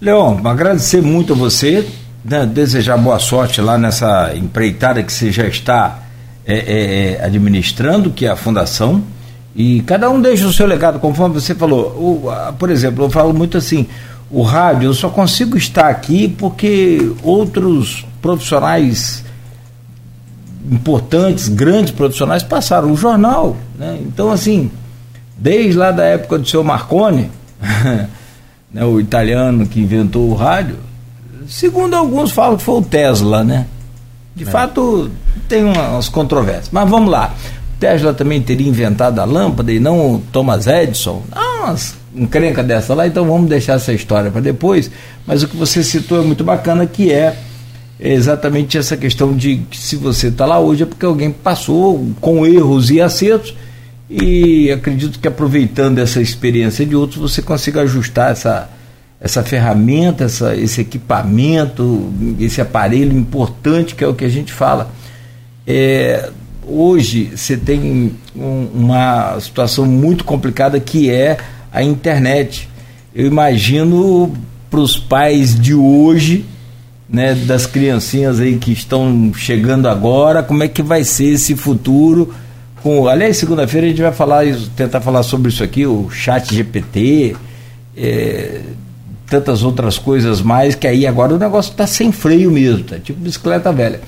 Leon, agradecer muito a você, né? desejar boa sorte lá nessa empreitada que você já está é, é, é, administrando, que é a fundação, e cada um deixa o seu legado, conforme você falou. O, por exemplo, eu falo muito assim, o rádio, eu só consigo estar aqui porque outros profissionais importantes, grandes profissionais passaram. O jornal, né? então assim, desde lá da época do seu Marconi, né, o italiano que inventou o rádio, segundo alguns falam que foi o Tesla, né? De é. fato, tem umas controvérsias. Mas vamos lá. Tesla também teria inventado a lâmpada e não o Thomas Edison. Ah, umas encrenca dessa lá, então vamos deixar essa história para depois. Mas o que você citou é muito bacana, que é é exatamente essa questão de que se você está lá hoje é porque alguém passou com erros e acertos e acredito que aproveitando essa experiência de outros você consiga ajustar essa, essa ferramenta, essa, esse equipamento, esse aparelho importante que é o que a gente fala. É, hoje você tem um, uma situação muito complicada que é a internet. Eu imagino para os pais de hoje né, das criancinhas aí que estão chegando agora, como é que vai ser esse futuro com. Aliás, segunda-feira a gente vai falar, tentar falar sobre isso aqui, o chat GPT, é, tantas outras coisas mais, que aí agora o negócio está sem freio mesmo, tá tipo bicicleta velha.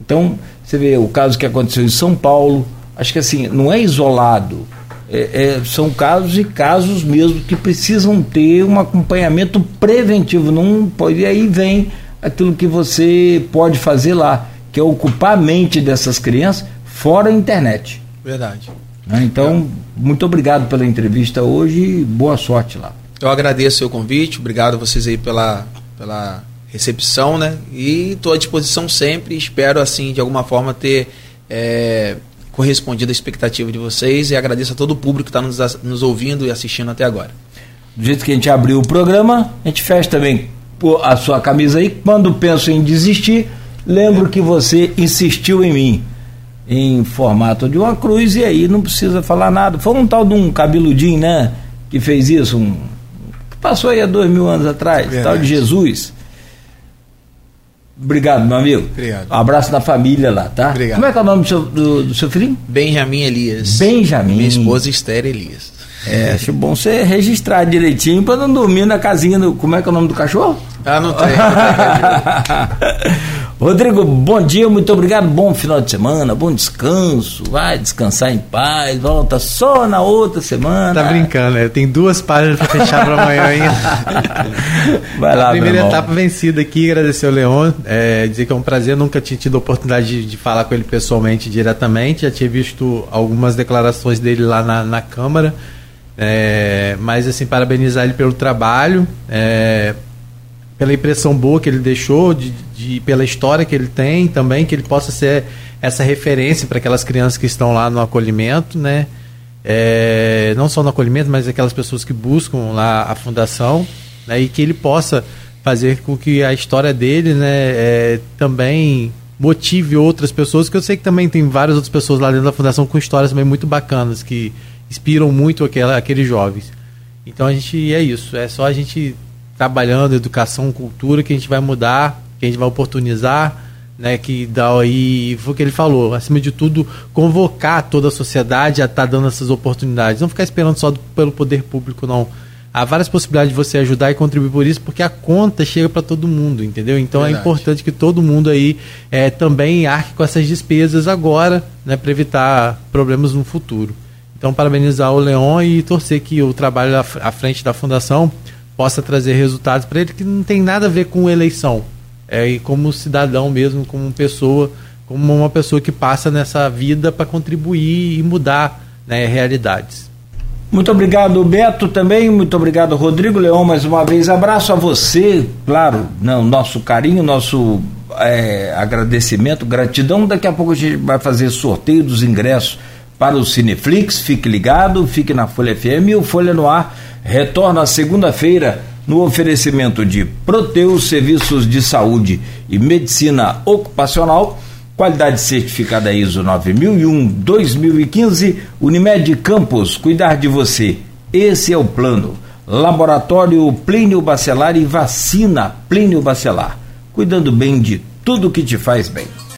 Então, você vê o caso que aconteceu em São Paulo, acho que assim, não é isolado. É, é, são casos e casos mesmo que precisam ter um acompanhamento preventivo. Não pode, e aí vem aquilo que você pode fazer lá, que é ocupar a mente dessas crianças fora a internet. Verdade. Né? Então, é. muito obrigado pela entrevista hoje e boa sorte lá. Eu agradeço o convite, obrigado a vocês aí pela, pela recepção, né? E estou à disposição sempre. Espero, assim, de alguma forma ter é, correspondido à expectativa de vocês e agradeço a todo o público que está nos, nos ouvindo e assistindo até agora. Do jeito que a gente abriu o programa, a gente fecha também a sua camisa aí. Quando penso em desistir, lembro que você insistiu em mim em formato de uma cruz e aí não precisa falar nada. Foi um tal de um cabeludinho, né? Que fez isso, um, passou aí há dois mil anos atrás, Verdade. tal de Jesus. Obrigado, meu amigo. Obrigado. Um abraço na família lá, tá? Obrigado. Como é que é o nome do seu, do, do seu filhinho? Benjamin Elias. Benjamin. Minha esposa Esther Elias. É, acho bom você registrar direitinho para não dormir na casinha do. Como é que é o nome do cachorro? Ah, não tem. Rodrigo, bom dia, muito obrigado. Bom final de semana, bom descanso. Vai descansar em paz, volta só na outra semana. Tá brincando, né? Tem duas páginas para fechar para amanhã ainda. Vai lá, A primeira etapa vencida aqui, agradecer ao Leon, é, dizer que é um prazer, nunca tinha tido a oportunidade de, de, falar com ele pessoalmente, diretamente. Já tinha visto algumas declarações dele lá na, na Câmara. É, mas assim, parabenizar ele pelo trabalho. É, pela impressão boa que ele deixou, de, de, pela história que ele tem também, que ele possa ser essa referência para aquelas crianças que estão lá no acolhimento, né? É, não só no acolhimento, mas aquelas pessoas que buscam lá a fundação, né? E que ele possa fazer com que a história dele, né, é, também motive outras pessoas, que eu sei que também tem várias outras pessoas lá dentro da fundação com histórias também muito bacanas que inspiram muito aquela, aqueles jovens. Então a gente é isso, é só a gente trabalhando educação, cultura, que a gente vai mudar, que a gente vai oportunizar, né, que dá aí, foi o que ele falou, acima de tudo, convocar toda a sociedade a estar tá dando essas oportunidades, não ficar esperando só do, pelo poder público, não. Há várias possibilidades de você ajudar e contribuir por isso, porque a conta chega para todo mundo, entendeu? Então é Verdade. é importante que todo mundo aí é, também arque com essas despesas agora, né, para evitar problemas no futuro. Então, parabenizar o Leon e torcer que o trabalho à frente da Fundação possa trazer resultados para ele que não tem nada a ver com eleição. É, e como cidadão mesmo, como pessoa, como uma pessoa que passa nessa vida para contribuir e mudar né, realidades. Muito obrigado, Beto, também. Muito obrigado, Rodrigo Leão, mais uma vez. Abraço a você, claro, não, nosso carinho, nosso é, agradecimento, gratidão. Daqui a pouco a gente vai fazer sorteio dos ingressos para o Cineflix. Fique ligado, fique na Folha FM e o Folha no Ar retorna segunda-feira no oferecimento de Proteus Serviços de Saúde e Medicina Ocupacional, qualidade certificada ISO 9001-2015, Unimed Campos, cuidar de você. Esse é o plano. Laboratório Plínio Bacelar e Vacina Plínio Bacelar, cuidando bem de tudo que te faz bem.